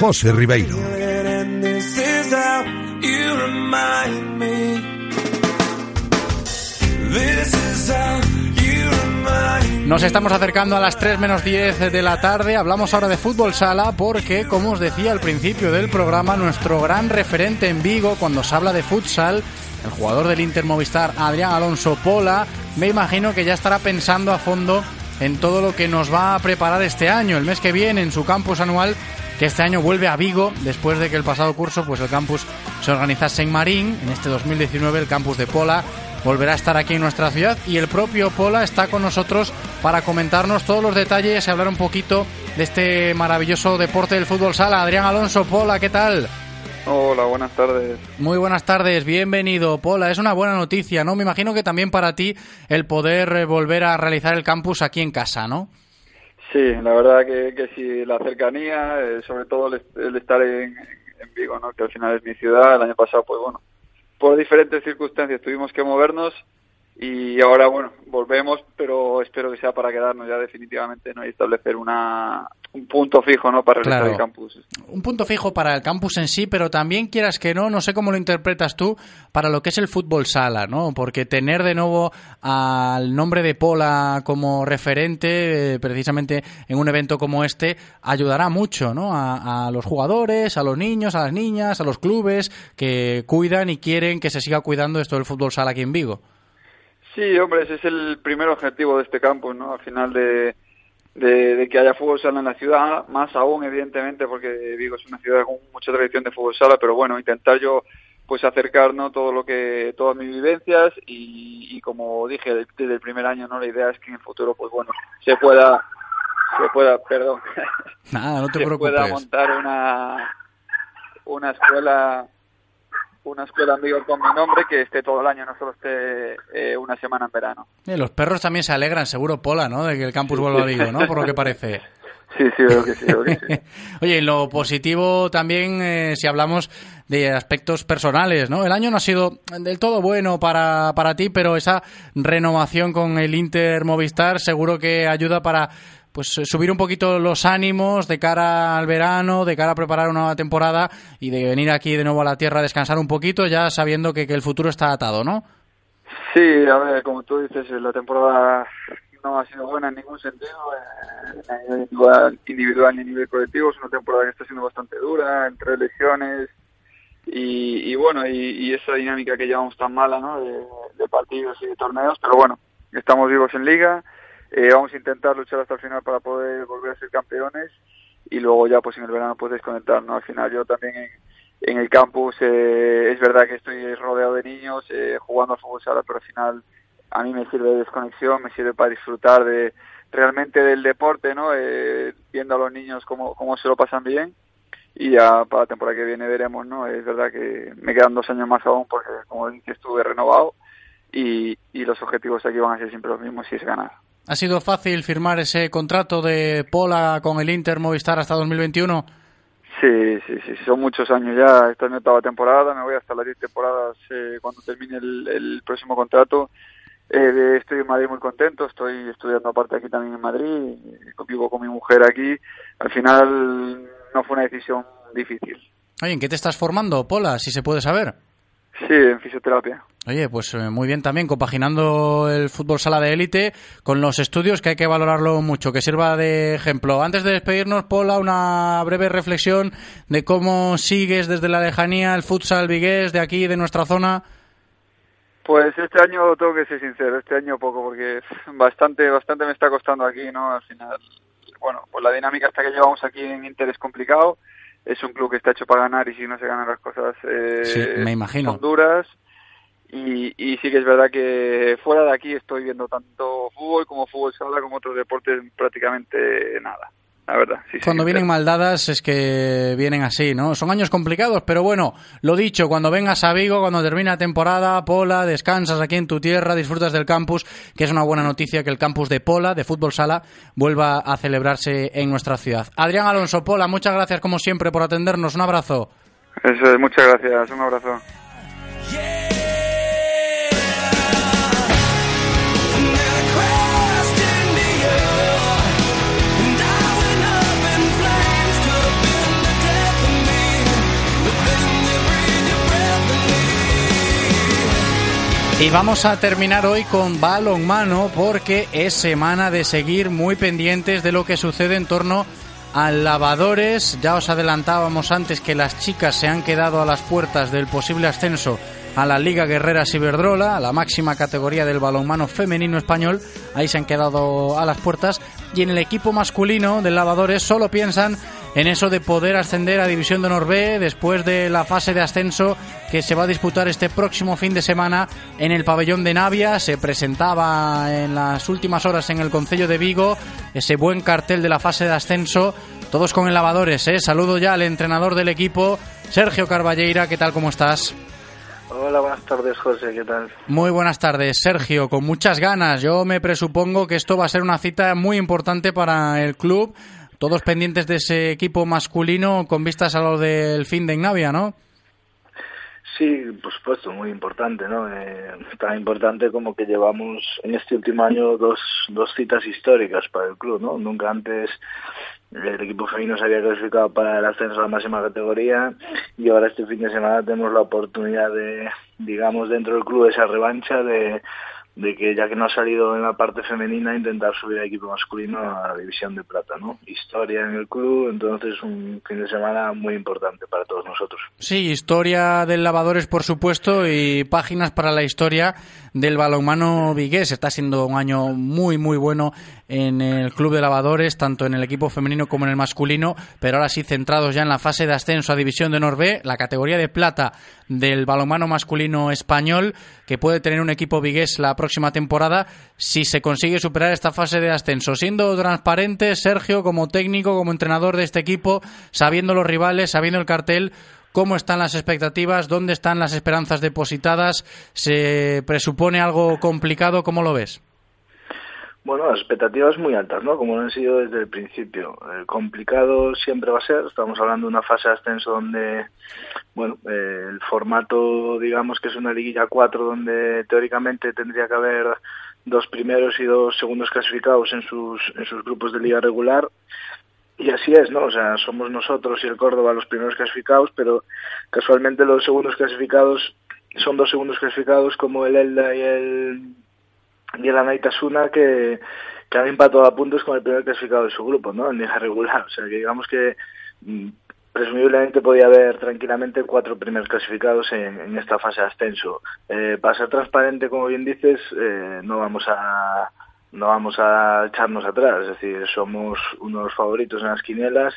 José Ribeiro. Nos estamos acercando a las 3 menos 10 de la tarde. Hablamos ahora de fútbol sala porque, como os decía al principio del programa, nuestro gran referente en Vigo cuando se habla de futsal, el jugador del Inter Movistar, Adrián Alonso Pola, me imagino que ya estará pensando a fondo en todo lo que nos va a preparar este año, el mes que viene, en su campus anual, que este año vuelve a Vigo, después de que el pasado curso pues el campus se organizase en Marín. En este 2019 el campus de Pola volverá a estar aquí en nuestra ciudad y el propio Pola está con nosotros para comentarnos todos los detalles y hablar un poquito de este maravilloso deporte del fútbol sala. Adrián Alonso, Pola, ¿qué tal? Hola, buenas tardes. Muy buenas tardes, bienvenido, Pola. Es una buena noticia, ¿no? Me imagino que también para ti el poder eh, volver a realizar el campus aquí en casa, ¿no? Sí, la verdad que, que sí, la cercanía, eh, sobre todo el, el estar en, en, Vigo, ¿no? Que al final es mi ciudad. El año pasado, pues bueno, por diferentes circunstancias tuvimos que movernos y ahora, bueno, volvemos, pero espero que sea para quedarnos ya definitivamente, ¿no? Y establecer una, un punto fijo, ¿no? Para realizar Claro. el campus. Un punto fijo para el campus en sí, pero también quieras que no, no sé cómo lo interpretas tú, para lo que es el fútbol sala, ¿no? Porque tener de nuevo al nombre de Pola como referente, eh, precisamente en un evento como este, ayudará mucho, ¿no? A, a los jugadores, a los niños, a las niñas, a los clubes que cuidan y quieren que se siga cuidando esto del fútbol sala aquí en Vigo. Sí, hombre, ese es el primer objetivo de este campus, ¿no? Al final de, de, de que haya fútbol sala en la ciudad, más aún, evidentemente, porque Vigo es una ciudad con mucha tradición de fútbol sala, pero bueno, intentar yo pues acercar ¿no? todo lo que todas mis vivencias y, y como dije desde el primer año no la idea es que en el futuro pues bueno se pueda se pueda perdón Nada, no te se preocupes. pueda montar una una escuela una escuela Vigo con mi nombre que esté todo el año, no solo esté eh, una semana en verano. Eh, los perros también se alegran, seguro, Pola, ¿no? De que el campus vuelva a Vigo, ¿no? Por lo que parece. Sí, sí, creo que sí, creo que sí. Oye, en lo positivo también, eh, si hablamos de aspectos personales, ¿no? El año no ha sido del todo bueno para, para ti, pero esa renovación con el Inter Movistar seguro que ayuda para pues subir un poquito los ánimos de cara al verano, de cara a preparar una nueva temporada y de venir aquí de nuevo a la tierra a descansar un poquito, ya sabiendo que, que el futuro está atado, ¿no? Sí, a ver, como tú dices, la temporada no ha sido buena en ningún sentido, eh, a nivel individual, individual ni a nivel colectivo. Es una temporada que está siendo bastante dura, entre lesiones y, y bueno, y, y esa dinámica que llevamos tan mala, ¿no? De, de partidos y de torneos, pero bueno, estamos vivos en liga, eh, vamos a intentar luchar hasta el final para poder volver a ser campeones y luego ya pues en el verano pues desconectar, ¿no? Al final yo también en, en el campus eh, es verdad que estoy rodeado de niños eh, jugando al fútbol sala, pero al final a mí me sirve de desconexión, me sirve para disfrutar de, realmente del deporte, ¿no? Eh, viendo a los niños cómo, cómo se lo pasan bien y ya para la temporada que viene veremos, ¿no? Es verdad que me quedan dos años más aún porque, como dices, estuve renovado y, y los objetivos aquí van a ser siempre los mismos si es ganar. ¿Ha sido fácil firmar ese contrato de Pola con el Inter Movistar hasta 2021? Sí, sí, sí, son muchos años ya. Esta es mi octava temporada, me voy hasta las 10 temporadas eh, cuando termine el, el próximo contrato. Eh, estoy en Madrid muy contento, estoy estudiando aparte aquí también en Madrid, vivo con mi mujer aquí. Al final no fue una decisión difícil. Oye, ¿en qué te estás formando, Pola, si se puede saber? Sí, en fisioterapia. Oye, pues eh, muy bien también, compaginando el fútbol sala de élite con los estudios, que hay que valorarlo mucho, que sirva de ejemplo. Antes de despedirnos, Pola, una breve reflexión de cómo sigues desde la lejanía el futsal vigués de aquí, de nuestra zona. Pues este año tengo que ser sincero, este año poco, porque bastante, bastante me está costando aquí, ¿no? Al final, bueno, pues la dinámica hasta que llevamos aquí en Inter es complicado. Es un club que está hecho para ganar y si no se ganan las cosas eh, Sí, me imagino. son duras. Y, y sí que es verdad que fuera de aquí estoy viendo tanto fútbol como fútbol sala como otros deportes prácticamente nada. La verdad, sí, Cuando sí. vienen mal dadas es que vienen así, ¿no? Son años complicados, pero bueno, lo dicho, cuando vengas a Vigo, cuando termina la temporada, Pola, descansas aquí en tu tierra, disfrutas del campus, que es una buena noticia que el campus de Pola, de fútbol sala, vuelva a celebrarse en nuestra ciudad. Adrián Alonso, Pola, muchas gracias como siempre por atendernos, un abrazo. Eso es, muchas gracias, un abrazo. Y vamos a terminar hoy con balonmano porque es semana de seguir muy pendientes de lo que sucede en torno a lavadores. Ya os adelantábamos antes que las chicas se han quedado a las puertas del posible ascenso a la Liga Guerrera Ciberdrola, a la máxima categoría del balonmano femenino español. Ahí se han quedado a las puertas. Y en el equipo masculino del lavadores solo piensan en eso de poder ascender a División de Honor después de la fase de ascenso que se va a disputar este próximo fin de semana en el pabellón de Navia. Se presentaba en las últimas horas en el Concello de Vigo ese buen cartel de la fase de ascenso. Todos con el lavadores, ¿eh? Saludo ya al entrenador del equipo, Sergio Carballeira. ¿Qué tal? ¿Cómo estás? Hola, buenas tardes, José, ¿qué tal? Muy buenas tardes, Sergio, con muchas ganas. Yo me presupongo que esto va a ser una cita muy importante para el club. Todos pendientes de ese equipo masculino con vistas a lo del fin de Ignavia, ¿no? Sí, por supuesto, muy importante, ¿no? Eh, tan importante como que llevamos en este último año dos, dos citas históricas para el club, ¿no? Nunca antes el equipo femenino se había clasificado para el ascenso a la máxima categoría y ahora este fin de semana tenemos la oportunidad de, digamos, dentro del club esa revancha de, de que ya que no ha salido en la parte femenina intentar subir al equipo masculino a la división de plata, ¿no? Historia en el club, entonces un fin de semana muy importante para todos nosotros. Sí, historia del lavadores, por supuesto, y páginas para la historia del balonmano vigués. Está siendo un año muy, muy bueno en el club de lavadores, tanto en el equipo femenino como en el masculino, pero ahora sí centrados ya en la fase de ascenso a División de Honor B, la categoría de plata del balonmano masculino español, que puede tener un equipo vigués la próxima temporada si se consigue superar esta fase de ascenso. Siendo transparente, Sergio, como técnico, como entrenador de este equipo, sabiendo los rivales, sabiendo el cartel, ¿Cómo están las expectativas? ¿Dónde están las esperanzas depositadas? ¿Se presupone algo complicado? ¿Cómo lo ves? Bueno, las expectativas muy altas, ¿no? Como lo han sido desde el principio. Eh, complicado siempre va a ser. Estamos hablando de una fase de ascenso donde, bueno, eh, el formato, digamos que es una liguilla 4 donde teóricamente tendría que haber dos primeros y dos segundos clasificados en sus, en sus grupos de liga regular. Y así es, ¿no? O sea, somos nosotros y el Córdoba los primeros clasificados, pero casualmente los segundos clasificados son dos segundos clasificados como el Elda y el y el Anaitasuna que, que han empatado a puntos con el primer clasificado de su grupo, ¿no? En liga regular. O sea, que digamos que mm, presumiblemente podía haber tranquilamente cuatro primeros clasificados en, en esta fase de ascenso. Eh, para ser transparente, como bien dices, eh, no vamos a no vamos a echarnos atrás, es decir, somos unos favoritos en las quinielas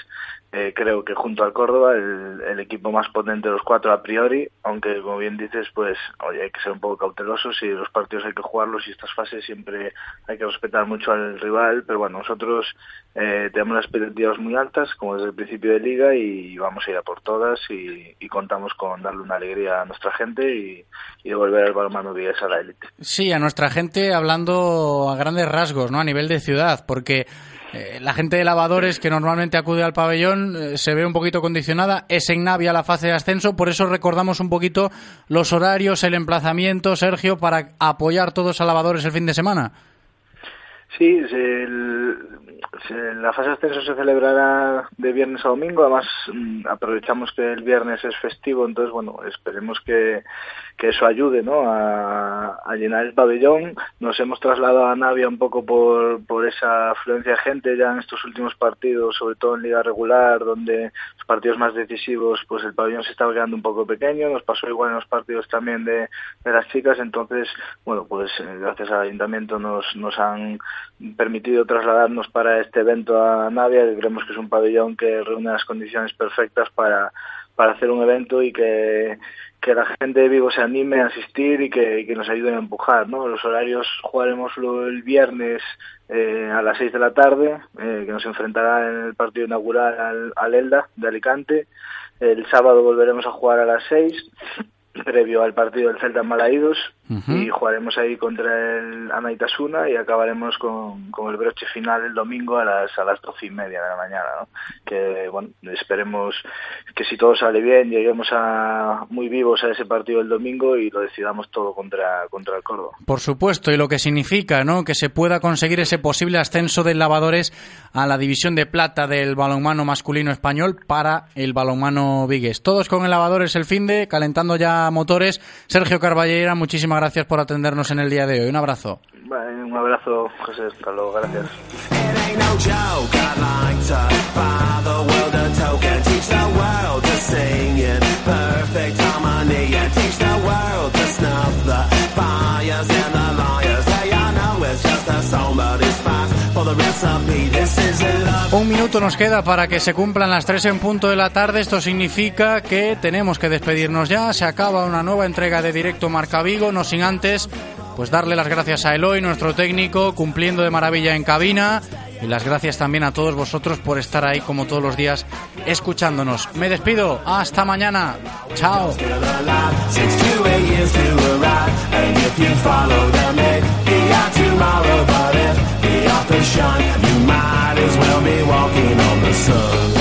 eh, creo que junto al Córdoba el, el, equipo más potente de los cuatro a priori, aunque como bien dices, pues oye, hay que ser un poco cautelosos y los partidos hay que jugarlos y estas fases siempre hay que respetar mucho al rival, pero bueno, nosotros eh, tenemos las expectativas muy altas como desde el principio de liga y vamos a ir a por todas y, contamos con darle una alegría a nuestra gente y, y devolver el balonmano a la élite. Sí, a nuestra gente hablando a grandes rasgos, ¿no? A nivel de ciudad, porque eh, la gente de lavadores que normalmente acude al pabellón eh, se ve un poquito condicionada. Es en Navia la fase de ascenso, por eso recordamos un poquito los horarios, el emplazamiento, Sergio, para apoyar todos a lavadores el fin de semana. Sí, el, la fase de ascenso se celebrará de viernes a domingo. Además, mm, aprovechamos que el viernes es festivo, entonces, bueno, esperemos que, que eso ayude ¿no? a, a, llenar el pabellón. Nos hemos trasladado a Navia un poco por, por esa afluencia de gente ya en estos últimos partidos, sobre todo en liga regular, donde los partidos más decisivos, pues el pabellón se estaba quedando un poco pequeño. Nos pasó igual en los partidos también de, de las chicas. Entonces, bueno, pues eh, gracias al ayuntamiento nos, nos han permitido trasladarnos para este evento a Navia, que creemos que es un pabellón que reúne las condiciones perfectas para, para hacer un evento y que, que la gente de se anime a asistir y que, que nos ayuden a empujar. ¿no? Los horarios jugaremos el viernes eh, a las 6 de la tarde, eh, que nos enfrentará en el partido inaugural al, al Elda de Alicante. El sábado volveremos a jugar a las 6 previo al partido del Celta en uh -huh. y jugaremos ahí contra el Anaitasuna y acabaremos con, con, el broche final el domingo a las a las doce y media de la mañana ¿no? que bueno esperemos que si todo sale bien lleguemos a muy vivos a ese partido el domingo y lo decidamos todo contra contra el Córdoba por supuesto y lo que significa no que se pueda conseguir ese posible ascenso de lavadores a la división de plata del balonmano masculino español para el balonmano Vigues todos con el lavadores el fin de calentando ya motores Sergio Carballera muchísimas gracias por atendernos en el día de hoy. Un abrazo. Vale, un abrazo, José. Hasta luego. Gracias. Un minuto nos queda para que se cumplan las 3 en punto de la tarde. Esto significa que tenemos que despedirnos ya. Se acaba una nueva entrega de Directo Marca Vigo, no sin antes pues darle las gracias a Eloy, nuestro técnico, cumpliendo de maravilla en cabina. Y las gracias también a todos vosotros por estar ahí como todos los días escuchándonos. Me despido. Hasta mañana. Chao. the off and shine. You might as well be walking on the sun.